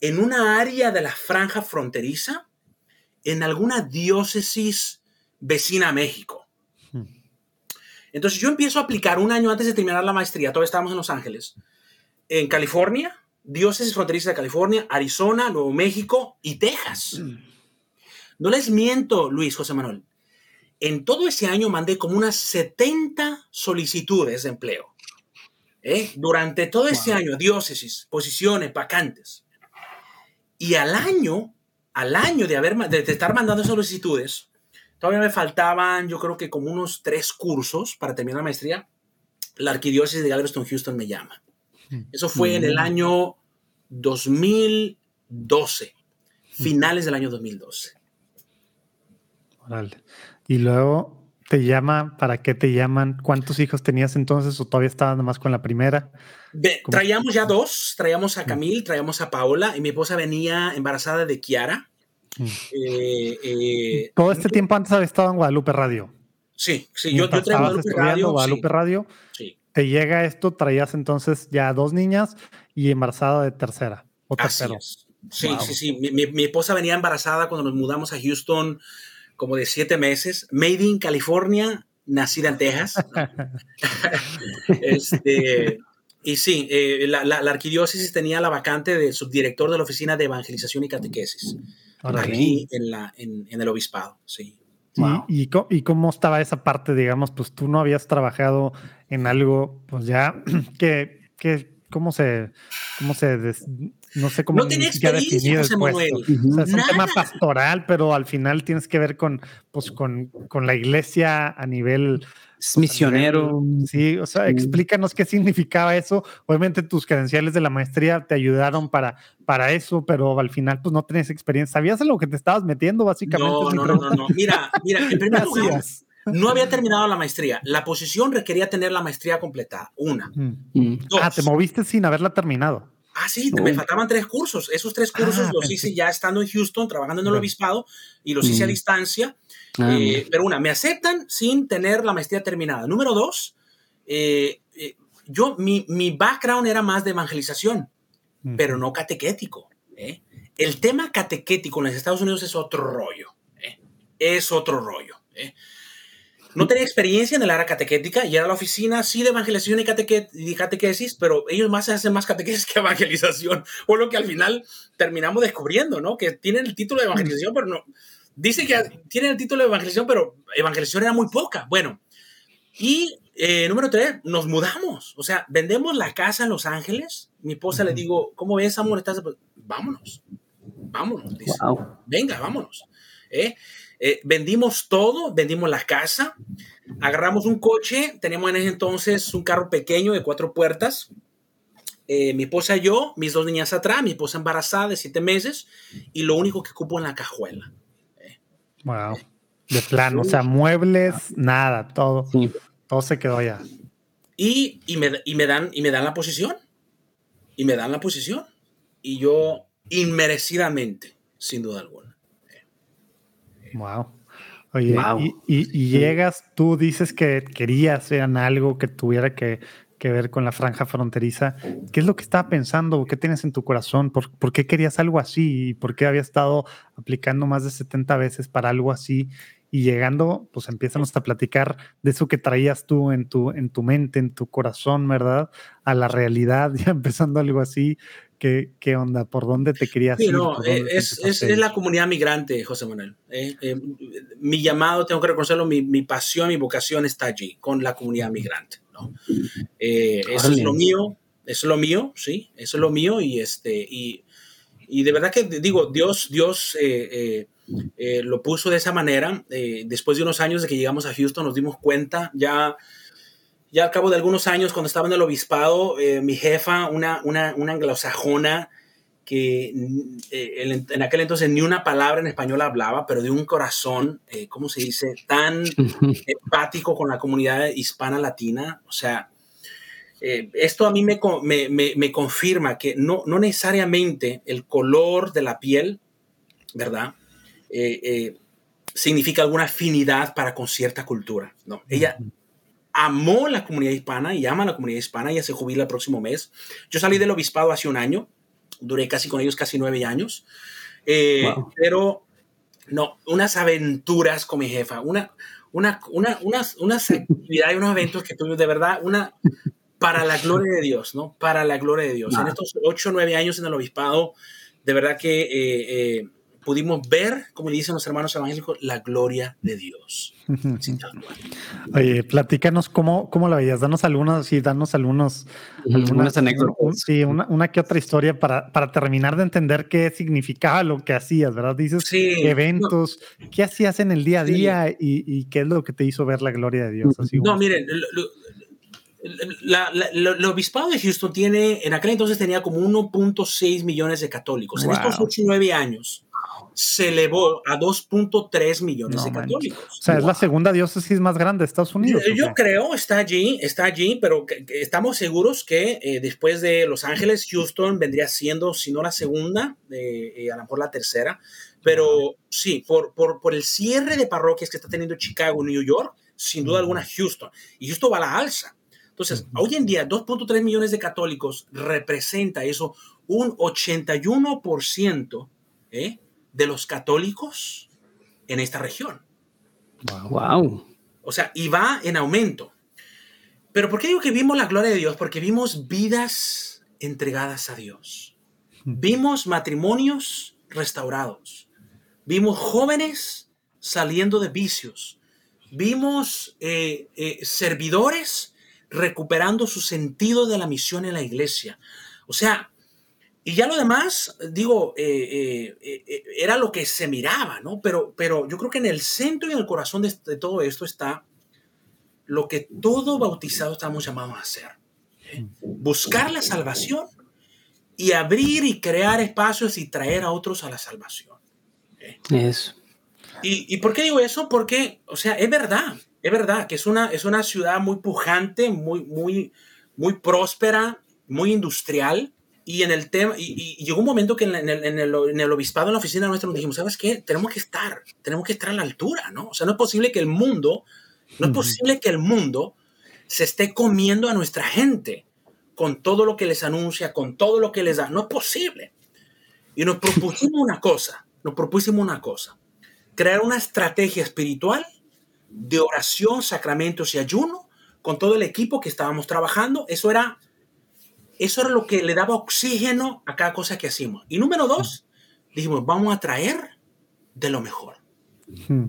en una área de la franja fronteriza, en alguna diócesis vecina a México. Entonces yo empiezo a aplicar un año antes de terminar la maestría, todavía estábamos en Los Ángeles, en California, diócesis fronteriza de California, Arizona, Nuevo México y Texas. No les miento, Luis José Manuel. En todo ese año mandé como unas 70 solicitudes de empleo. ¿Eh? Durante todo ese año, diócesis, posiciones, vacantes. Y al año, al año de, haber, de, estar mandando solicitudes, todavía me faltaban, yo creo que como unos tres cursos para terminar la maestría. La arquidiócesis de Galveston, Houston me llama. Hmm. Eso fue en el hmm. año 2012, finales del año 2012. Y luego te llama, ¿para qué te llaman? ¿Cuántos hijos tenías entonces o todavía estabas nomás con la primera? traíamos ya dos, traíamos a. Camil, traíamos a Paola y mi esposa venía embarazada de Kiara. Mm. Eh, eh, Todo este tiempo antes había estado en Guadalupe Radio. Sí, sí, yo, yo Guadalupe Radio. Guadalupe Radio. Sí. Te llega esto, traías entonces ya dos niñas y embarazada de tercera o tercero. Sí, sí, sí. Mi, mi, esposa venía embarazada cuando nos mudamos a Houston como de siete meses, Made in California, nacida en Texas. (laughs) este, y sí, eh, la, la, arquidiócesis tenía la vacante de subdirector de la Oficina de Evangelización y Catequesis, aquí en, la, en, en, el obispado, sí. ¿Y, y, cómo estaba esa parte, digamos, pues tú no habías trabajado en algo, pues ya, (clears throat) que, que cómo se, cómo se, no sé cómo no tenía experiencia, José Manuel. es un tema pastoral, pero al final tienes que ver con, pues, con, con la iglesia a nivel misionero. sí, o sea, explícanos qué significaba eso. Obviamente tus credenciales de la maestría te ayudaron para, para eso, pero al final pues no tenías experiencia. ¿Sabías en lo que te estabas metiendo básicamente? No, no, no, no, Mira, mira, en primer (laughs) lugar, no había terminado la maestría. La posición requería tener la maestría completada. Una. Mm. Ah, te moviste sin haberla terminado. Ah, sí, me faltaban tres cursos. Esos tres cursos ah, los hice ya estando en Houston, trabajando en el obispado, y los hice a mm. distancia. Ah, eh, pero una, me aceptan sin tener la maestría terminada. Número dos, eh, eh, yo, mi, mi, background era más de evangelización, pero no catequético. El tema catequético en los Estados Unidos es otro rollo. Es otro rollo. No tenía experiencia en el área catequética y era la oficina, sí, de evangelización y, catequesis, pero ellos más hacen más catequesis que evangelización, (laughs) o lo que al final terminamos descubriendo, ¿no? Que tienen el título de evangelización, pero no. Dice que tienen el título de evangelización, pero evangelización era muy poca. Bueno, y eh, número tres, nos mudamos. O sea, vendemos la casa en Los Ángeles. Mi esposa le digo, ¿cómo ves, amor? ¿Estás? Vámonos. Vámonos. Dice. Venga, vámonos. ¿Eh? Eh, vendimos todo, vendimos la casa, agarramos un coche, tenemos en ese entonces un carro pequeño de cuatro puertas, eh, mi esposa y yo, mis dos niñas atrás, mi esposa embarazada de siete meses y lo único que cupo en la cajuela. Wow. De plano, o sea, muebles, nada, todo. Todo se quedó allá. Y, y, me, y, me dan, y me dan la posición. Y me dan la posición. Y yo, inmerecidamente, sin duda alguna. Wow. Oye, Y, llegas, tú dices que querías en algo que tuviera que, ver con la franja fronteriza. ¿Qué es lo que estaba pensando? ¿Qué tienes en tu corazón? ¿Por, ¿Por, qué querías algo así? ¿Y por qué había estado aplicando más de 70 veces para algo así? Y llegando, pues empiezan a platicar de eso que traías tú en tu, en tu mente, en tu corazón, ¿verdad? A la realidad, (laughs) ya empezando algo así. ¿Qué, ¿Qué, onda? ¿Por dónde te querías ir? No, eh, es, es, es, la comunidad migrante, José Manuel. Eh, eh, mi llamado, tengo que reconocerlo, mi, mi, pasión, mi vocación está allí, con la comunidad migrante. ¿no? eso es lo mío, eso es lo mío, sí, eso es lo mío y, este, y, y de verdad que digo, Dios, Dios lo puso de esa manera. después de unos años de que llegamos a Houston nos dimos cuenta ya ya al cabo de algunos años, cuando estaba en el obispado, eh, mi jefa, una, una, una anglosajona, que eh, en aquel entonces ni una palabra en español hablaba, pero de un corazón, eh, ¿cómo se dice?, tan (laughs) empático con la comunidad hispana latina. O sea, esto a mí me, me, me, confirma que no, no, necesariamente el color de la piel, ¿verdad? significa alguna afinidad para con cierta cultura. No, ella amó la comunidad hispana y ama la comunidad hispana. y se jubila el próximo mes. Yo salí del obispado hace un año. Duré casi con ellos casi nueve años. Eh, pero no, unas aventuras con mi jefa, una, una, una, unas, unas actividades, unos eventos que tuvimos de verdad, una para la gloria de Dios, ¿no? Para la gloria de Dios. En estos ocho nueve años en el obispado, de verdad que eh, eh, pudimos ver, como le dicen los hermanos evangélicos, la gloria de Dios. Oye, platícanos cómo, cómo la veías, danos algunos, sí, danos algunos, algunas anécdotas. Sí, una, una, que otra historia para, para terminar de entender qué significaba lo que hacías, ¿verdad? Dices eventos, ¿qué hacías en el día a día y, y, qué es lo que te hizo ver la gloria de Dios? no, miren, el obispado de Houston tiene, en aquel entonces tenía como 1.6 millones de católicos. En estos 8 y 9 años, se elevó a 2.3 millones de católicos. O sea, es la segunda diócesis más grande de Estados Unidos. Yo, creo, está allí, está allí, pero estamos seguros que eh, después de Los Ángeles, Houston vendría siendo, si no la segunda, eh, a lo mejor la tercera. Pero sí, por, por, por, el cierre de parroquias que está teniendo Chicago, New York, sin duda alguna Houston. Y Houston va a la alza. Entonces, hoy en día, 2.3 millones de católicos representa eso un 81%, ¿eh? De los católicos en esta región. Wow. O sea, y va en aumento. Pero ¿por qué digo que vimos la gloria de Dios? Porque vimos vidas entregadas a Dios. Vimos matrimonios restaurados. Vimos jóvenes saliendo de vicios. Vimos eh, eh, servidores recuperando su sentido de la misión en la iglesia. O sea, y ya lo demás, digo, eh, era lo que se miraba, ¿no? Pero, pero yo creo que en el centro y en el corazón de, de todo esto está lo que todo bautizado estamos llamados a hacer. Buscar la salvación y abrir y crear espacios y traer a otros a la salvación. Eso. ¿Y, ¿Y, por qué digo eso? Porque, o sea, es verdad, es verdad que es una, es una ciudad muy pujante, muy, muy, muy próspera, muy industrial. Y en el tema, y, llegó un momento que en el, en, el, en el, obispado, en la oficina nuestra, nos dijimos, ¿sabes qué? Tenemos que estar, tenemos que estar a la altura, ¿no? O sea, no es posible que el mundo, no es posible que el mundo se esté comiendo a nuestra gente con todo lo que les anuncia, con todo lo que les da. No es posible. Y nos propusimos una cosa, nos propusimos una cosa, crear una estrategia espiritual de oración, sacramentos y ayuno con todo el equipo que estábamos trabajando. Eso era, eso era lo que le daba oxígeno a cada cosa que hacíamos. Y número dos, dijimos, vamos a traer de lo mejor.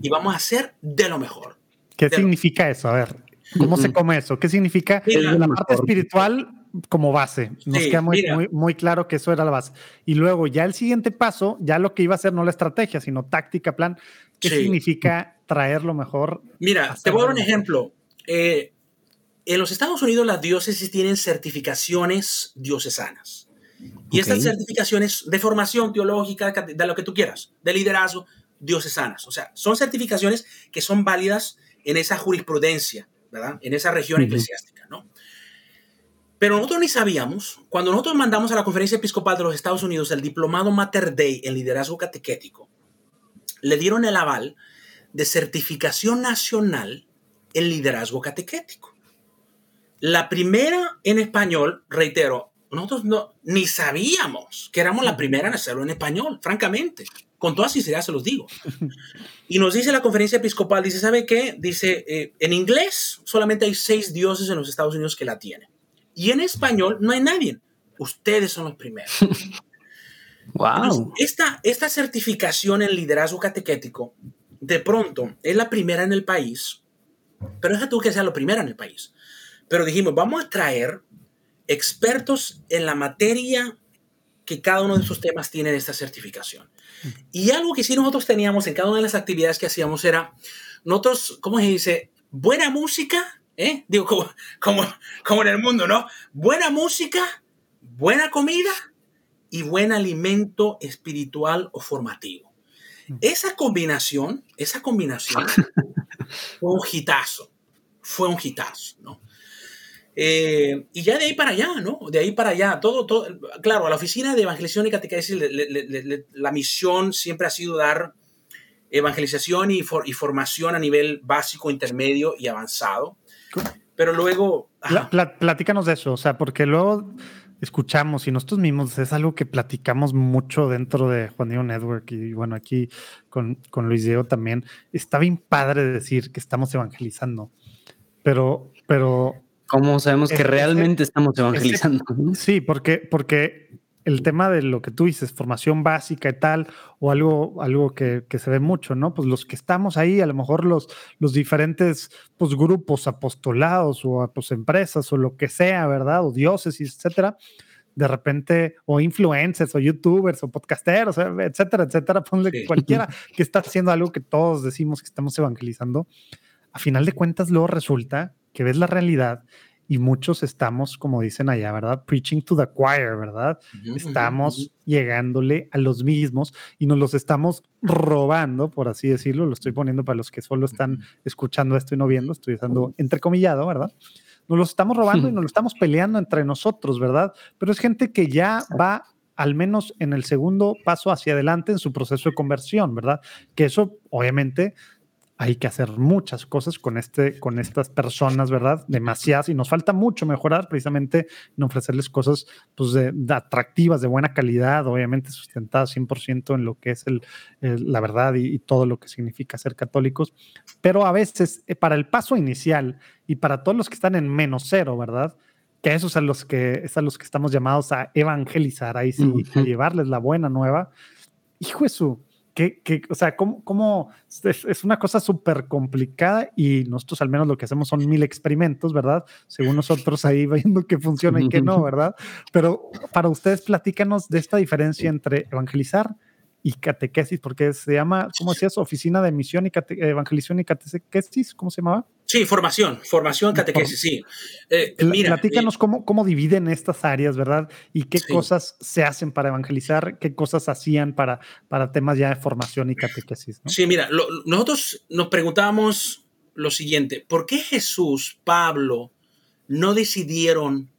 Y vamos a hacer de lo mejor. ¿Qué significa eso? A ver, ¿cómo se come eso? ¿Qué significa la parte espiritual como base. Nos queda muy, muy, claro que eso era la base. Y luego ya el siguiente paso, ya lo que iba a ser no la estrategia, sino táctica, plan, ¿qué significa traer lo mejor? Mira, te voy a dar un ejemplo. Eh, en los Estados Unidos las diócesis tienen certificaciones diocesanas. Y estas certificaciones de formación teológica, de lo que tú quieras, de liderazgo, diocesanas. O sea, son certificaciones que son válidas en esa jurisprudencia, ¿verdad? En esa región eclesiástica, ¿no? Pero nosotros ni sabíamos, cuando nosotros mandamos a la Conferencia Episcopal de los Estados Unidos el diplomado Mater Dei en liderazgo catequético, le dieron el aval de certificación nacional en liderazgo catequético. La primera en español, reitero, nosotros no, ni sabíamos que éramos la primera en hacerlo en español, francamente. Con toda sinceridad se los digo. (laughs) Y nos dice la conferencia episcopal, dice, ¿sabe qué? Dice, eh, en inglés solamente hay seis dioses en los Estados Unidos que la tienen. Y en español no hay nadie. Ustedes son los primeros. (laughs) wow. esta, esta certificación en liderazgo catequético, de pronto, es la primera en el país, pero deja tú que sea la primera en el país. Pero dijimos, vamos a traer expertos en la materia que cada uno de esos temas tiene esta certificación. Y algo que sí nosotros teníamos en cada una de las actividades que hacíamos era, nosotros, ¿cómo se dice? Buena música ¿eh? Digo, como, como, como en el mundo, ¿no? Buena música, buena comida y buen alimento espiritual o formativo. Esa combinación, esa combinación (laughs) fue un hitazo, fue un hitazo, ¿no? Eh, y ya de ahí para allá, ¿no? De ahí para allá, todo, todo, claro, a la oficina de evangelización y catequesis, la misión siempre ha sido dar evangelización y, y, formación a nivel básico, intermedio y avanzado. Pero luego... platícanos de eso, o sea, porque luego escuchamos y nosotros mismos es algo que platicamos mucho dentro de Juan Diego Network y bueno, aquí con, con Luis Diego también. Está bien padre decir que estamos evangelizando, pero, pero ¿Cómo sabemos que realmente estamos evangelizando? (laughs) sí, porque, porque el tema de lo que tú dices, formación básica y tal, o algo, algo que, se ve mucho, ¿no? Pues los que estamos ahí, a lo mejor los, los diferentes pues, grupos, apostolados o pues, empresas o lo que sea, ¿verdad? O diócesis, etcétera, de repente, o influencers, o youtubers, o podcasteros, etcétera, etcétera, ponle cualquiera (laughs) que está haciendo algo que todos decimos que estamos evangelizando, a final de cuentas luego resulta que ves la realidad y muchos estamos, como dicen allá, ¿verdad? Preaching to the choir, ¿verdad? estamos llegándole a los mismos y nos los estamos robando, por así decirlo. Lo estoy poniendo para los que solo están escuchando esto y no viendo, estoy usando entrecomillado, ¿verdad? Nos los estamos robando y (laughs) nos lo estamos peleando entre nosotros, ¿verdad? Pero es gente que ya va al menos en el segundo paso hacia adelante en su proceso de conversión, ¿verdad? Que eso obviamente hay que hacer muchas cosas con, este, con estas personas, ¿verdad? Demasiadas y nos falta mucho mejorar precisamente en ofrecerles cosas pues, de, atractivas, de buena calidad, obviamente sustentadas 100% en lo que es el, la verdad y, todo lo que significa ser católicos, pero a veces eh, para el paso inicial y para todos los que están en menos cero, ¿verdad? Que esos a los que, es a los que estamos llamados a evangelizar, ahí sí, a llevarles la buena nueva. Hijo de su, que, o sea, cómo, cómo es, una cosa súper complicada y nosotros al menos lo que hacemos son mil experimentos, ¿verdad? Según nosotros ahí viendo que funciona y que no, ¿verdad? Pero para ustedes platícanos de esta diferencia entre evangelizar y catequesis, porque se llama, ¿cómo decías? Oficina de Misión y Evangelización y Catequesis, ¿cómo se llamaba? Sí, formación, formación, catequesis, sí. Eh, mira, Platícanos eh, cómo, cómo, dividen estas áreas, ¿verdad? Y qué cosas se hacen para evangelizar, qué cosas hacían para, para temas ya de formación y catequesis. Sí, mira, nosotros nos preguntábamos lo siguiente, ¿por qué Jesús, Pablo, no decidieron,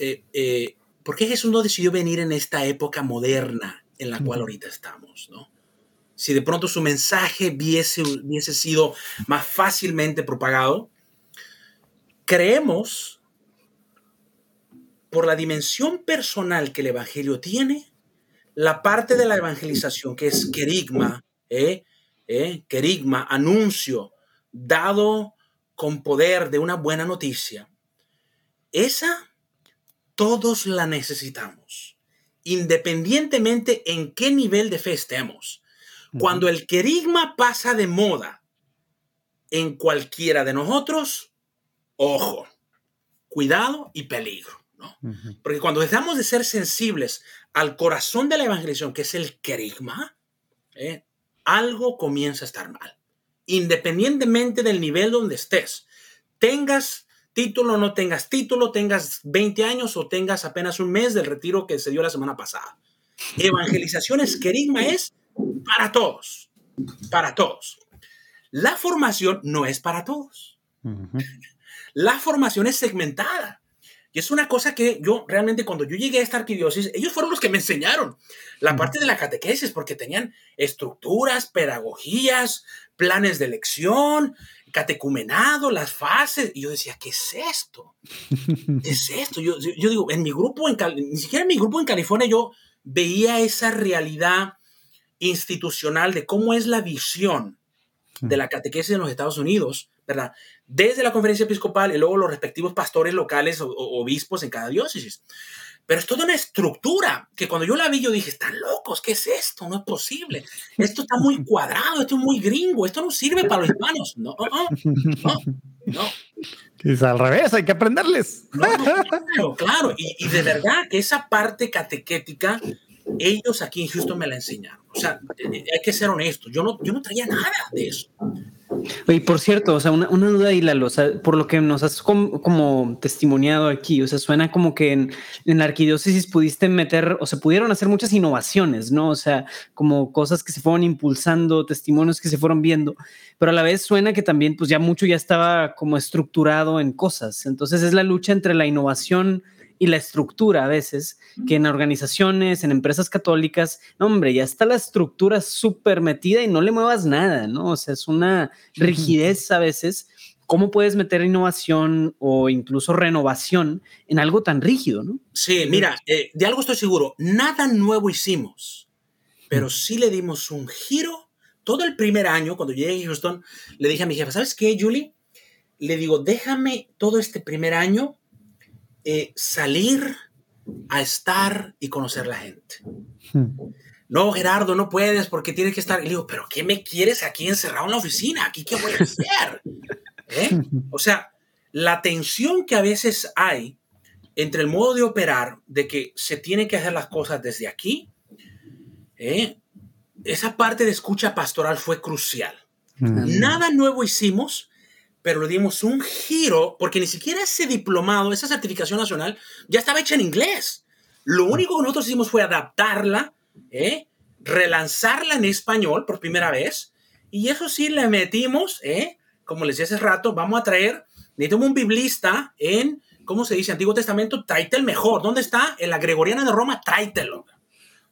eh, por qué Jesús no decidió venir en esta época moderna? En la cual ahorita estamos, ¿no? Si de pronto su mensaje hubiese, hubiese sido más fácilmente propagado, creemos por la dimensión personal que el Evangelio tiene, la parte de la evangelización que es querigma, ¿eh? ¿Eh? querigma, anuncio, dado con poder de una buena noticia, esa todos la necesitamos independientemente en qué nivel de fe estemos. Cuando el querigma pasa de moda en cualquiera de nosotros, ojo, cuidado y peligro. ¿no? Porque cuando dejamos de ser sensibles al corazón de la evangelización, que es el querigma, ¿eh? algo comienza a estar mal. Independientemente del nivel donde estés, tengas título, no tengas título, tengas 20 años o tengas apenas un mes del retiro que se dio la semana pasada. Evangelización es querigma es para todos, para todos. La formación no es para todos. La formación es segmentada. Y es una cosa que yo realmente cuando yo llegué a esta arquidiócesis, ellos fueron los que me enseñaron la parte de la catequesis, porque tenían estructuras, pedagogías, planes de elección, catecumenado, las fases. Y yo decía, ¿qué es esto? ¿Qué es esto? Yo, yo digo, en mi grupo, en ni siquiera en mi grupo en California, yo veía esa realidad institucional de cómo es la visión de la catequesis en los Estados Unidos, ¿verdad? Desde la conferencia episcopal y luego los respectivos pastores locales o obispos en cada diócesis. Pero es toda una estructura que cuando yo la vi, yo dije, están locos, ¿qué es esto? No es posible. Esto está muy (laughs) cuadrado, esto es muy gringo, esto no sirve para los hispanos. No, no, no. no. (laughs) Es al revés, hay que aprenderles. claro, claro. Y, y, de verdad que esa parte catequética, ellos aquí en Houston me la enseñaron. O sea, hay que ser honestos. Yo no, yo no traía nada de eso. Y por cierto, o sea, una, duda, y o sea, por lo que nos has como, testimoniado aquí, o sea, suena como que en, la arquidiócesis pudiste meter, o se pudieron hacer muchas innovaciones, ¿no? O sea, como cosas que se fueron impulsando, testimonios que se fueron viendo, pero a la vez suena que también, pues ya mucho ya estaba como estructurado en cosas. Entonces es la lucha entre la innovación y la estructura a veces, que en organizaciones, en empresas católicas, no, hombre, ya está la estructura súper metida y no le muevas nada, ¿no? O sea, es una rigidez a veces. ¿Cómo puedes meter innovación o incluso renovación en algo tan rígido, no? Sí, mira, eh, de algo estoy seguro, nada nuevo hicimos, pero sí le dimos un giro. Todo el primer año, cuando llegué a Houston, le dije a mi jefa, ¿sabes qué, Julie? Le digo, déjame todo este primer año eh, salir a estar y conocer la gente. Hmm. No, Gerardo, no puedes porque tienes que estar. Y le digo, ¿pero qué me quieres aquí encerrado en la oficina? ¿Aquí qué voy a hacer? (laughs) ¿Eh? O sea, la tensión que a veces hay entre el modo de operar, de que se tiene que hacer las cosas desde aquí, ¿eh? esa parte de escucha pastoral fue crucial. Hmm. Nada nuevo hicimos, pero le dimos un giro porque ni siquiera ese diplomado, esa certificación nacional, ya estaba hecha en inglés. Lo único que nosotros hicimos fue adaptarla, ¿eh? relanzarla en español por primera vez, y eso sí le metimos, ¿eh? como les decía hace rato, vamos a traer, necesitamos un biblista en, ¿cómo se dice? Antiguo Testamento, tráete el mejor. ¿Dónde está? En la Gregoriana de Roma, tráetelo.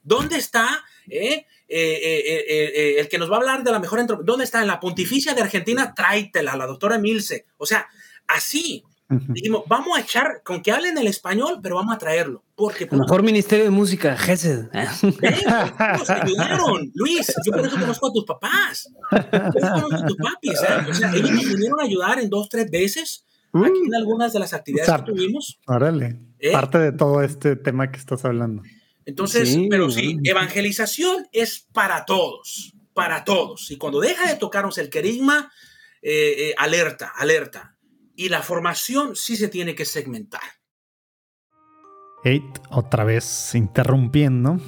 ¿Dónde está? Eh? El que nos va a hablar de la mejor ¿dónde está? En la Pontificia de Argentina, tráetela, la doctora Milce. O sea, así, Dijimos, vamos a echar, con que hablen el español, pero vamos a traerlo. Porque, el mejor ministerio de música, Gesed. Nos ayudaron, Luis. Yo por eso conozco a tus papás. Yo conozco a tus papis. ¿eh? O sea, ellos nos vinieron a ayudar en dos, tres veces aquí en algunas de las actividades que tuvimos. Órale. ¿Eh? Parte de todo este tema que estás hablando. Entonces, pero sí, evangelización es para todos, para todos. Y cuando deja de tocarnos el querigma, eh, alerta, alerta y la formación sí se tiene que segmentar. Eight, otra vez interrumpiendo.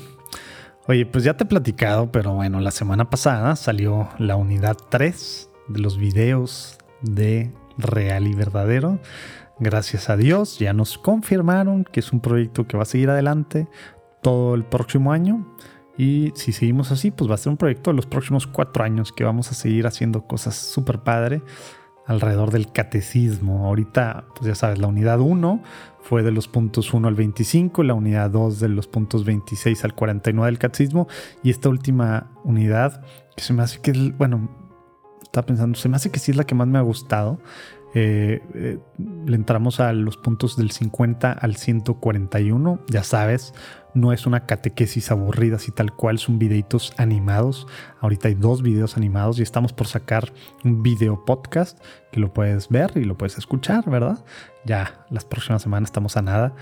Oye, pues ya te he platicado, pero bueno, la semana pasada salió la unidad 3 de los videos de Real y Verdadero. Gracias a Dios, ya nos confirmaron que es un proyecto que va a seguir adelante todo el próximo año. Y si seguimos así, pues va a ser un proyecto de los próximos cuatro años que vamos a seguir haciendo cosas súper padre alrededor del catecismo. Ahorita, pues ya sabes, la unidad 1 fue de los puntos 1 al 25, la unidad 2 de los puntos 26 al 49 del catecismo y esta última unidad, que se me hace que, bueno, estaba pensando, se me hace que sí es la que más me ha gustado. Eh, eh, le entramos a los puntos del 50 al 141, ya sabes, no es una catequesis aburrida así tal cual, son videitos animados. Ahorita hay dos videos animados y estamos por sacar un video podcast que lo puedes ver y lo puedes escuchar, ¿verdad? Ya las próximas semanas estamos a nada,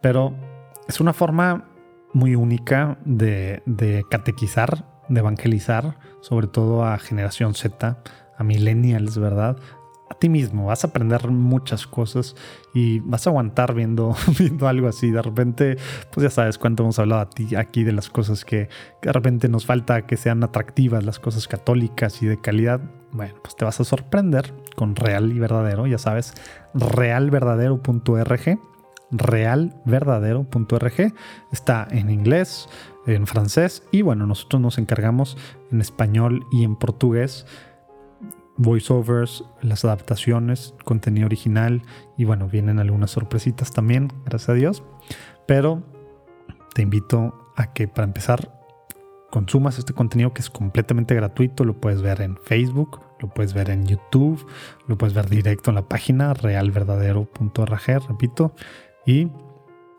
pero es una forma muy única de, de catequizar, de evangelizar, sobre todo a generación Z, a millennials, ¿verdad? A ti mismo, vas a aprender muchas cosas y vas a aguantar viendo, (laughs) viendo algo así. De repente, pues ya sabes cuánto hemos hablado aquí de las cosas que, de repente nos falta que sean atractivas, las cosas católicas y de calidad. Bueno, pues te vas a sorprender con real y verdadero, ya sabes, realverdadero.org. Realverdadero.org está en inglés, en francés y bueno, nosotros nos encargamos en español y en portugués voiceovers, las adaptaciones, contenido original y bueno, vienen algunas sorpresitas también, gracias a Dios. Pero te invito a que para empezar consumas este contenido que es completamente gratuito, lo puedes ver en Facebook, lo puedes ver en YouTube, lo puedes ver directo en la página realverdadero.org, repito, y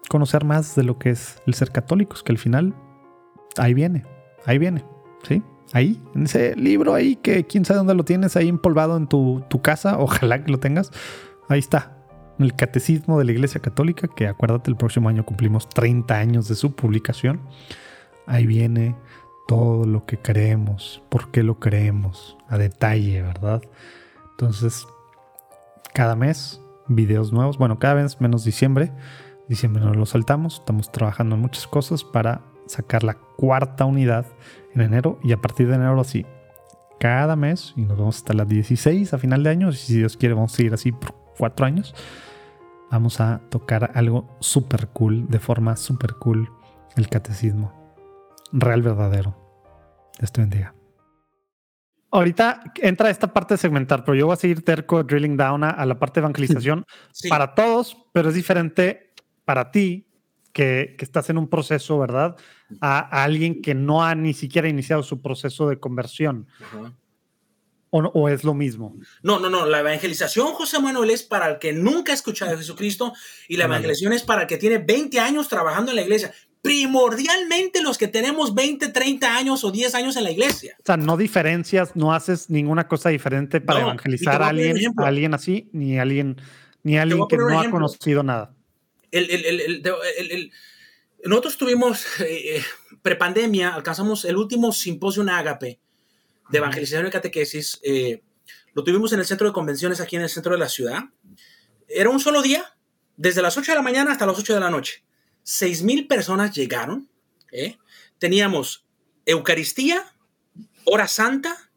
conocer más de lo que es el ser católicos, que al final ahí viene, ahí viene, ¿sí? Ahí, en ese libro ahí, que quién sabe dónde lo tienes, ahí empolvado en tu, casa, (laughs) ojalá que lo tengas. Ahí está, el Catecismo de la Iglesia Católica, que acuérdate, el próximo año cumplimos 30 años de su publicación. Ahí viene todo lo que creemos, por qué lo creemos, a detalle, ¿verdad? Entonces, cada mes, videos nuevos, bueno, cada vez menos diciembre. Diciembre no lo saltamos, estamos trabajando en muchas cosas para sacar la cuarta unidad en enero y a partir de enero así, cada mes y nos vamos hasta las 16 a final de año, y si Dios quiere vamos a seguir así por cuatro años, vamos a tocar algo súper cool, de forma súper cool, el catecismo. Real verdadero. Dios te bendiga. Ahorita entra esta parte de segmentar, pero yo voy a seguir terco drilling down a, la parte de evangelización para todos, pero es diferente para ti que, estás en un proceso, ¿verdad? A, alguien que no ha ni siquiera iniciado su proceso de conversión. O, es lo mismo? No, no, no. La evangelización, José Manuel, es para el que nunca ha escuchado a Jesucristo y la evangelización es para el que tiene 20 años trabajando en la iglesia. Primordialmente los que tenemos 20, 30 años o 10 años en la iglesia. O sea, no diferencias, no haces ninguna cosa diferente para evangelizar a alguien, a alguien así, ni alguien, ni alguien que no ha conocido nada nosotros tuvimos, eh, eh, prepandemia, alcanzamos el último simposio en Ágape de evangelización y catequesis. Eh, lo tuvimos en el centro de convenciones aquí en el centro de la ciudad. Era un solo día, desde las 8 de la mañana hasta las 8 de la noche. 6 mil personas llegaron. Teníamos Eucaristía, Hora Santa,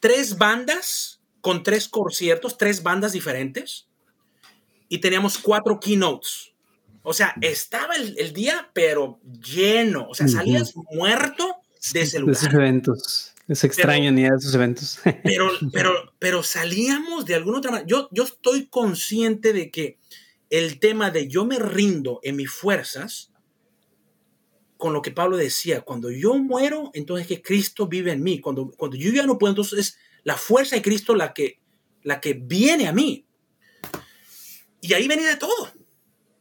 tres bandas con tres conciertos, tres bandas diferentes y teníamos cuatro keynotes. O sea, estaba el, día, pero lleno. O sea, salías muerto de ese lugar. De esos eventos. Es extraño ni de esos eventos. Pero, pero, pero salíamos de alguna otra manera. Yo, yo estoy consciente de que el tema de yo me rindo en mis fuerzas, con lo que Pablo decía, cuando yo muero, entonces que Cristo vive en mí. Cuando, cuando yo ya no puedo, entonces es la fuerza de Cristo la que, la que viene a mí. Y ahí venía de todo.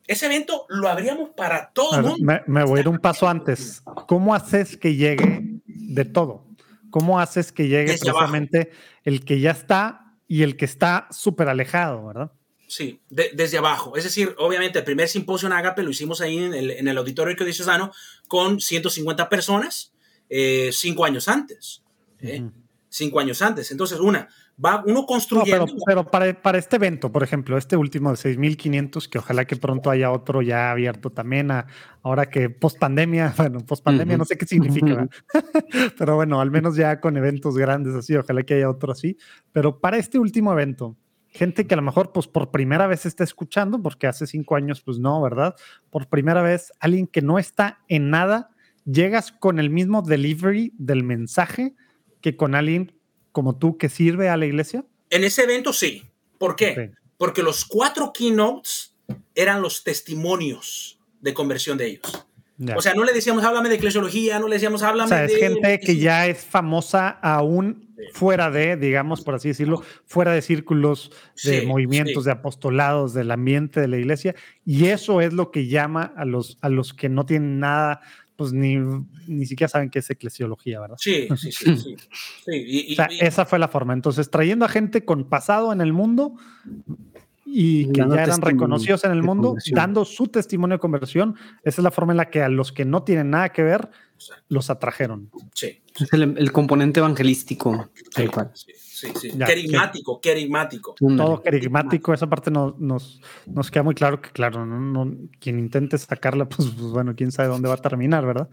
Ese evento lo abríamos para todo el mundo. Me, voy a ir un paso antes. ¿Cómo haces que llegue de todo? ¿Cómo haces que llegue precisamente el que ya está y el que está súper alejado, verdad? Sí, desde abajo. Es decir, obviamente el primer simposio en Agape lo hicimos ahí en el, en el auditorio diocesano con 150 personas eh, cinco años antes. ¿eh? Cinco años antes. Entonces, una, va uno construyendo. pero, para, para, este evento, por ejemplo, este último de 6.500, que ojalá que pronto haya otro ya abierto también, a, ahora que post pandemia, (laughs) bueno, post pandemia no sé qué significa, (laughs) pero bueno, al menos ya con eventos grandes así, ojalá que haya otro así. Pero para este último evento, gente que a lo mejor pues por primera vez está escuchando, porque hace cinco años pues no, ¿verdad? Por primera vez, alguien que no está en nada, llegas con el mismo delivery del mensaje que con alguien como tú que sirve a la iglesia. En ese evento sí. ¿Por qué? Porque los cuatro keynotes eran los testimonios de conversión de ellos. O sea, no le decíamos, háblame de eclesiología, no le decíamos, háblame o sea, es gente que ya es famosa aún fuera de, digamos, por así decirlo, fuera de círculos de movimientos, de apostolados, del ambiente de la iglesia. Y eso es lo que llama a los, a los que no tienen nada, pues ni, ni siquiera saben qué es eclesiología, ¿verdad? Sí, (laughs) sí, sí. sí. o sea, esa fue la forma. Entonces, trayendo a gente con pasado en el mundo, y que ya eran reconocidos en el mundo, dando su testimonio de conversión. Esa es la forma en la que a los que no tienen nada que ver los atrajeron. Sí. Es el, componente evangelístico. cual. Sí sí, sí. Querigmático, querigmático. Todo querigmático, esa parte nos, nos, queda muy claro que, claro, no, quien intente sacarla, (laughs) pues, pues, bueno, quién sabe dónde va a terminar, ¿verdad?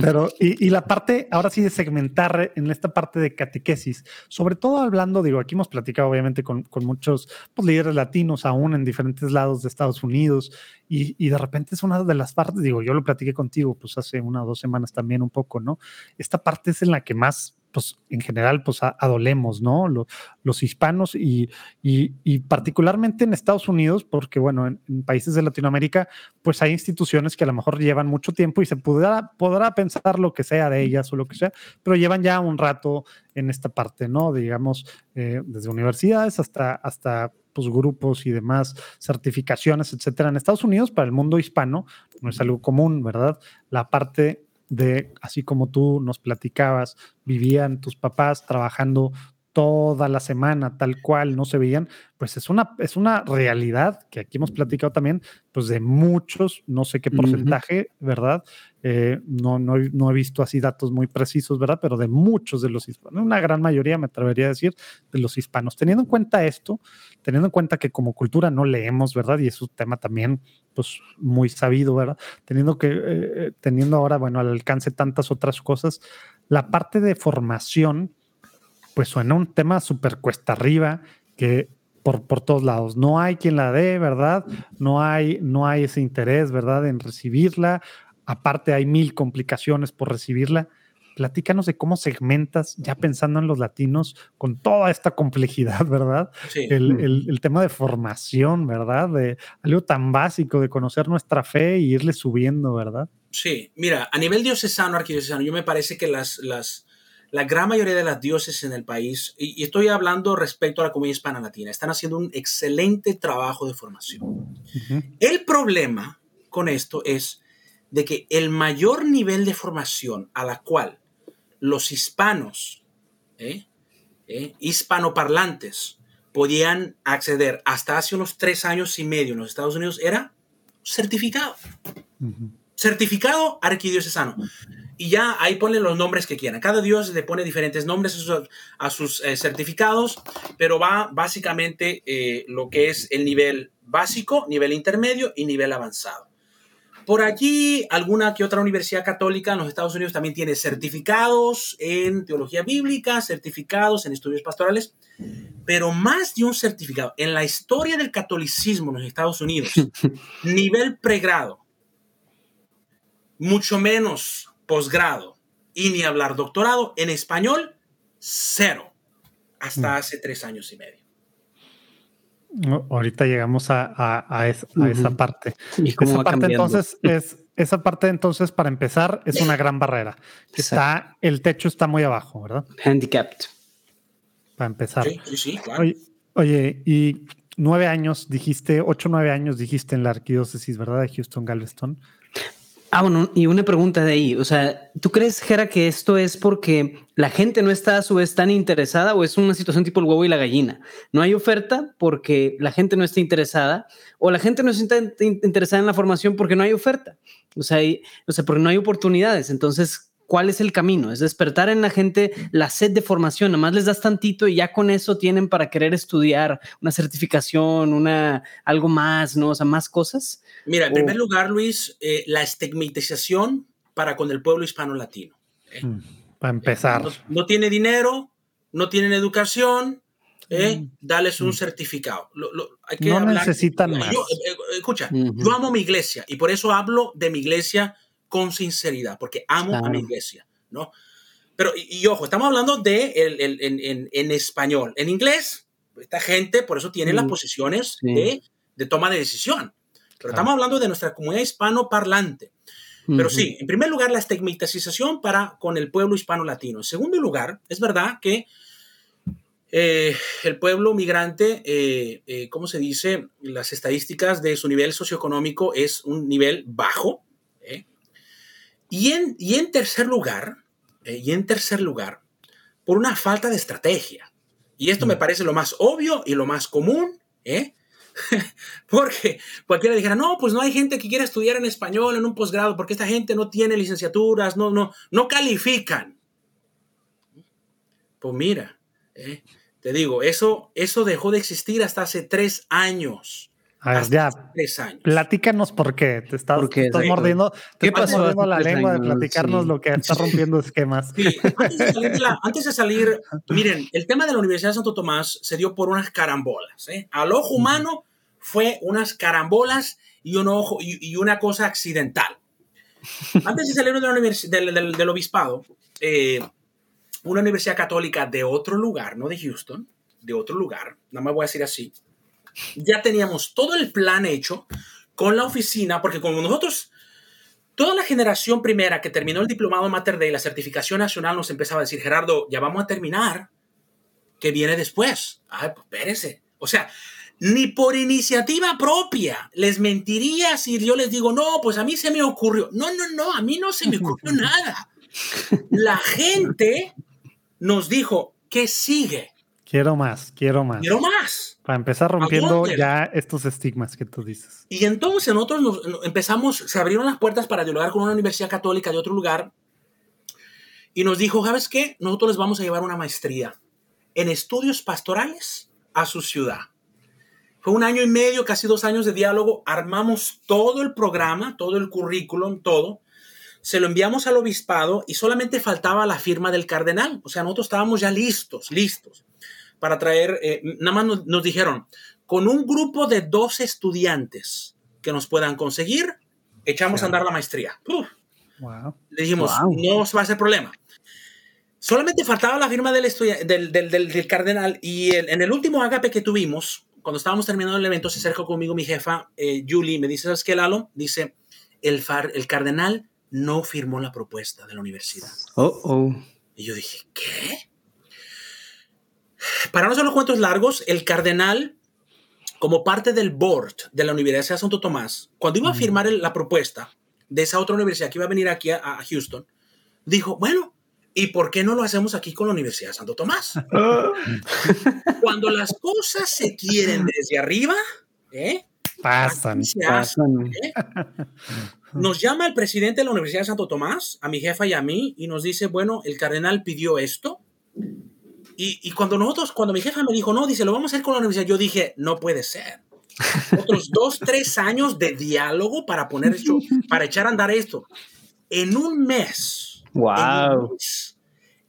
Pero, y, la parte, ahora sí, de segmentar en esta parte de catequesis, sobre todo hablando, digo, aquí hemos platicado obviamente con, muchos pues, líderes latinos aún en diferentes lados de Estados Unidos, y, de repente es una de las partes, digo, yo lo platiqué contigo, pues hace una o dos semanas también un poco, ¿no? Esta parte es en la que más pues en general, pues adolemos, ¿no? Los, hispanos y, y, particularmente en Estados Unidos, porque bueno, en, países de Latinoamérica, pues hay instituciones que a lo mejor llevan mucho tiempo y se podrá, podrá pensar lo que sea de ellas o lo que sea, pero llevan ya un rato en esta parte, ¿no? Digamos, eh, desde universidades hasta, hasta pues, grupos y demás certificaciones, etcétera. En Estados Unidos, para el mundo hispano, no es algo común, ¿verdad? La parte de, así como tú nos platicabas, vivían tus papás trabajando toda la semana, tal cual, no se veían, pues es una, es una realidad que aquí hemos platicado también, pues de muchos, no sé qué porcentaje, ¿verdad? Eh, no, no, no, he visto así datos muy precisos, ¿verdad? Pero de muchos de los hispanos, una gran mayoría, me atrevería a decir, de los hispanos. Teniendo en cuenta esto, teniendo en cuenta que como cultura no leemos, ¿verdad? Y es un tema también, pues, muy sabido, ¿verdad? Teniendo que, eh, teniendo ahora, bueno, al alcance tantas otras cosas, la parte de formación, pues suena un tema súper cuesta arriba que por, por, todos lados. No hay quien la dé, ¿verdad? No hay, no hay ese interés, ¿verdad? En recibirla. Aparte hay mil complicaciones por recibirla. Platícanos de cómo segmentas, ya pensando en los latinos, con toda esta complejidad, ¿verdad? Sí. El, el, el, tema de formación, ¿verdad? De algo tan básico, de conocer nuestra fe y irle subiendo, ¿verdad? Sí, mira, a nivel diocesano, arquidiocesano, yo me parece que las, las, la gran mayoría de las diócesis en el país, y, estoy hablando respecto a la comunidad hispana latina, están haciendo un excelente trabajo de formación. El problema con esto es de que el mayor nivel de formación a la cual los hispanos, ¿eh? ¿Eh? hispanoparlantes, podían acceder hasta hace unos tres años y medio en los Estados Unidos era certificado. Certificado arquidiocesano y ya ahí ponen los nombres que quieran. Cada dios le pone diferentes nombres a sus, eh, certificados, pero va básicamente lo que es el nivel básico, nivel intermedio y nivel avanzado. Por allí, alguna que otra universidad católica en los Estados Unidos también tiene certificados en teología bíblica, certificados en estudios pastorales, pero más de un certificado. En la historia del catolicismo en los Estados Unidos, (laughs) nivel pregrado, mucho menos posgrado y ni hablar doctorado en español, cero, hasta mm. hace tres años y medio. Ahorita llegamos a, esa, parte. ¿Y esa parte entonces es, esa parte entonces, para empezar, es una gran barrera. Está, el techo está muy abajo, ¿verdad? Handicapped. Para empezar. Sí, sí, claro. Oye, oye, y nueve años, dijiste, ocho, nueve años, dijiste en la arquidiócesis, ¿verdad? De Houston, Galveston. Ah, bueno, y una pregunta de ahí. O sea, ¿tú crees, Jera, que esto es porque la gente no está a su vez tan interesada o es una situación tipo el huevo y la gallina? No hay oferta porque la gente no está interesada o la gente no está interesada en la formación porque no hay oferta. O sea, o sea, porque no hay oportunidades. Entonces, ¿cuál es el camino? Es despertar en la gente la sed de formación. Nada más les das tantito y ya con eso tienen para querer estudiar una certificación, una algo más, ¿no? O sea, más cosas. Mira, en primer lugar, Luis, eh, la estigmatización para con el pueblo hispano-latino. ¿eh? Mm, para empezar. No, tiene dinero, no tienen educación, ¿eh? Mm. dales un mm. certificado. no necesitan más. escucha, yo amo mi iglesia y por eso hablo de mi iglesia con sinceridad, porque amo a mi iglesia, ¿no? Pero, y, ojo, estamos hablando de en, español. En inglés, esta gente por eso tiene las posiciones de, toma de decisión. Pero estamos hablando de nuestra comunidad hispano parlante. Pero sí, en primer lugar, la estigmatización para con el pueblo hispano latino. En segundo lugar, es verdad que eh, el pueblo migrante, eh, eh, ¿cómo se dice? Las estadísticas de su nivel socioeconómico es un nivel bajo. Y en, y en tercer lugar, eh, y en tercer lugar, por una falta de estrategia. Y esto me mm. parece lo más obvio y lo más común, ¿eh? (laughs) porque cualquiera dijera, no, pues no hay gente que quiera estudiar en español en un posgrado, porque esta gente no tiene licenciaturas, no, no, no califican. Pues mira, ¿eh? te digo, eso, eso dejó de existir hasta hace tres años. A ver, ya. Platícanos por qué. Te estás, mordiendo, te estás mordiendo la lengua de platicarnos lo que está rompiendo esquemas. Antes, de salir, miren, el tema de la Universidad de Santo Tomás se dio por unas carambolas. ¿eh? Al ojo humano fue unas carambolas y, un ojo, y, una cosa accidental. Antes de salir de la del, del, obispado, eh, una universidad católica de otro lugar, no de Houston, de otro lugar, nada más voy a decir así, ya teníamos todo el plan hecho con la oficina, porque como nosotros, toda la generación primera que terminó el diplomado Mater Dei, la certificación nacional, nos empezaba a decir, Gerardo, ya vamos a terminar, ¿qué viene después? Ay, pues espérese. O sea, ni por iniciativa propia les mentiría si yo les digo, no, pues a mí se me ocurrió. No, no, no, a mí no se me ocurrió (laughs) nada. La gente nos dijo, ¿qué sigue? Quiero más, quiero más. Quiero más. Para empezar rompiendo ya estos estigmas que tú dices. Y entonces nosotros nos, empezamos, se abrieron las puertas para dialogar con una universidad católica de otro lugar y nos dijo, ¿sabes qué? Nosotros les vamos a llevar una maestría en estudios pastorales a su ciudad. Fue un año y medio, casi dos años de diálogo. Armamos todo el programa, todo el currículum, todo. Se lo enviamos al obispado y solamente faltaba la firma del cardenal. O sea, nosotros estábamos ya listos, listos para traer, eh, nada más nos, dijeron, con un grupo de dos estudiantes que nos puedan conseguir, echamos a andar la maestría. Le dijimos, no va a ser problema. Solamente faltaba la firma del, del, del, del, cardenal y en el último agape que tuvimos, cuando estábamos terminando el evento, se acercó conmigo mi jefa, eh, Julie, me dice, ¿sabes qué, Lalo? Dice, el, far, el cardenal no firmó la propuesta de la universidad. Oh, oh. Y yo dije, ¿qué? Para no hacer los cuentos largos, el cardenal, como parte del board de la Universidad de Santo Tomás, cuando iba a firmar la propuesta de esa otra universidad que iba a venir aquí a, Houston, dijo, bueno, ¿y por qué no lo hacemos aquí con la Universidad de Santo Tomás? (laughs) cuando las cosas se quieren desde arriba, ¿eh? Pasan, ¿eh? (laughs) Nos llama el presidente de la Universidad de Santo Tomás, a mi jefa y a mí, y nos dice, bueno, el cardenal pidió esto, y, cuando nosotros, cuando mi jefa me dijo, no, dice, lo vamos a hacer con la universidad, yo dije, no puede ser. Otros (laughs) dos, tres años de diálogo para poner esto, para echar a andar esto. En un mes. Wow.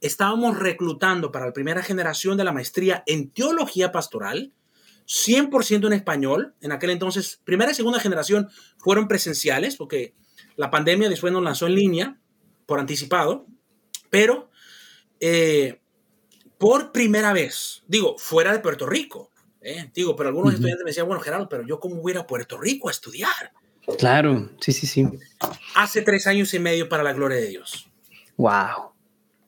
estábamos reclutando para la primera generación de la maestría en teología pastoral, 100% en español. En aquel entonces, primera y segunda generación fueron presenciales, porque la pandemia después nos lanzó en línea por anticipado, pero eh, por primera vez, digo, fuera de Puerto Rico. ¿eh? Digo, pero algunos estudiantes me decían, bueno, Gerardo, pero yo cómo voy a ir a Puerto Rico a estudiar. Claro, sí, sí, sí. Hace tres años y medio para la gloria de Dios. Wow.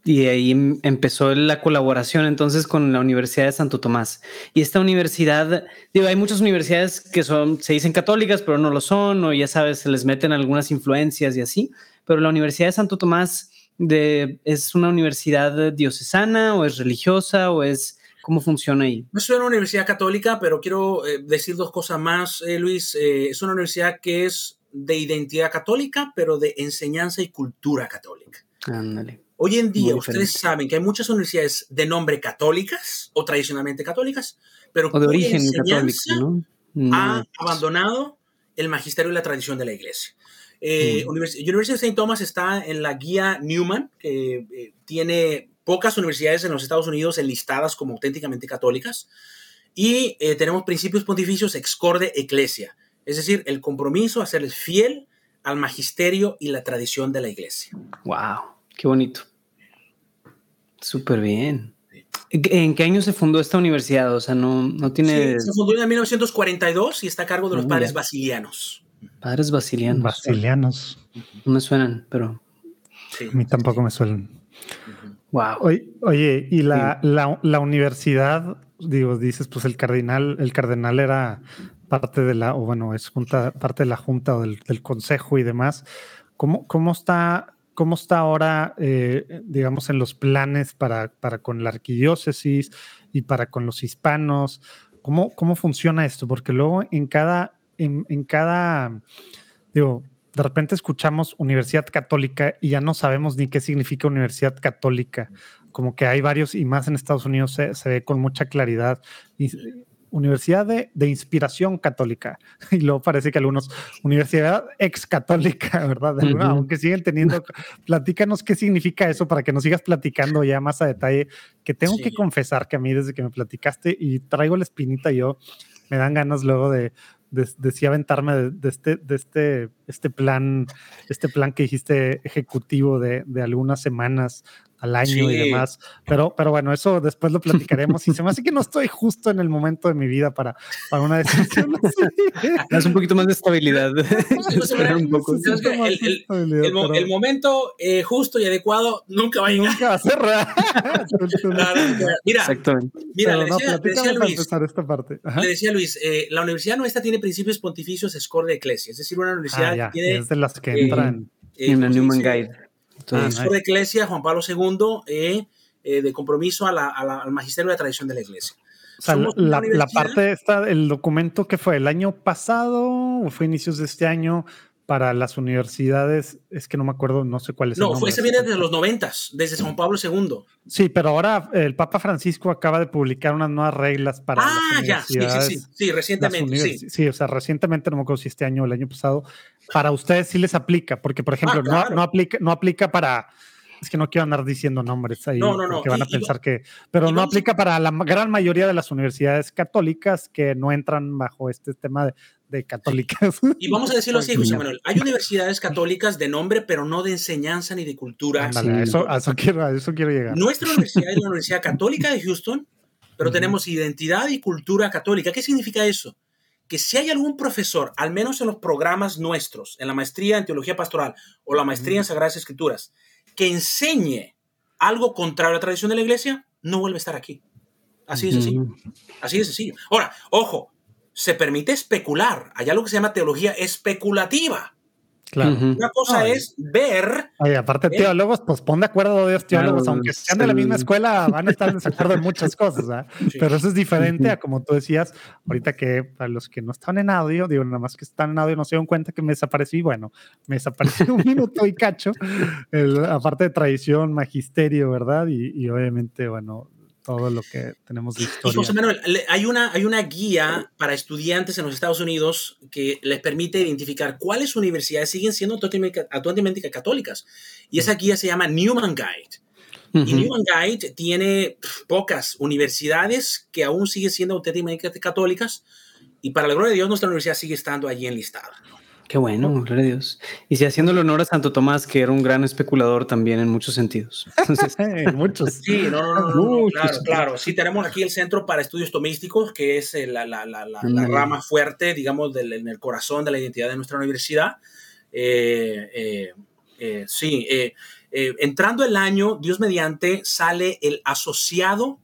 Y ahí em, empezó la colaboración entonces con la Universidad de Santo Tomás. Y esta universidad, digo, hay muchas universidades que son, se dicen católicas, pero no lo son, o ya sabes, se les meten algunas influencias y así. Pero la Universidad de Santo Tomás de, es una universidad diocesana o es religiosa o es ¿Cómo funciona ahí? No soy una universidad católica, pero quiero eh, decir dos cosas más, eh, Luis. Eh, es una universidad que es de identidad católica, pero de enseñanza y cultura católica. Ándale. Hoy en día, ustedes saben que hay muchas universidades de nombre católicas o tradicionalmente católicas, pero o de origen católico, ¿no? ha abandonado el magisterio y la tradición de la iglesia. Mm. Universidad de St. Thomas está en la guía Newman, que tiene pocas universidades en los Estados Unidos enlistadas como auténticamente católicas. Y eh, tenemos principios pontificios excorde ecclesia, es decir, el compromiso a serles fiel al magisterio y la tradición de la iglesia. ¡Wow! ¡Qué bonito! Súper bien. ¿En qué año se fundó esta universidad? O sea, no, no tiene... se fundó en 1942 y está a cargo de los ah, padres basilianos. Padres basilianos. Basilianos. No me suenan, pero... A mí tampoco me suenan. Oye, y la, la, universidad, digo, dices, pues el cardenal, el cardenal era parte de la, o bueno, es junta, parte de la junta o del, consejo y demás. ¿Cómo, cómo está, cómo está ahora, eh, digamos, en los planes para, para con la arquidiócesis y para con los hispanos? ¿Cómo, cómo funciona esto? Porque luego en cada, en, en cada, digo, de repente escuchamos Universidad Católica y ya no sabemos ni qué significa Universidad Católica. Como que hay varios, y más en Estados Unidos se, ve con mucha claridad. Universidad de, Inspiración Católica. (laughs) Y luego parece que algunos, Universidad Ex Católica, (laughs) ¿verdad? Aunque siguen teniendo, platícanos qué significa eso para que nos sigas platicando ya más a detalle, que tengo que confesar que a mí desde que me platicaste y traigo la espinita yo, me dan ganas luego de, decía aventarme de, este, de este, este plan, este plan que dijiste ejecutivo de, de algunas semanas al año y demás. Pero, pero bueno, eso después lo platicaremos. Y se me hace que no estoy justo en el momento de mi vida para, para una decisión Es (laughs) un poquito más de estabilidad. (laughs) (laughs) El, momento eh, justo y adecuado nunca va a llegar. Nunca va a ser mira, mira le, decía, Luis, esta parte. le decía Luis, eh, la universidad nuestra tiene principios pontificios Score de Iglesia. Es decir, una universidad ah, que tiene... Es de las que entran. Eh, en la Newman Guide entonces, ah, de Iglesia, Juan Pablo II, eh, eh, de compromiso al magisterio de la tradición de la Iglesia. O sea, la, parte esta, el documento que fue el año pasado o fue inicios de este año para las universidades, es que no me acuerdo, no sé cuál es. No, fue, ese viene desde los noventas, desde Juan Pablo II. Sí, pero ahora el Papa Francisco acaba de publicar unas nuevas reglas para. Ah, ya, sí, sí, sí, recientemente. Sí. sí, o sea, recientemente, no me acuerdo si este año o el año pasado, para ustedes sí les aplica, porque por ejemplo, ah, no, no, aplica, no aplica para es que no quiero andar diciendo nombres ahí, no, no, no. porque van a pensar que, pero no aplica para la gran mayoría de las universidades católicas que no entran bajo este tema de, católicas. (laughs) Y vamos a decirlo así, José Manuel, hay universidades católicas de nombre, pero no de enseñanza ni de cultura. eso, a eso, quiero, eso quiero llegar. Nuestra (laughs) universidad es la Universidad Católica de Houston, pero tenemos identidad y cultura católica. ¿Qué significa eso? que si hay algún profesor, al menos en los programas nuestros, en la maestría en teología pastoral o la maestría en Sagradas Escrituras, que enseñe algo contrario a la tradición de la iglesia, no vuelve a estar aquí. Así de sencillo. Así de sencillo. Ahora, ojo, se permite especular. Hay algo que se llama teología especulativa. Una cosa es ver. Oye, aparte, teólogos, pues pon de acuerdo a dos teólogos, aunque sean de la misma escuela, van a estar en desacuerdo en muchas cosas, (laughs) Pero eso es diferente a como tú decías, ahorita que para los que no están en audio, digo, nada más que están en audio, no se dan cuenta que me desaparecí. Bueno, me desaparecí un (laughs) minuto y cacho, aparte de tradición, magisterio, ¿verdad? y obviamente, bueno, todo lo que tenemos de historia. José Manuel, hay una, hay una guía para estudiantes en los Estados Unidos que les permite identificar cuáles universidades siguen siendo auténticamente católicas. Y esa guía se llama Newman Guide. Y Newman Guide tiene pocas universidades que aún siguen siendo auténticamente católicas. Y para la gloria de Dios, nuestra universidad sigue estando allí enlistada. Qué bueno, gloria a Dios. Y si haciendo el honor a Santo Tomás, que era un gran especulador también en muchos sentidos. (laughs) muchos. Sí, no, no, no, claro, claro. Sí, tenemos aquí el Centro para Estudios Tomísticos, que es eh, la, la, la, la rama fuerte, digamos, del, en el corazón de la identidad de nuestra universidad. Eh, eh, sí, entrando el año, Dios mediante, sale el asociado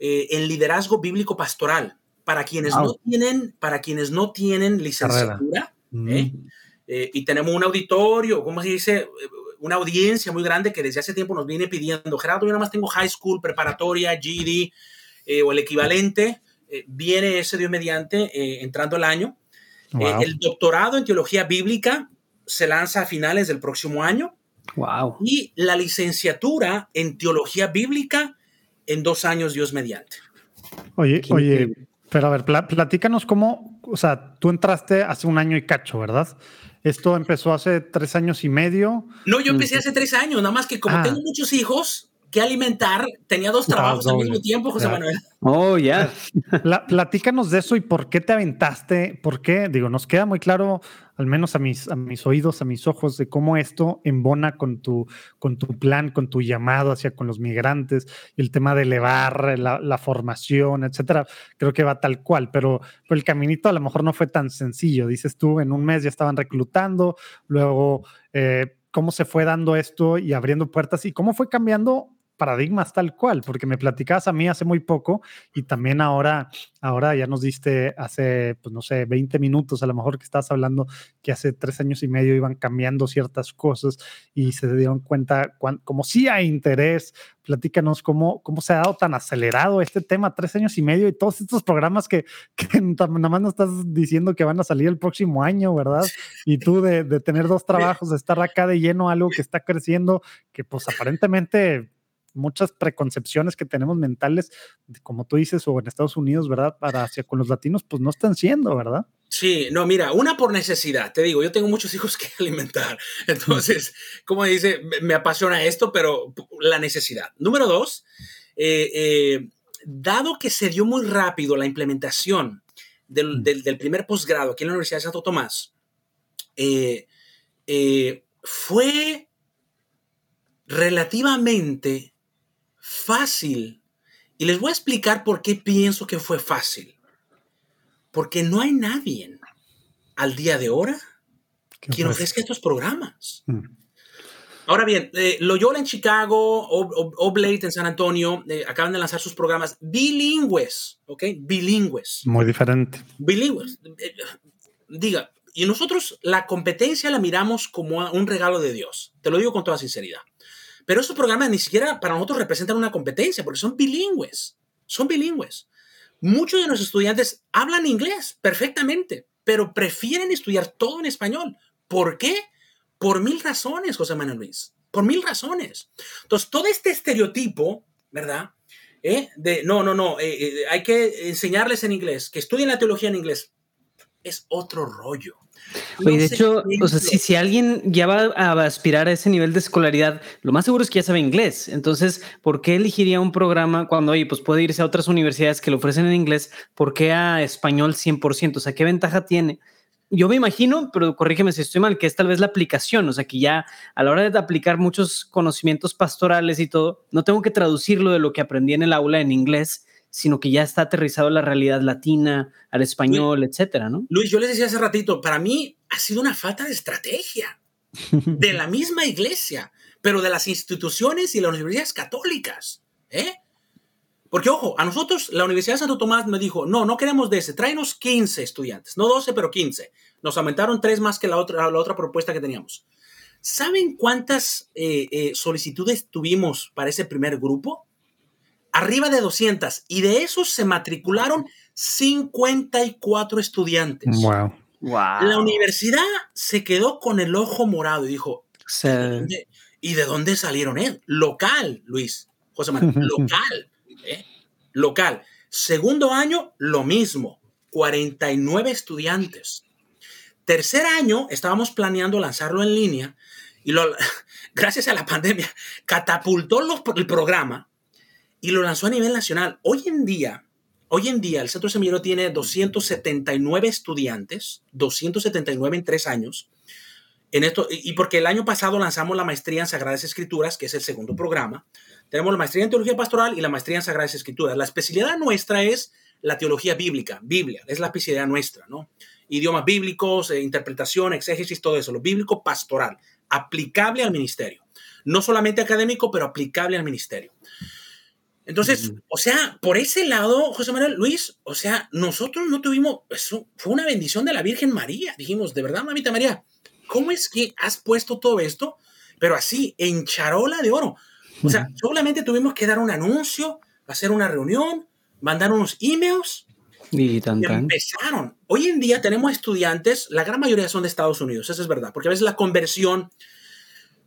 en liderazgo bíblico pastoral. Para quienes, no, tienen, para quienes no tienen licenciatura, ¿eh? Eh, y tenemos un auditorio, ¿cómo se dice? Una audiencia muy grande que desde hace tiempo nos viene pidiendo, Gerardo, yo nada más tengo high school, preparatoria, GD eh, o el equivalente. viene ese Dios mediante entrando el año. el doctorado en teología bíblica se lanza a finales del próximo año. Wow. Y la licenciatura en teología bíblica en dos años, Dios mediante. Oye, oye, pero a ver, platícanos cómo, o sea, tú entraste hace un año y cacho, ¿verdad? Esto empezó hace tres años y medio. No, yo empecé hace tres años, nada más que como ah. tengo muchos hijos que alimentar, tenía dos trabajos al mismo tiempo, José Manuel. Oh, ya. platícanos de eso y por qué te aventaste, por qué, digo, nos queda muy claro al menos a mis, a mis oídos, a mis ojos, de cómo esto embona con tu, con tu plan, con tu llamado hacia con los migrantes, el tema de elevar la, formación, etcétera. Creo que va tal cual, pero, el caminito a lo mejor no fue tan sencillo. Dices tú, en un mes ya estaban reclutando, luego. Eh, cómo se fue dando esto y abriendo puertas y cómo fue cambiando paradigmas tal cual, porque me platicabas a mí hace muy poco y también ahora, ahora ya nos diste hace, pues no sé, 20 minutos a lo mejor que estabas hablando que hace tres años y medio iban cambiando ciertas cosas y se dieron cuenta como si hay interés. Platícanos cómo, cómo se ha dado tan acelerado este tema, tres años y medio y todos estos programas que, que (laughs) nada más nos estás diciendo que van a salir el próximo año, ¿verdad? Y tú de, de tener dos (laughs) trabajos, de estar acá de lleno, algo que está creciendo, que pues aparentemente muchas preconcepciones que tenemos mentales, como tú dices, o en Estados Unidos, ¿verdad? Para hacia con los latinos, pues no están siendo, ¿verdad? Sí, no, mira, una por necesidad, te digo, yo tengo muchos (laughs) hijos que alimentar, entonces, como dice, me apasiona esto, pero la necesidad. Número dos, eh, eh, dado que se dio muy rápido la implementación del, mm. del, primer posgrado aquí en la Universidad de Santo Tomás, eh, fue relativamente fácil. Y les voy a explicar por qué pienso que fue fácil. Porque no hay nadie al día de ahora quien ofrezca estos programas. Mm. Ahora bien, eh, Loyola en Chicago, Oblate en San Antonio, eh, acaban de lanzar sus programas bilingües, ¿ok? Bilingües. Muy diferente. Bilingües. Eh, diga, y nosotros la competencia la miramos como un regalo de Dios. Te lo digo con toda sinceridad. Pero estos programas ni siquiera para nosotros representan una competencia porque son bilingües. Son bilingües. Muchos de nuestros estudiantes hablan inglés perfectamente, pero prefieren estudiar todo en español. ¿Por qué? Por mil razones, José Manuel Luis. Por mil razones. Entonces, todo este estereotipo, ¿verdad? ¿Eh? De no, no, no, eh, eh, hay que enseñarles en inglés, que estudien la teología en inglés. Es otro rollo. Oye, de hecho, o sea, si, si, alguien ya va a aspirar a ese nivel de escolaridad, lo más seguro es que ya sabe inglés. Entonces, ¿por qué elegiría un programa cuando, oye, pues puede irse a otras universidades que lo ofrecen en inglés? ¿Por qué a español 100%? O sea, ¿qué ventaja tiene? Yo me imagino, pero corrígeme si estoy mal, que es tal vez la aplicación, o sea, que ya a la hora de aplicar muchos conocimientos pastorales y todo, no tengo que traducirlo de lo que aprendí en el aula en inglés, sino que ya está aterrizado a la realidad latina, al español, etcétera, ¿no? Luis, yo les decía hace ratito, para mí ha sido una falta de estrategia de la misma iglesia, pero de las instituciones y las universidades católicas, ¿eh? Porque, ojo, a nosotros la Universidad de Santo Tomás me dijo, no, no queremos de ese, tráenos 15 estudiantes, no 12, pero 15. Nos aumentaron tres más que la otra, la otra propuesta que teníamos. ¿Saben cuántas eh, eh, solicitudes tuvimos para ese primer grupo? Arriba de 200 y de esos se matricularon 54 estudiantes. Wow. La universidad se quedó con el ojo morado y dijo, ¿y de dónde salieron? Eh? Local, Luis, José Manuel, (laughs) local, ¿eh? local. Segundo año, lo mismo, 49 estudiantes. Tercer año, estábamos planeando lanzarlo en línea y lo, (laughs) gracias a la pandemia, catapultó el programa y lo lanzó a nivel nacional. Hoy en día, hoy en día el Centro Semillero tiene 279 estudiantes, 279 en tres años. En esto, y porque el año pasado lanzamos la maestría en Sagradas Escrituras, que es el segundo programa. Tenemos la maestría en Teología Pastoral y la maestría en Sagradas Escrituras. La especialidad nuestra es la teología bíblica, Biblia, es la especialidad nuestra, ¿no? Idiomas bíblicos, eh, interpretación, exégesis, todo eso, lo bíblico pastoral, aplicable al ministerio. No solamente académico, pero aplicable al ministerio. Entonces, o sea, por ese lado, José Manuel Luis, o sea, nosotros no tuvimos, eso fue una bendición de la Virgen María. Dijimos, de verdad, mamita María, ¿cómo es que has puesto todo esto? Pero así, en charola de oro. O sea, solamente tuvimos que dar un anuncio, hacer una reunión, mandar unos emails. Y, tan, empezaron. Hoy en día tenemos estudiantes, la gran mayoría son de Estados Unidos, eso es verdad, porque a veces la conversión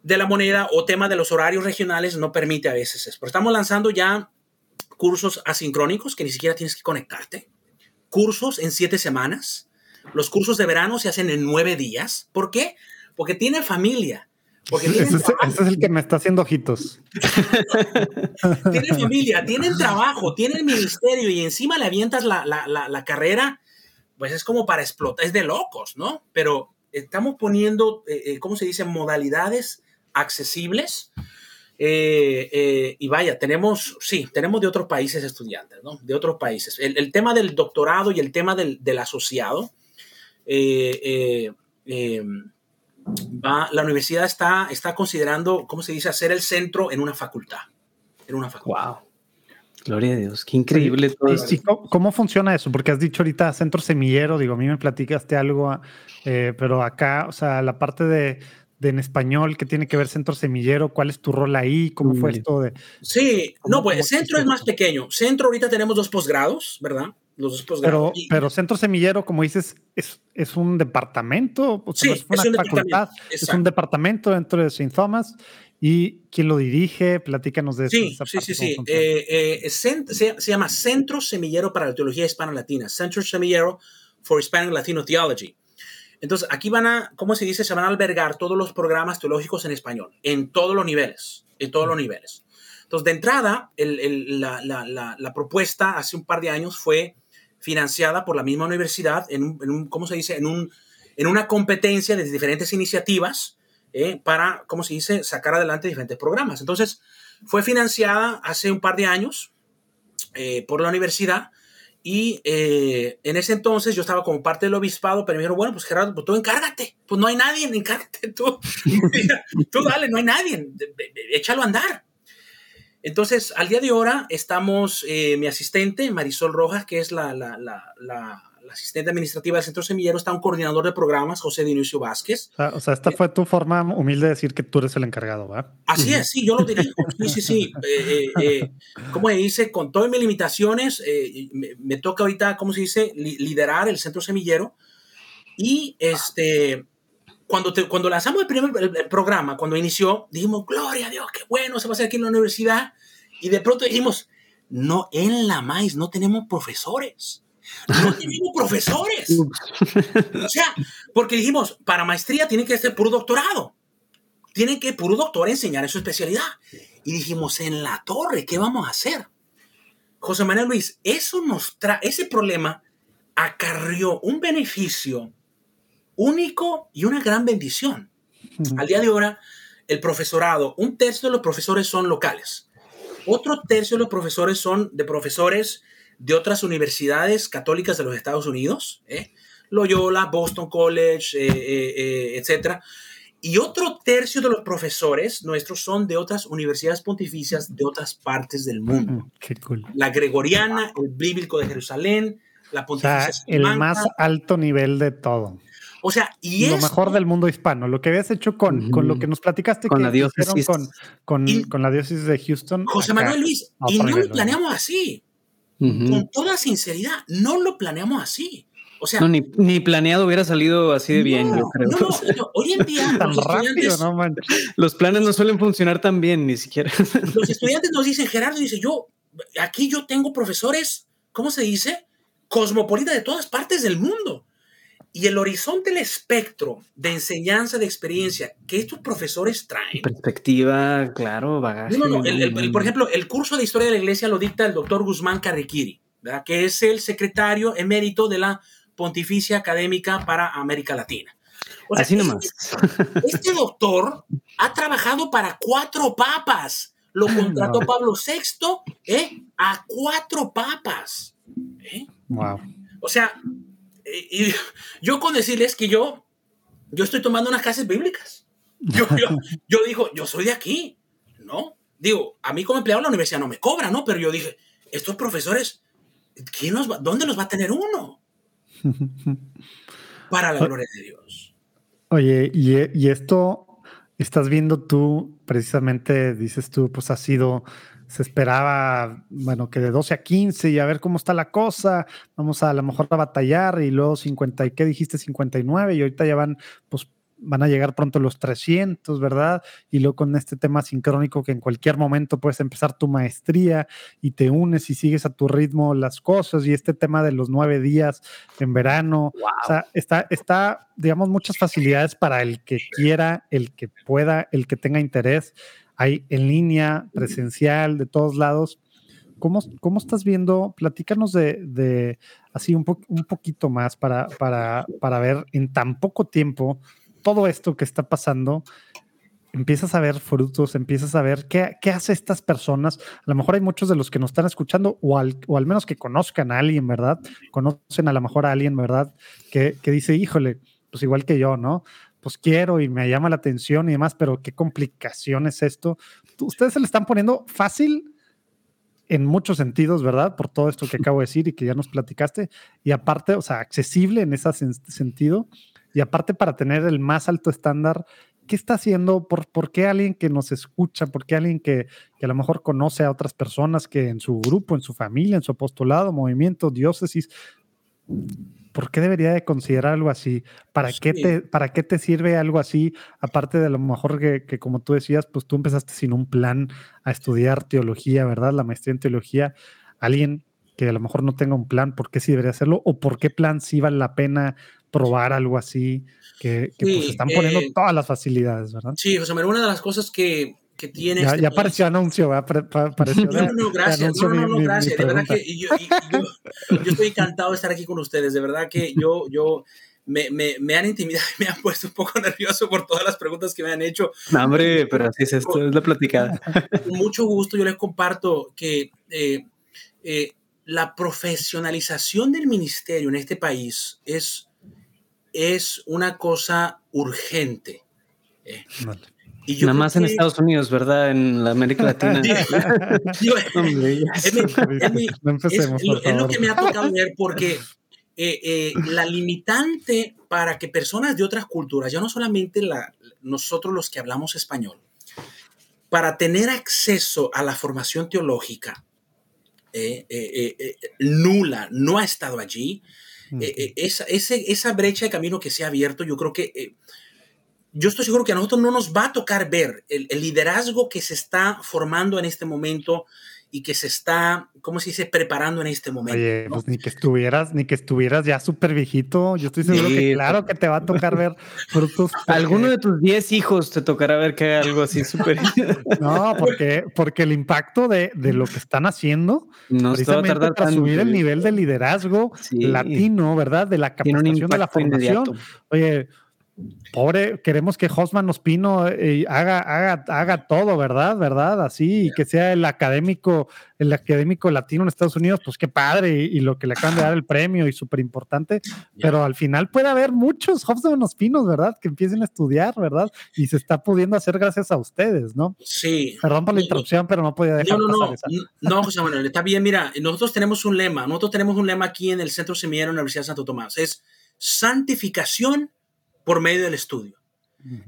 de la moneda o tema de los horarios regionales no permite a veces eso. Pero estamos lanzando ya cursos asincrónicos que ni siquiera tienes que conectarte. Cursos en siete semanas. Los cursos de verano se hacen en nueve días. ¿Por qué? Porque tiene familia. Porque ese, es, el que me está haciendo ojitos. (laughs) tienen familia, tienen trabajo, tienen ministerio y encima le avientas la, la, la carrera. Pues es como para explotar, es de locos, ¿no? Pero estamos poniendo, eh, eh, ¿cómo se dice? Modalidades accesibles. Eh, eh, y vaya, tenemos, sí, tenemos de otros países estudiantes, ¿no? De otros países. El, tema del doctorado y el tema del, asociado, eh, va, la universidad está, está considerando, ¿cómo se dice?, hacer el centro en una facultad. En una facultad. ¡Wow! Gloria a Dios, qué increíble todo. ¿cómo, ¿cómo, funciona eso? Porque has dicho ahorita centro semillero, digo, a mí me platicaste algo, pero acá, o sea, la parte de, de en español que tiene que ver Centro Semillero? ¿Cuál es tu rol ahí? ¿Cómo fue esto de...? Sí, no, pues Centro es más pequeño. Centro ahorita tenemos dos posgrados, ¿verdad? Los dos posgrados. Pero, pero Centro Semillero, como dices, es, es un departamento, sí, es una facultad, es un departamento dentro de St. Thomas. ¿Y quién lo dirige? Platícanos de eso. Sí, sí, sí, sí. Eh, eh, se, se, llama Centro Semillero para la Teología Hispano-Latina, Centro Semillero for Hispanic Latino Theology. Entonces, aquí van a, ¿cómo se dice? Se van a albergar todos los programas teológicos en español, en todos los niveles, en todos los niveles. Entonces, de entrada, la, propuesta hace un par de años fue financiada por la misma universidad en un, ¿cómo se dice? En, un, en una competencia de diferentes iniciativas eh, para, ¿cómo se dice?, sacar adelante diferentes programas. Entonces, fue financiada hace un par de años eh, por la universidad y eh, en ese entonces yo estaba como parte del obispado, pero me dijeron, bueno, pues Gerardo, pues tú encárgate, pues no hay nadie, encárgate tú, (laughs) tú dale, no hay nadie, échalo a andar. Entonces, al día de ahora estamos, eh, mi asistente, Marisol Rojas, que es la, la, la la asistente administrativa del Centro Semillero, está un coordinador de programas, José Dionisio Vázquez. O sea, esta fue tu forma humilde de decir que tú eres el encargado, ¿verdad? Así es, sí, yo lo dirijo. (laughs) Sí, sí, sí. Eh, eh, eh, como se dice, con todas mis limitaciones, me, toca ahorita, ¿cómo se dice?, liderar el Centro Semillero. Y este, cuando, cuando lanzamos el primer programa, cuando inició, dijimos, gloria a Dios, qué bueno, se va a hacer aquí en la universidad. Y de pronto dijimos, no, en la MAIS no tenemos profesores. No tenemos profesores. o sea, porque dijimos, para maestría tiene que ser puro doctorado. Tiene que puro doctor enseñar en su especialidad. Y dijimos, en la torre, ¿qué vamos a hacer? José Manuel Luis, eso nos ese problema acarrió un beneficio único y una gran bendición. Al día de ahora, el profesorado, un tercio de los profesores son locales. Otro tercio de los profesores son de profesores de otras universidades católicas de los Estados Unidos, ¿eh? Loyola, Boston College, eh, eh, etc. Y otro tercio de los profesores nuestros son de otras universidades pontificias de otras partes del mundo. Mm, qué cool. La Gregoriana, el Bíblico de Jerusalén, la Pontificia. O sea, el más alto nivel de todo. O sea, y lo mejor del mundo hispano, lo que habías hecho con, con lo que nos platicaste con la diócesis con, con, con, la diócesis de Houston. José Manuel Luis, y no lo planeamos así. Con toda sinceridad, no lo planeamos así. O sea, ni, ni, planeado hubiera salido así de bien, yo creo. No, hoy en día (laughs) los, los planes no suelen funcionar tan bien, ni siquiera. (laughs) Los estudiantes nos dicen, Gerardo dice, yo, aquí yo tengo profesores, ¿cómo se dice? Cosmopolita de todas partes del mundo. Y el horizonte, el espectro de enseñanza, de experiencia que estos profesores traen. Perspectiva, claro, bagaje. No, no, no. por ejemplo, el curso de historia de la iglesia lo dicta el doctor Guzmán Carriquiri. ¿verdad? que es el secretario emérito de la Pontificia Académica para América Latina. Así nomás. Este, (laughs) este, doctor ha trabajado para cuatro papas. Lo contrató Pablo VI ¿eh? a cuatro papas. ¿eh? Wow. O sea, y yo con decirles que yo, yo estoy tomando unas clases bíblicas. Yo, yo, (laughs) digo, yo soy de aquí, ¿no? Digo, a mí como empleado la universidad no me cobra, ¿no? Pero yo dije, estos profesores, ¿quién los va, ¿dónde los va a tener uno? (laughs) Para la gloria de Dios. Oye, y, y esto estás viendo tú, precisamente, dices tú, pues ha sido se esperaba, bueno, que de 12 a 15 y a ver cómo está la cosa, vamos a, a lo mejor a batallar y luego 50, ¿y qué dijiste? 59 y ahorita ya van, pues van a llegar pronto los 300, ¿verdad? Y luego con este tema sincrónico que en cualquier momento puedes empezar tu maestría y te unes y sigues a tu ritmo las cosas y este tema de los nueve días en verano, o sea, está, está, digamos, muchas facilidades para el que quiera, el que pueda, el que tenga interés hay en línea, presencial, de todos lados. ¿Cómo, cómo estás viendo? Platícanos de, de así un, un poquito más para, para, para ver en tan poco tiempo todo esto que está pasando empiezas a ver frutos, empiezas a ver qué, qué hace estas personas. A lo mejor hay muchos de los que nos están escuchando o al, o al menos que conozcan a alguien, ¿verdad? Conocen a lo mejor a alguien, ¿verdad? Que, que dice, híjole, pues igual que yo, ¿no? Pues quiero y me llama la atención y demás, pero qué complicación es esto. Ustedes se le están poniendo fácil en muchos sentidos, ¿verdad? Por todo esto que (laughs) acabo de decir y que ya nos platicaste. Y aparte, o sea, accesible en ese sentido. Y aparte para tener el más alto estándar, ¿qué está haciendo? ¿Por, por qué alguien que nos escucha? ¿Por qué alguien que, que, a lo mejor conoce a otras personas que en su grupo, en su familia, en su apostolado, movimiento, diócesis, ¿por qué debería de considerar algo así? ¿Para, qué, te, ¿para qué te sirve algo así? Aparte de lo mejor que, como tú decías, pues tú empezaste sin un plan a estudiar teología, ¿verdad? La maestría en teología. Alguien que a lo mejor no tenga un plan, ¿por qué sí debería hacerlo? ¿O por qué plan sí vale la pena probar algo así? Que, pues están poniendo eh, todas las facilidades, ¿verdad? Sí, José María, una de las cosas que, que tiene. Ya, este ya apareció anuncio, ¿verdad? no, no, no, gracias. no, no, no, gracias. de verdad que yo, yo, estoy encantado de estar aquí con ustedes. De verdad que yo, yo me, me, me, han intimidado y me han puesto un poco (laughs) nervioso por todas las preguntas que me han hecho. No, hombre, pero así es esto, es la platicada. Con mucho gusto yo les comparto que eh, eh, la profesionalización del ministerio en este país es, es una cosa urgente. Eh, Nada más en Estados Unidos, ¿verdad? En la América (laughs) Latina. es lo que me ha tocado ver (laughs) porque eh, eh, la limitante para que personas de otras culturas, ya no solamente la, nosotros los que hablamos español, para tener acceso a la formación teológica eh, nula, no ha estado allí, esa, esa brecha de camino que se ha abierto, yo creo que yo estoy seguro que a nosotros no nos va a tocar ver el, liderazgo que se está formando en este momento y que se está, ¿cómo se dice?, preparando en este momento. Oye, pues ni que estuvieras, ni que estuvieras ya súper viejito. Yo estoy seguro que claro que te va a tocar ver frutos. (laughs) Alguno de tus 10 hijos te tocará ver que hay algo así (laughs) súper. no, porque, porque el impacto de, de, lo que están haciendo, no precisamente va a para subir el nivel de liderazgo latino, ¿verdad? De la capacitación de la formación. Oye, Pobre, queremos que Hosman Ospino eh, haga, haga, haga todo, ¿verdad? ¿Verdad? Así, y que sea el académico, el académico latino en Estados Unidos, pues qué padre, y, lo que le acaban de dar el premio y súper importante, pero al final puede haber muchos Hosman Ospinos, ¿verdad? Que empiecen a estudiar, ¿verdad? Y se está pudiendo hacer gracias a ustedes, ¿no? Sí. Perdón por la interrupción, pero no podía dejar no, no, pasar no, No, José Manuel, está bien, mira, nosotros tenemos un lema, nosotros tenemos un lema aquí en el Centro Semillero de la Universidad de Santo Tomás, es santificación por medio del estudio.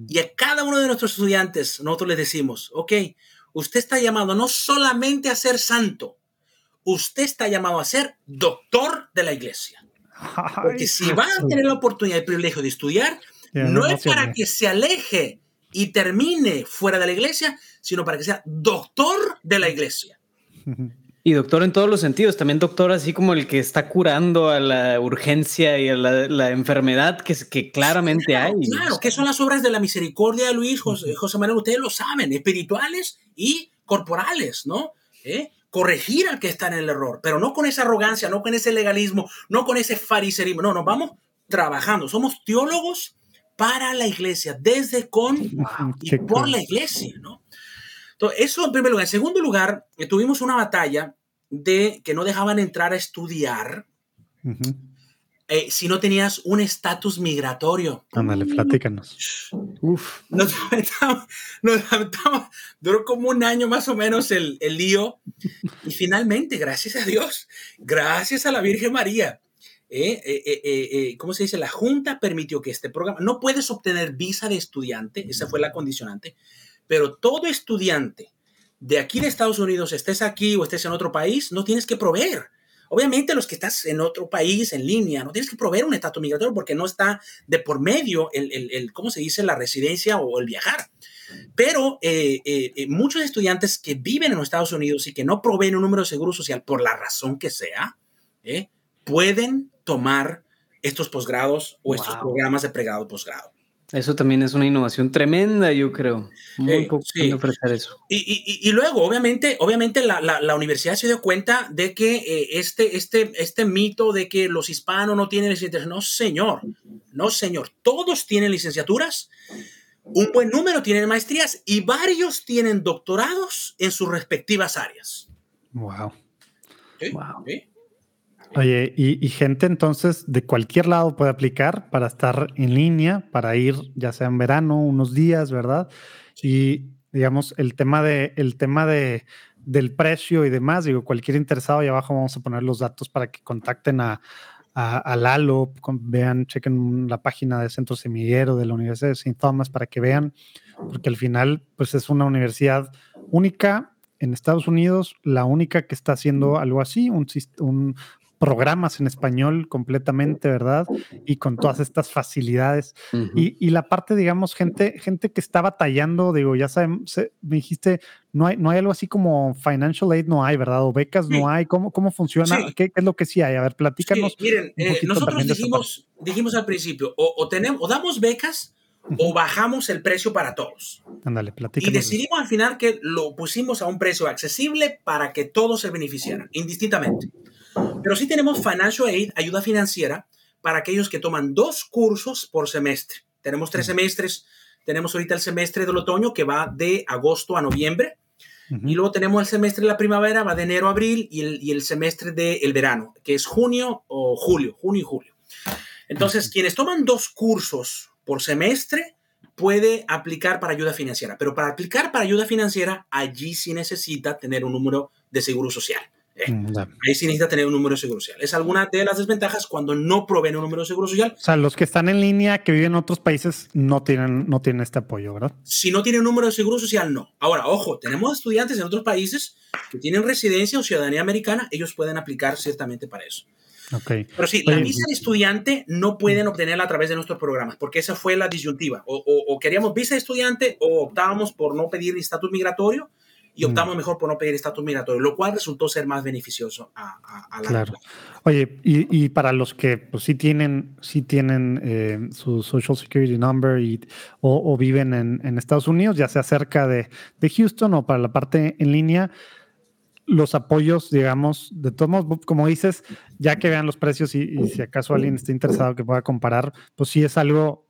Y a cada uno de nuestros estudiantes, nosotros les decimos, ok, usted está llamado no solamente a ser santo, usted está llamado a ser doctor de la iglesia. Porque si va a tener la oportunidad y el privilegio de estudiar, no es para que se aleje y termine fuera de la iglesia, sino para que sea doctor de la iglesia. Y doctor en todos los sentidos, también doctor así como el que está curando a la urgencia y a la, enfermedad que, que claramente hay. Claro, que son las obras de la misericordia de Luis, José, José Manuel, ustedes lo saben, espirituales y corporales, ¿no? ¿Eh? corregir al que está en el error, pero no con esa arrogancia, no con ese legalismo, no con ese fariserismo. No, nos vamos trabajando. Somos teólogos para la iglesia, desde con y por la iglesia, ¿no? Entonces, eso en primer lugar. En segundo lugar, eh, tuvimos una batalla de que no dejaban entrar a estudiar eh, si no tenías un estatus migratorio. Ándale, platícanos. Uf. Nos lamentamos, duró como un año más o menos el, el lío. Y finalmente, gracias a Dios, gracias a la Virgen María, eh, eh, ¿cómo se dice? La Junta permitió que este programa, no puedes obtener visa de estudiante, esa fue la condicionante, pero todo estudiante de aquí de Estados Unidos, estés aquí o estés en otro país, no tienes que proveer Obviamente los que estás en otro país, en línea, no tienes que proveer un estatus migratorio porque no está de por medio el, el, ¿cómo se dice?, la residencia o el viajar. Pero eh, eh, eh, muchos estudiantes que viven en los Estados Unidos y que no proveen un número de seguro social por la razón que sea, pueden tomar estos posgrados o estos programas de pregrado posgrado. Eso también es una innovación tremenda, yo creo. Muy eh, poco sí. ofrecer eso. Y, y, y, luego, obviamente, obviamente la, la, la, universidad se dio cuenta de que eh, este, este, este mito de que los hispanos no tienen licenciaturas, no señor, no señor, todos tienen licenciaturas, un buen número tienen maestrías y varios tienen doctorados en sus respectivas áreas. Wow. Wow. Oye, y, gente entonces de cualquier lado puede aplicar para estar en línea, para ir ya sea en verano, unos días, ¿verdad? Y digamos, el tema de, el tema de, del precio y demás, digo, cualquier interesado, ahí abajo vamos a poner los datos para que contacten a, a, Lalo, vean, chequen la página de Centro Semillero de la Universidad de St. Thomas para que vean, porque al final, pues es una universidad única en Estados Unidos, la única que está haciendo algo así, un, un, programas en español completamente, ¿verdad? Y con todas estas facilidades. y, la parte, digamos, gente, gente que está batallando, digo, ya saben, me dijiste, no hay, no hay algo así como financial aid, no hay, ¿verdad? O becas no hay. ¿Cómo, cómo funciona? ¿Qué, es lo que sí hay? A ver, platícanos. miren, eh, nosotros dijimos, dijimos al principio, o, tenemos, o damos becas o bajamos el precio para todos. Ándale, platícanos. Y decidimos al final que lo pusimos a un precio accesible para que todos se beneficiaran, indistintamente. Pero sí tenemos Financial Aid, ayuda financiera, para aquellos que toman dos cursos por semestre. Tenemos tres semestres. Tenemos ahorita el semestre del otoño que va de agosto a noviembre. Y luego tenemos el semestre de la primavera, va de enero a abril, y el, y el semestre del verano, que es junio o julio, junio y julio. Entonces, quienes toman dos cursos por semestre puede aplicar para ayuda financiera, pero para aplicar para ayuda financiera, allí sí necesita tener un número de seguro social. Eh, mm, ahí sí necesita tener un número de seguro social. Es alguna de las desventajas cuando no proveen un número de seguro social. O sea, los que están en línea, que viven en otros países, no tienen, no tienen este apoyo, ¿verdad? Si no tienen un número de seguro social, no. Ahora, ojo, tenemos estudiantes en otros países que tienen residencia o ciudadanía americana, ellos pueden aplicar ciertamente para eso. Okay. Pero sí, la visa de estudiante no pueden mm. obtenerla a través de nuestros programas, porque esa fue la disyuntiva. O, o queríamos visa de estudiante o optábamos por no pedir estatus migratorio y mm. optamos mejor por no pedir estatus migratorio, lo cual resultó ser más beneficioso a, a, la Claro. Oye, y, y, para los que pues, sí tienen, sí tienen eh, su Social Security Number y, o, viven en, en, Estados Unidos, ya sea cerca de, de, Houston o para la parte en línea, los apoyos, digamos, de todos modos, como dices, ya que vean los precios y, y si acaso alguien está interesado que pueda comparar, pues sí es algo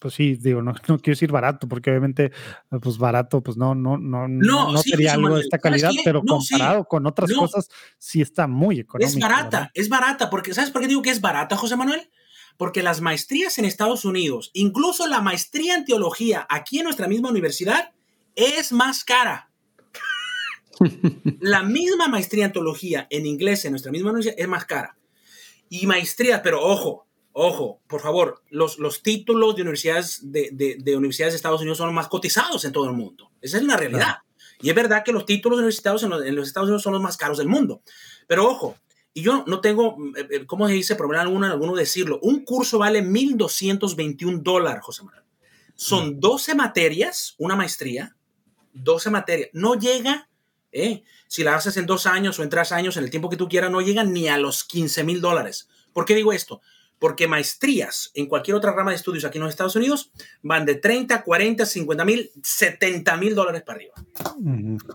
pues sí, digo, no, no, quiero decir barato, porque obviamente, pues barato, pues no, no, no, no, sería algo de esta calidad, pero comparado con otras cosas, sí está muy económico. Es barata, es barata, porque ¿sabes por qué digo que es barata, José Manuel? Porque las maestrías en Estados Unidos, incluso la maestría en teología aquí en nuestra misma universidad, es más cara. (laughs) la misma maestría en teología en inglés en nuestra misma universidad es más cara. Y maestría, pero ojo, Ojo, por favor, los, los títulos de universidades de, de, universidades de Estados Unidos son los más cotizados en todo el mundo. Esa es una realidad. Y es verdad que los títulos universitarios en los, en los, Estados Unidos son los más caros del mundo. Pero ojo, y yo no tengo, eh, eh, ¿cómo se dice? Problema alguno en alguno decirlo. Un curso vale 1.221 dólares, José Manuel. Son 12 mm. materias, una maestría, 12 materias. No llega, eh, si la haces en dos años o en tres años, en el tiempo que tú quieras, no llega ni a los 15 mil dólares. ¿Por qué digo esto? Porque maestrías en cualquier otra rama de estudios aquí en los Estados Unidos van de 30, 40, 50 mil, 70 mil dólares para arriba.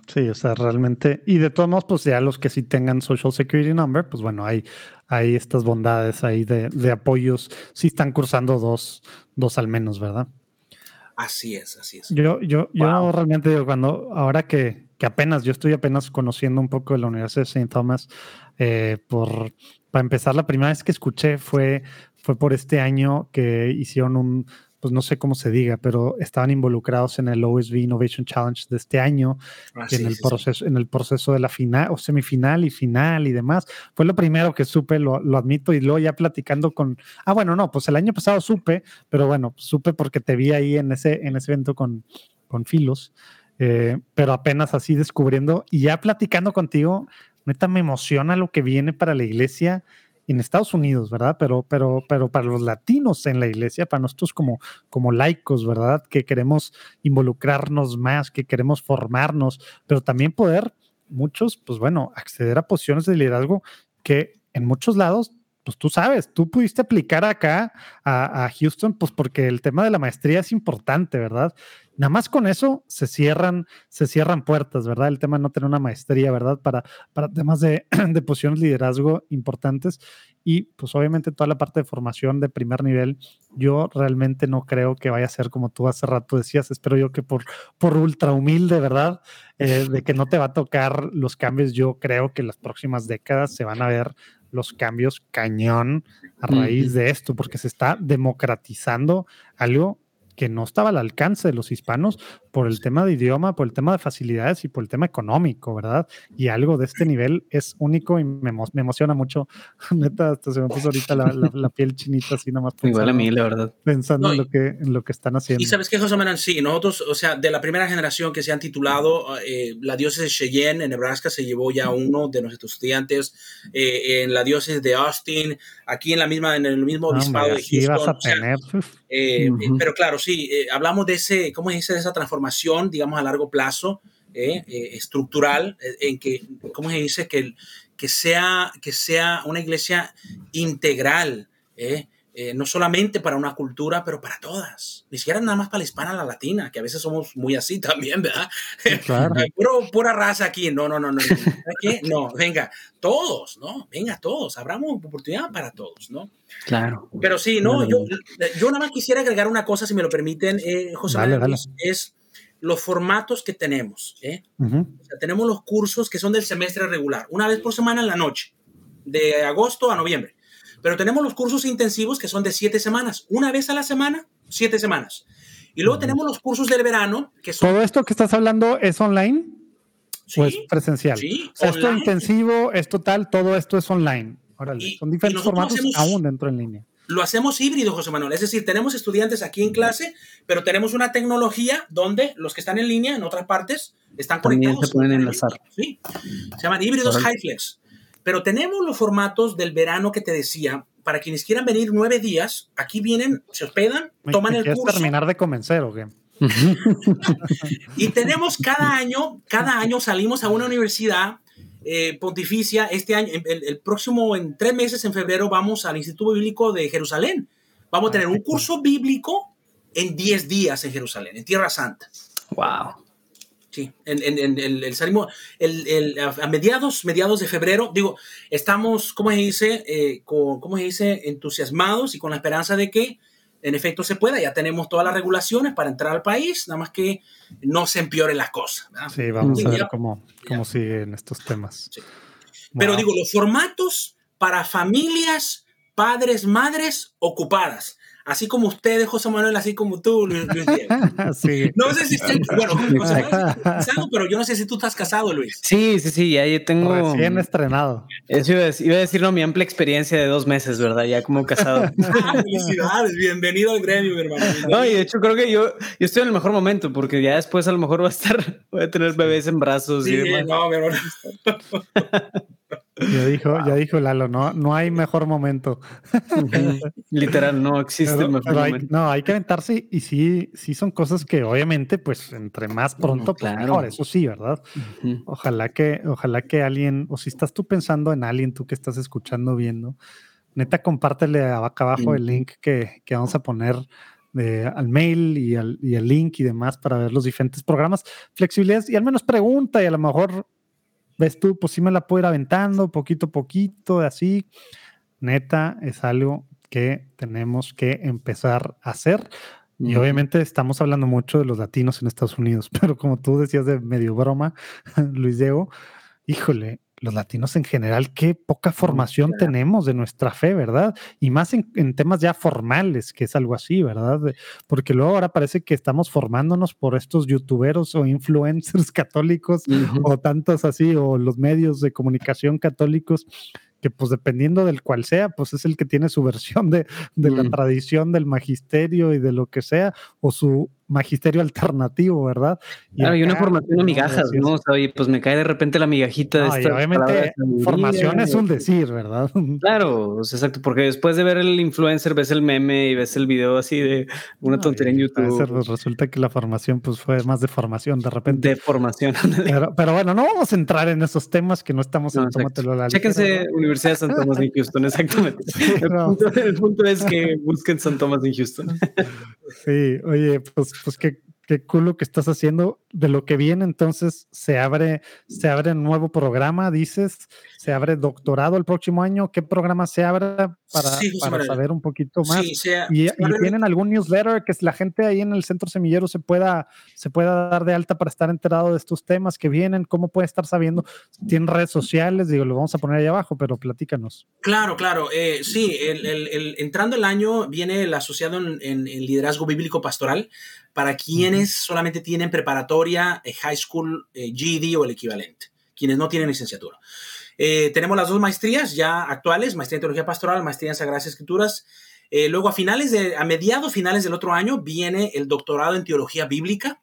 Sí, o sea, realmente, y de todos modos, pues ya los que sí tengan Social Security Number, pues bueno, hay, hay estas bondades ahí de, de apoyos, sí están cursando dos, dos al menos, ¿verdad? Así es, así es. Yo, yo, yo realmente digo, cuando, ahora que, que apenas, yo estoy apenas conociendo un poco de la Universidad de St. Thomas, eh, por, para empezar, la primera vez que escuché fue, fue por este año que hicieron un, pues no sé cómo se diga, pero estaban involucrados en el OSB Innovation Challenge de este año, ah, en, el proceso, en el proceso de la final o semifinal y final y demás. Fue lo primero que supe, lo, lo, admito, y luego ya platicando con, ah, bueno, no, pues el año pasado supe, pero bueno, supe porque te vi ahí en ese, en ese evento con, con Filos, eh, pero apenas así descubriendo y ya platicando contigo, neta me emociona lo que viene para la iglesia en Estados Unidos, ¿verdad? Pero, pero, pero para los latinos en la iglesia, para nosotros como, como laicos, ¿verdad? Que queremos involucrarnos más, que queremos formarnos, pero también poder, muchos, pues bueno, acceder a posiciones de liderazgo que en muchos lados pues tú sabes, tú pudiste aplicar acá a, a, Houston, pues porque el tema de la maestría es importante, ¿verdad? Nada más con eso se cierran, se cierran puertas, ¿verdad? El tema de no tener una maestría, ¿verdad? Para, para temas de, (clears throat) de posiciones de liderazgo importantes y pues obviamente toda la parte de formación de primer nivel, yo realmente no creo que vaya a ser como tú hace rato decías, espero yo que por, por ultra humilde, ¿verdad? Eh, de que no te va a tocar los cambios, yo creo que las próximas décadas se van a ver los cambios cañón a raíz de esto, porque se está democratizando algo que no estaba al alcance de los hispanos por el tema de idioma, por el tema de facilidades y por el tema económico, ¿verdad? Y algo de este nivel es único y me, me emociona mucho. (laughs) Neta, hasta se me puso ahorita la, la, piel chinita así nada más. Igual a mí, la verdad. Pensando en, lo que, en lo que están haciendo. Y sabes qué, José Manuel, sí, nosotros, o sea, de la primera generación que se han titulado, eh, la diócesis de Cheyenne en Nebraska se llevó ya uno de nuestros estudiantes, eh, en la diócesis de Austin, aquí en la misma, en el mismo obispado de Houston. Vas a tener. Eh, pero claro, sí, hablamos de ese, ¿cómo es de esa transformación? digamos, a largo plazo, eh, eh, estructural, eh, en que, ¿cómo se dice? Que, que, sea, que sea una iglesia integral, no solamente para una cultura, pero para todas. Ni siquiera nada más para la hispana, la latina, que a veces somos muy así también, ¿verdad? Claro. (laughs) pura raza aquí, no, no, no, no. ¿Qué? No, venga, todos, ¿no? Venga, todos, abramos oportunidad para todos, ¿no? Claro. Pero sí, no, yo, yo nada más quisiera agregar una cosa, si me lo permiten, José Manuel, es los formatos que tenemos. ¿eh? tenemos los cursos que son del semestre regular, una vez por semana en la noche, de agosto a noviembre. Pero tenemos los cursos intensivos que son de siete semanas, una vez a la semana, siete semanas. Y luego tenemos los cursos del verano, que son... ¿Todo esto que estás hablando es online? ¿O es presencial? Sí, esto intensivo, es total, todo esto es online. son diferentes formatos aún dentro en línea. Lo hacemos híbrido, José Manuel. Es decir, tenemos estudiantes aquí en clase, pero tenemos una tecnología donde los que están en línea en otras partes están conectados. se pueden enlazar. Sí. Se llaman híbridos HiFlex. Pero tenemos los formatos del verano que te decía. Para quienes quieran venir nueve días, aquí vienen, se hospedan, toman el curso. terminar de convencer o qué? (laughs) y tenemos cada año, cada año salimos a una universidad eh, pontificia. Este año, el, próximo, en tres meses, en febrero, vamos al Instituto Bíblico de Jerusalén. Vamos a tener un curso bíblico en 10 días en Jerusalén, en Tierra Santa. Wow. Sí, en, en, el, salimos el, a mediados, mediados de febrero, digo, estamos, ¿cómo se dice? Eh, con, ¿Cómo se dice? Entusiasmados y con la esperanza de que en efecto se pueda. Ya tenemos todas las regulaciones para entrar al país, nada más que no se empeoren las cosas. Sí, vamos a ver cómo, cómo siguen estos temas. Pero digo, los formatos para familias, padres, madres ocupadas así como ustedes, José Manuel, así como tú, Luis, Diego. (laughs) sí. No sé si estoy, bueno, José casado, pero yo no sé si tú estás casado, Luis. Sí, sí, sí, ya yo tengo... Recién estrenado. Eso iba a, decir, iba a decir, no, mi amplia experiencia de dos meses, ¿verdad? Ya como casado. (laughs) Felicidades, bienvenido al gremio, mi hermano. No, y de hecho creo que yo, yo estoy en el mejor momento, porque ya después a lo mejor voy a estar, (laughs) voy a tener bebés en brazos sí, y no, mi hermano. Ya dijo, ya dijo Lalo, no, no hay mejor momento. (laughs) Literal, no existe mejor momento. no, hay que aventarse y sí, sí son cosas que obviamente, pues entre más pronto, pues mejor, eso sí, ¿verdad? Ojalá que, ojalá que alguien, o si estás tú pensando en alguien, tú que estás escuchando, viendo, neta, compártele acá abajo el link que, vamos a poner al mail y, al, y el link y demás para ver los diferentes programas, flexibilidades y al menos pregunta y a lo mejor ves tú, pues sí me la puedo ir aventando poquito a poquito, así. Neta, es algo que tenemos que empezar a hacer. Y obviamente estamos hablando mucho de los latinos en Estados Unidos, (laughs) pero como tú decías de medio broma, (laughs) Luis Diego, híjole, los latinos en general, qué poca formación tenemos de nuestra fe, ¿verdad? Y más en, temas ya formales, que es algo así, ¿verdad? Porque luego ahora parece que estamos formándonos por estos youtuberos o influencers (laughs) católicos o tantos así, o los medios de comunicación católicos que pues dependiendo del cual sea, pues es el que tiene su (laughs) versión de, la mm. tradición del magisterio y de lo que sea, o su magisterio alternativo, ¿verdad? Y claro, hay una formación de migajas, ¿no? O sea, oye, pues me cae de repente la migajita de esta. Obviamente, formación es un decir, ¿verdad? (laughs) Claro, exacto, porque después de ver el influencer, ves el meme y ves el video así de una tontería en YouTube. Pues, resulta que la formación, pues fue más de formación de repente. De formación. Pero, bueno, no vamos a entrar en esos temas que no estamos en Tómatelo la Chéquense Universidad de San Tomás en Houston, exactamente. (laughs) el, punto, es que busquen San Tomás en Houston. Sí, oye, pues pues qué, qué cool que estás haciendo. De lo que viene, entonces se abre, se abre un nuevo programa, dices, se abre doctorado el próximo año. ¿Qué programa se abre para, saber un poquito más? y, tienen algún newsletter que la gente ahí en el centro semillero se pueda, se pueda dar de alta para estar enterado de estos temas que vienen. ¿Cómo puede estar sabiendo? ¿Tienen redes sociales? Digo, lo vamos a poner ahí abajo, pero platícanos. Claro, claro. Eh, sí, el, entrando el año viene el asociado en, en liderazgo bíblico pastoral para quienes solamente tienen preparatoria, eh, high school, eh, GED o el equivalente, quienes no tienen licenciatura. Eh, tenemos las dos maestrías ya actuales, maestría en teología pastoral, maestría en sagradas escrituras. luego a finales de, a mediados finales del otro año viene el doctorado en teología bíblica.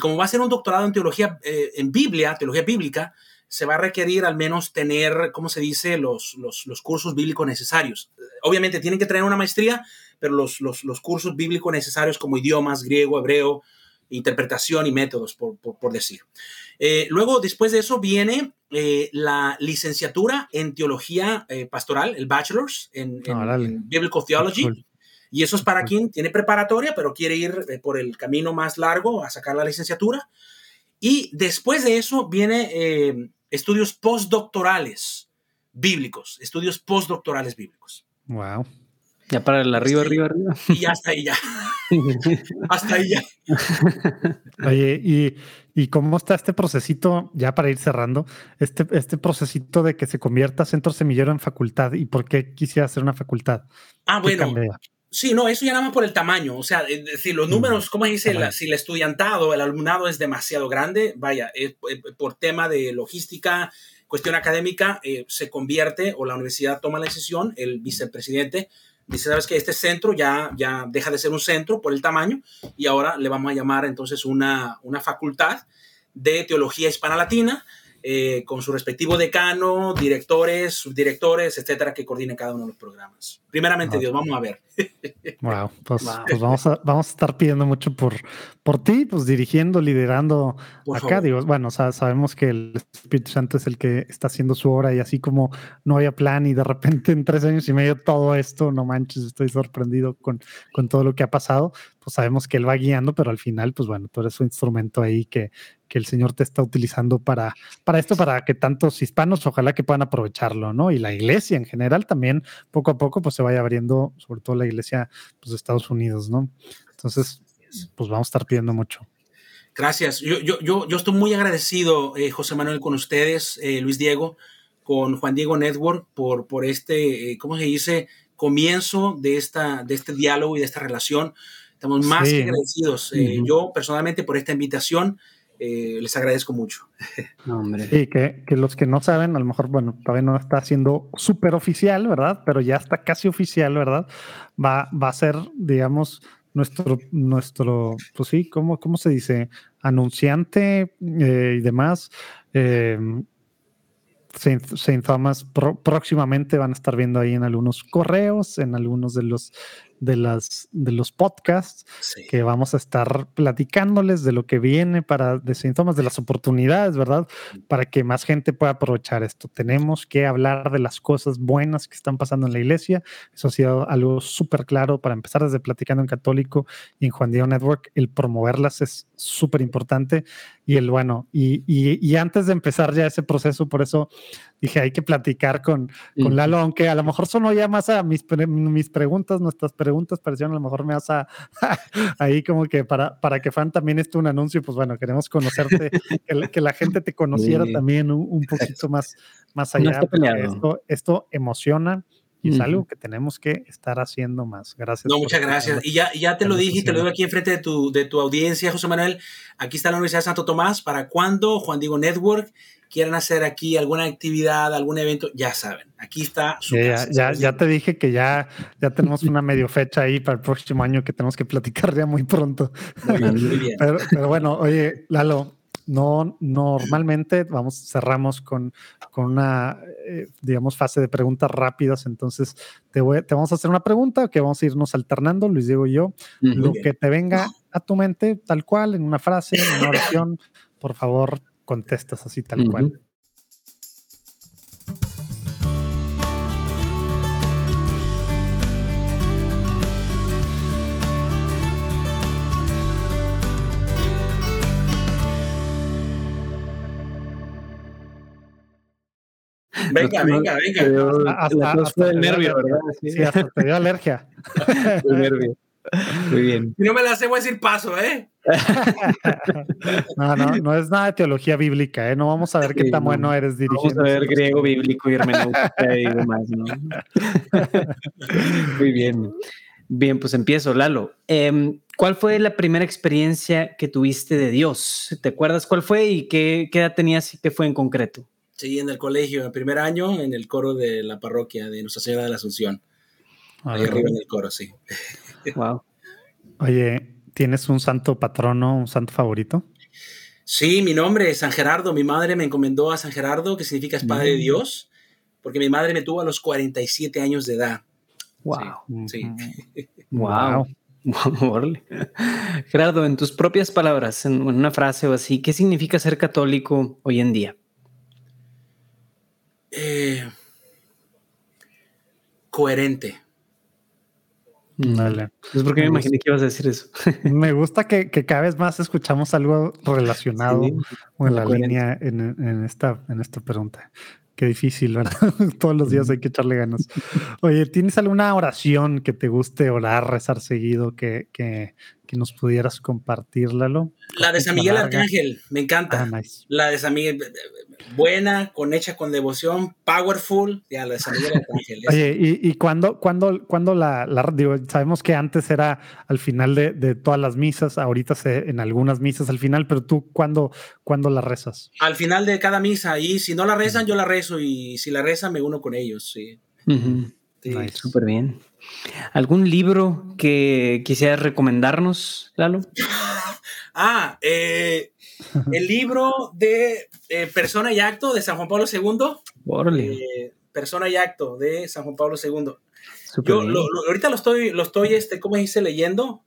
como va a ser un doctorado en teología, en Biblia, teología bíblica, se va a requerir al menos tener, ¿cómo se dice?, los, los, los cursos bíblicos necesarios. Obviamente tienen que tener una maestría, pero los, los, los cursos bíblicos necesarios como idiomas, griego, hebreo, interpretación y métodos, por, por, decir. Eh, luego, después de eso, viene eh, la licenciatura en teología eh, pastoral, el bachelor's en, en, Biblical Theology. Y eso es para quien tiene preparatoria, pero quiere ir por el camino más largo a sacar la licenciatura. Y después de eso viene estudios postdoctorales bíblicos, estudios postdoctorales bíblicos. Wow. Ya para el arriba, arriba, arriba. Y hasta ahí ya. (laughs) hasta ahí ya. Oye, ¿y, ¿y, cómo está este procesito, ya para ir cerrando, este, este procesito de que se convierta Centro Semillero en facultad? ¿Y por qué quisiera hacer una facultad? Ah, bueno. Sí, no, eso ya nada más por el tamaño. O sea, es decir, los números, como dice, si el estudiantado, el alumnado es demasiado grande, vaya, por tema de logística, cuestión académica, eh, se convierte o la universidad toma la decisión, el vicepresidente dice, sabes que este centro ya, ya deja de ser un centro por el tamaño y ahora le vamos a llamar entonces una, una facultad de teología hispana latina eh, con su respectivo decano, directores, subdirectores, etcétera, que coordine cada uno de los programas. Primeramente, Dios, vamos a ver. (laughs) Wow, pues, pues, vamos, a, vamos a estar pidiendo mucho por, por ti, pues dirigiendo, liderando acá. Digo, bueno, sabemos que el Espíritu Santo es el que está haciendo su obra y así como no había plan y de repente en tres años y medio todo esto, no manches, estoy sorprendido con, con todo lo que ha pasado. Pues sabemos que él va guiando, pero al final, pues bueno, tú eres un instrumento ahí que, que el Señor te está utilizando para, para esto, para que tantos hispanos ojalá que puedan aprovecharlo, ¿no? Y la iglesia en general también poco a poco pues se vaya abriendo, sobre todo la iglesia pues, de Estados Unidos, ¿no? Entonces, pues vamos a estar pidiendo mucho. Gracias. Yo, yo, yo, yo estoy muy agradecido, eh, José Manuel, con ustedes, eh, Luis Diego, con Juan Diego Network, por, por este, eh, ¿cómo se dice? Comienzo de, esta, de este diálogo y de esta relación. Estamos más que agradecidos. Yo personalmente por esta invitación eh, les agradezco mucho. No, Sí, que, los que no saben, a lo mejor, bueno, todavía no está siendo súper oficial, ¿verdad? Pero ya está casi oficial, ¿verdad? Va, va a ser, digamos, nuestro, nuestro, pues sí, ¿cómo, cómo se dice? Anunciante eh, y demás. Eh, Saint, Thomas próximamente van a estar viendo ahí en algunos correos, en algunos de los de, las, de los podcasts que vamos a estar platicándoles de lo que viene para de síntomas de las oportunidades, ¿verdad? Para que más gente pueda aprovechar esto. Tenemos que hablar de las cosas buenas que están pasando en la iglesia. Eso ha sido algo súper claro para empezar desde Platicando en Católico y en Juan Diego Network. El promoverlas es súper importante y el bueno, y, y, antes de empezar ya ese proceso, por eso dije, hay que platicar con, con Lalo, aunque a lo mejor sonó ya más a mis, mis preguntas, nuestras preguntas parecieron a lo mejor me vas a (laughs) ahí como que para, para que fan también esté un anuncio, pues bueno, queremos conocerte, que, la gente te conociera también un, poquito más, más allá. esto, esto emociona y es algo que tenemos que estar haciendo más. Gracias. No, muchas gracias. Y ya, ya te lo dije y te lo digo aquí enfrente de tu, de tu audiencia, José Manuel. Aquí está la Universidad de Santo Tomás. Para cuando Juan Diego Network quieran hacer aquí alguna actividad, algún evento, ya saben, aquí está su ya, ya, ya, te dije que ya, ya tenemos una medio fecha ahí para el próximo año que tenemos que platicar ya muy pronto. Muy bien, (laughs) Pero, pero, bueno, oye, Lalo, no, normalmente vamos, cerramos con, con una, eh, digamos, fase de preguntas rápidas. Entonces, te, voy, te vamos a hacer una pregunta que vamos a irnos alternando, Luis Diego y yo. Lo que te venga a tu mente, tal cual, en una frase, en una oración, por favor, contestas así, tal cual. Venga, venga, venga. Hasta, hasta, el nervio, ¿verdad? Sí, hasta te dio alergia. (laughs) el nervio. Muy bien. Si no me la sé, voy a decir paso, ¿eh? (laughs) no, no, no es nada de teología bíblica, ¿eh? No vamos a ver qué tan bueno eres dirigiendo. Vamos a ver griego bíblico y hermenéutica y demás, ¿no? (laughs) Muy bien. Bien, pues empiezo, Lalo. Em, ¿Cuál fue la primera experiencia que tuviste de Dios? ¿Te acuerdas cuál fue y qué, qué edad tenías y qué fue en concreto? Sí, en el colegio, en el primer año, en el coro de la parroquia de Nuestra Señora de la Asunción. Ahí arriba en el coro, sí. Wow. (laughs) Oye, ¿tienes un santo patrono, un santo favorito? Sí, mi nombre es San Gerardo. Mi madre me encomendó a San Gerardo, que significa espada de Dios, porque mi madre me tuvo a los 47 años de edad. Wow. Sí. Wow. (laughs) (laughs) Gerardo, en tus propias palabras, en una frase o así, ¿qué significa ser católico hoy en día? Eh, coherente. Vale. Es porque me, imaginé que ibas a decir eso. (laughs) me gusta que, cada vez más escuchamos algo relacionado con la línea en, esta, en esta pregunta. Qué difícil, ¿verdad? (laughs) Todos los días hay que echarle ganas. Oye, ¿tienes alguna oración que te guste orar, rezar seguido, que, que, que nos pudieras compartir, Lalo? La de San Miguel Arcángel, me encanta. Ah, la de San Miguel, buena, con hecha con devoción, powerful, ya la de San Miguel Arcángel. (laughs) Oye, ¿y, y cuándo, cuando la, la, digo, sabemos que antes era al final de, de todas las misas, ahorita se, en algunas misas al final, pero tú, ¿cuándo, ¿cuándo la rezas? Al final de cada misa, y si no la rezan, yo la rezo, y si la rezan, me uno con ellos, sí. Súper bien. ¿Algún libro que quisieras recomendarnos, Lalo? (laughs) ah, eh, el libro de eh, Persona y Acto de San Juan Pablo II. Eh, Persona y Acto de San Juan Pablo II. Yo ahorita lo estoy, lo estoy, este, ¿cómo dice? Leyendo.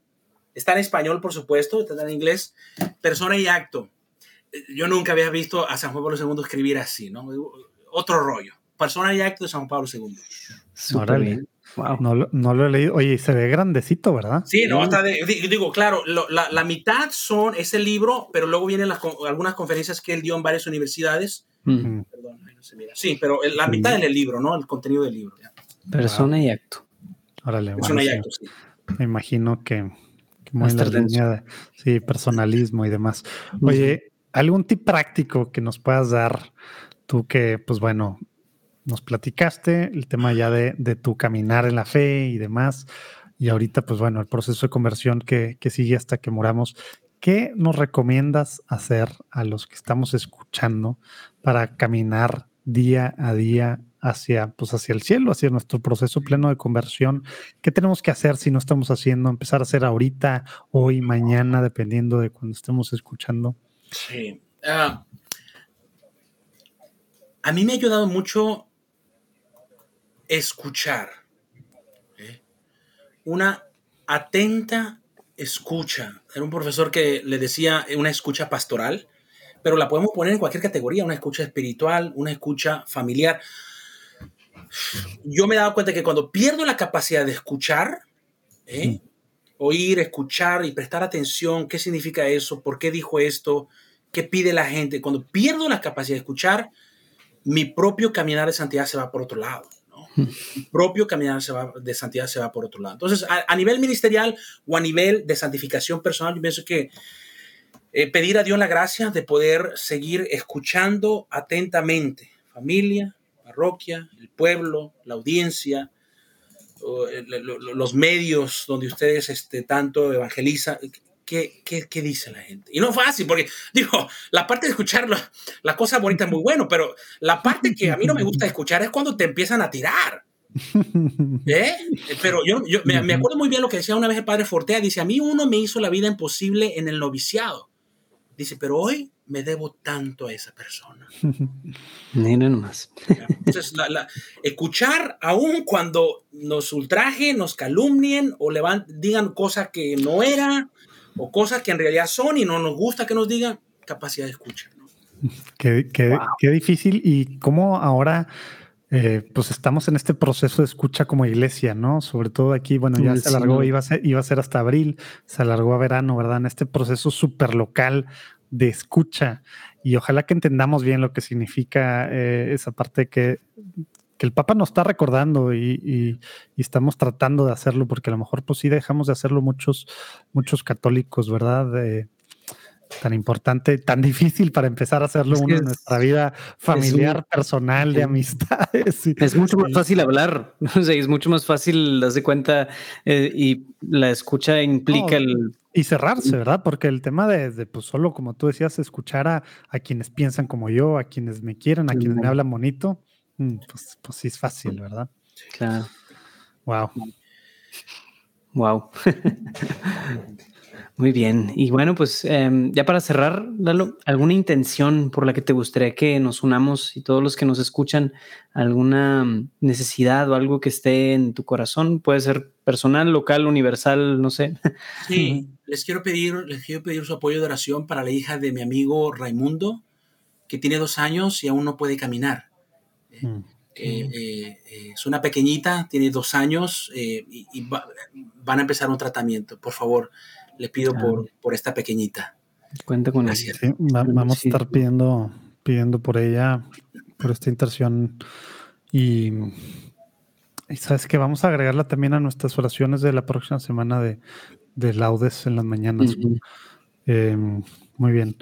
Está en español, por supuesto, está en inglés. Persona y Acto. Yo nunca había visto a San Juan Pablo II escribir así, ¿no? Otro rollo. Persona y Acto de San Juan Pablo II. No, no, lo he leído. Oye, se ve grandecito, ¿verdad? Sí, no, hasta digo, claro, la, la, mitad son ese libro, pero luego vienen las, algunas conferencias que él dio en varias universidades. Perdón, no se mira. Sí, pero la mitad en el libro, ¿no? El contenido del libro. Persona y acto. Órale, Persona y acto, sí. Me imagino que, que muy la línea de, sí, personalismo y demás. Oye, ¿algún tip práctico que nos puedas dar tú que, pues bueno, nos platicaste el tema ya de, tu caminar en la fe y demás. Y ahorita, pues bueno, el proceso de conversión que, sigue hasta que moramos. ¿Qué nos recomiendas hacer a los que estamos escuchando para caminar día a día hacia, pues hacia el cielo, hacia nuestro proceso pleno de conversión? ¿Qué tenemos que hacer si no estamos haciendo? Empezar a hacer ahorita, hoy, mañana, dependiendo de cuando estemos escuchando. Sí. Ah, a mí me ha ayudado mucho escuchar. ¿eh? una atenta escucha. Era un profesor que le decía una escucha pastoral, pero la podemos poner en cualquier categoría, una escucha espiritual, una escucha familiar. Yo me he dado cuenta que cuando pierdo la capacidad de escuchar, ¿eh? oír, escuchar y prestar atención, qué significa eso, por qué dijo esto, qué pide la gente, cuando pierdo la capacidad de escuchar, mi propio caminar de santidad se va por otro lado. Propio caminar se va, de santidad se va por otro lado. Entonces, a, nivel ministerial o a nivel de santificación personal, yo pienso que eh, pedir a Dios la gracia de poder seguir escuchando atentamente, familia, parroquia, el pueblo, la audiencia, eh, los medios donde ustedes este, tanto evangelizan, ¿qué, qué, dice la gente? Y no es fácil, porque digo, la parte de escuchar la, cosa bonita es muy bueno, pero la parte que a mí no me gusta escuchar es cuando te empiezan a tirar. (laughs) ¿Eh? Pero yo, yo me, me, acuerdo muy bien lo que decía una vez el padre Fortea, dice, a mí uno me hizo la vida imposible en el noviciado. Dice, pero hoy me debo tanto a esa persona. Mira nomás. Entonces, la, escuchar aún cuando nos ultrajen, nos calumnien o le digan cosas que no eran o cosas que en realidad son y no nos gusta que nos digan, capacidad de escuchar. Qué, qué, difícil y cómo ahora... Eh, pues estamos en este proceso de escucha como iglesia, ¿no? Sobre todo aquí, bueno, ya se alargó, iba a, ser, iba a ser hasta abril, se alargó a verano, ¿verdad? En este proceso súper local de escucha y ojalá que entendamos bien lo que significa eh, esa parte que, que, el Papa nos está recordando y, estamos tratando de hacerlo porque a lo mejor pues sí dejamos de hacerlo muchos, muchos católicos, ¿verdad? tan importante, tan difícil para empezar a hacerlo uno en nuestra vida familiar, personal, de amistades. Es mucho más fácil hablar, (laughs) es mucho más fácil darse cuenta eh, y la escucha implica el y cerrarse, ¿verdad? Porque el tema de, pues solo, como tú decías, escuchar a, quienes piensan como yo, a quienes me quieren, a quienes me hablan bonito, pues, pues sí es fácil, ¿verdad? Claro. Wow. Wow. Muy bien. Y bueno, pues em, ya para cerrar, Lalo, ¿alguna intención por la que te gustaría que nos unamos y todos los que nos escuchan, alguna necesidad o algo que esté en tu corazón? Puede ser personal, local, universal, no sé. Sí, les quiero pedir, les quiero pedir su apoyo de oración para la hija de mi amigo Raimundo, que tiene dos años y aún no puede caminar. Mm. Eh, eh, es una pequeñita, tiene dos años eh, y, van a empezar un tratamiento. Por favor, le pido por, por esta pequeñita. Cuenta con Gracias. vamos a estar pidiendo, pidiendo por ella, por esta intención. Y, sabes que vamos a agregarla también a nuestras oraciones de la próxima semana de, de laudes en las mañanas. Em, muy bien.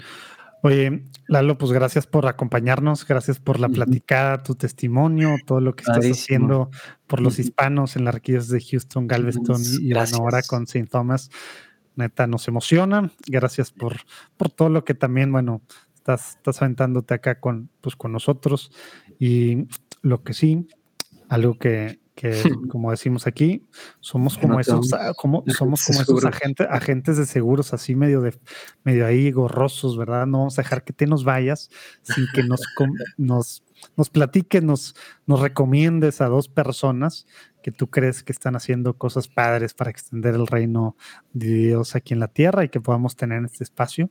Oye, Lalo, pues gracias por acompañarnos, gracias por la platicada, tu testimonio, todo lo que estás haciendo por los hispanos en las riquezas de Houston, Galveston y ahora con St. Thomas neta nos emociona. Gracias por, por todo lo que también, bueno, estás, estás aventándote acá con, pues, con nosotros. Y lo que sí, algo que, que (laughs) como decimos aquí, somos como esos, como, somos como esos agentes, agentes de seguros así medio de medio ahí gorrosos, ¿verdad? No vamos a dejar que te nos vayas sin que nos, (laughs) nos, nos platiques, nos, nos recomiendes a dos personas que tú crees que están haciendo cosas padres para extender el reino de Dios aquí en la tierra y que podamos tener en este espacio.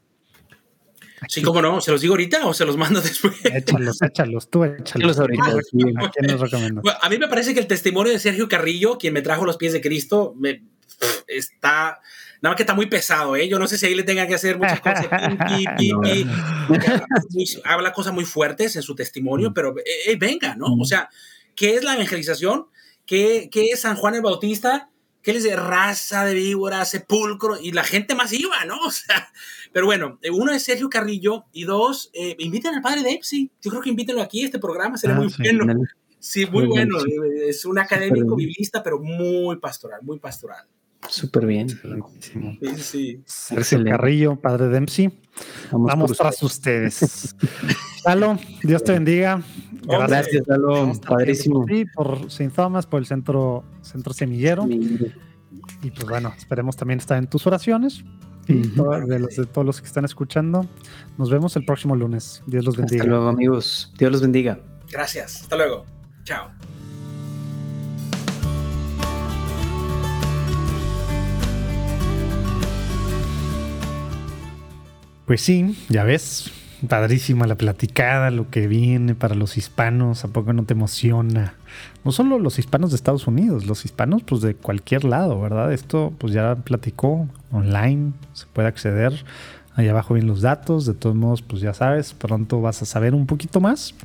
Sí, cómo no, ¿se los digo ahorita o se los mando (laughs) después? Échalos, échalos, tú échalos. ahorita. ¿A, a mí me parece que el testimonio de Sergio Carrillo, quien me trajo los pies de Cristo, me, está, nada más que está muy pesado, ¿eh? Yo no sé si ahí le tengan que hacer muchas cosas. (laughs) Habla cosas muy fuertes en su testimonio, mm. pero eh, eh, venga, ¿no? O mm. sea, ¿qué es la evangelización? ¿Qué, es San Juan el Bautista? ¿Qué les de raza de víbora, sepulcro? Y la gente más iba, ¿no? (laughs) O sea, pero bueno, uno es Sergio Carrillo y dos, eh, inviten al padre de Epsi. Yo creo que invítenlo aquí, este programa sería ah, muy bueno. Sí, muy, bueno. Es un académico biblista, pero muy pastoral, muy pastoral. Súper bien. Sí, sí. Sergio Carrillo, padre Dempsey. Vamos, Vamos tras ustedes. Lalo, Dios te bendiga. Gracias, Lalo. Padrísimo. Sí, por St. Thomas, por el centro, centro semillero. Y pues bueno, esperemos también estar en tus oraciones. Y de, los, de todos los que están escuchando. Nos vemos el próximo lunes. Dios los bendiga. Hasta luego, amigos. Dios los bendiga. Gracias. Hasta luego. Chao. Pues sí, ya ves, padrísima la platicada, lo que viene para los hispanos, ¿a poco no te emociona? No solo los hispanos de Estados Unidos, los hispanos pues de cualquier lado, ¿verdad? Esto pues ya platicó online, se puede acceder. Ahí abajo vienen los datos, de todos modos pues ya sabes, pronto vas a saber un poquito más.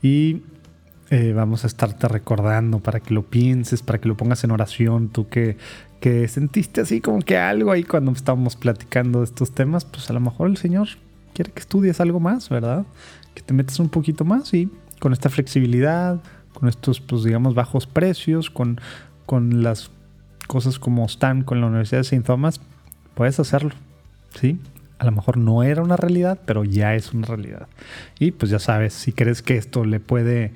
Y eh, vamos a estarte recordando para que lo pienses, para que lo pongas en oración, tú que, que sentiste así como que algo ahí cuando estábamos platicando de estos temas, pues a lo mejor el Señor quiere que estudies algo más, ¿verdad? Que te metas un poquito más y con esta flexibilidad, con estos, pues digamos, bajos precios, con, con las cosas como están con la Universidad de St. Thomas, puedes hacerlo, ¿sí? A lo mejor no era una realidad, pero ya es una realidad. Y pues ya sabes, si crees que esto le puede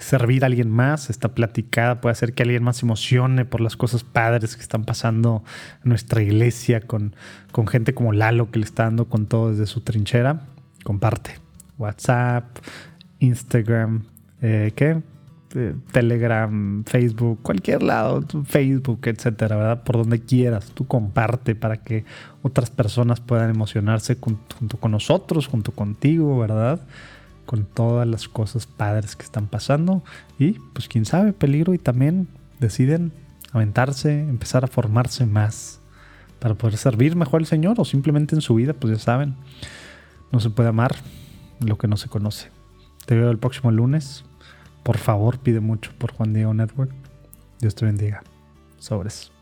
servir a alguien más, esta platicada puede hacer que alguien más se emocione por las cosas padres que están pasando en nuestra iglesia con, con gente como Lalo que le está dando con todo desde su trinchera, comparte. WhatsApp, Instagram, eh, ¿qué? Eh, Telegram, Facebook, cualquier lado, Facebook, etcétera, ¿verdad? Por donde quieras, tú comparte para que otras personas puedan emocionarse junto con nosotros, junto contigo, ¿verdad? Con todas las cosas padres que están pasando y pues quién sabe, peligro y también deciden aventarse, empezar a formarse más para poder servir mejor al Señor o simplemente en su vida, pues ya saben, no se puede amar lo que no se conoce. Te veo el próximo lunes. Por favor, pide mucho por Juan Diego Network. Dios te bendiga. Sobres.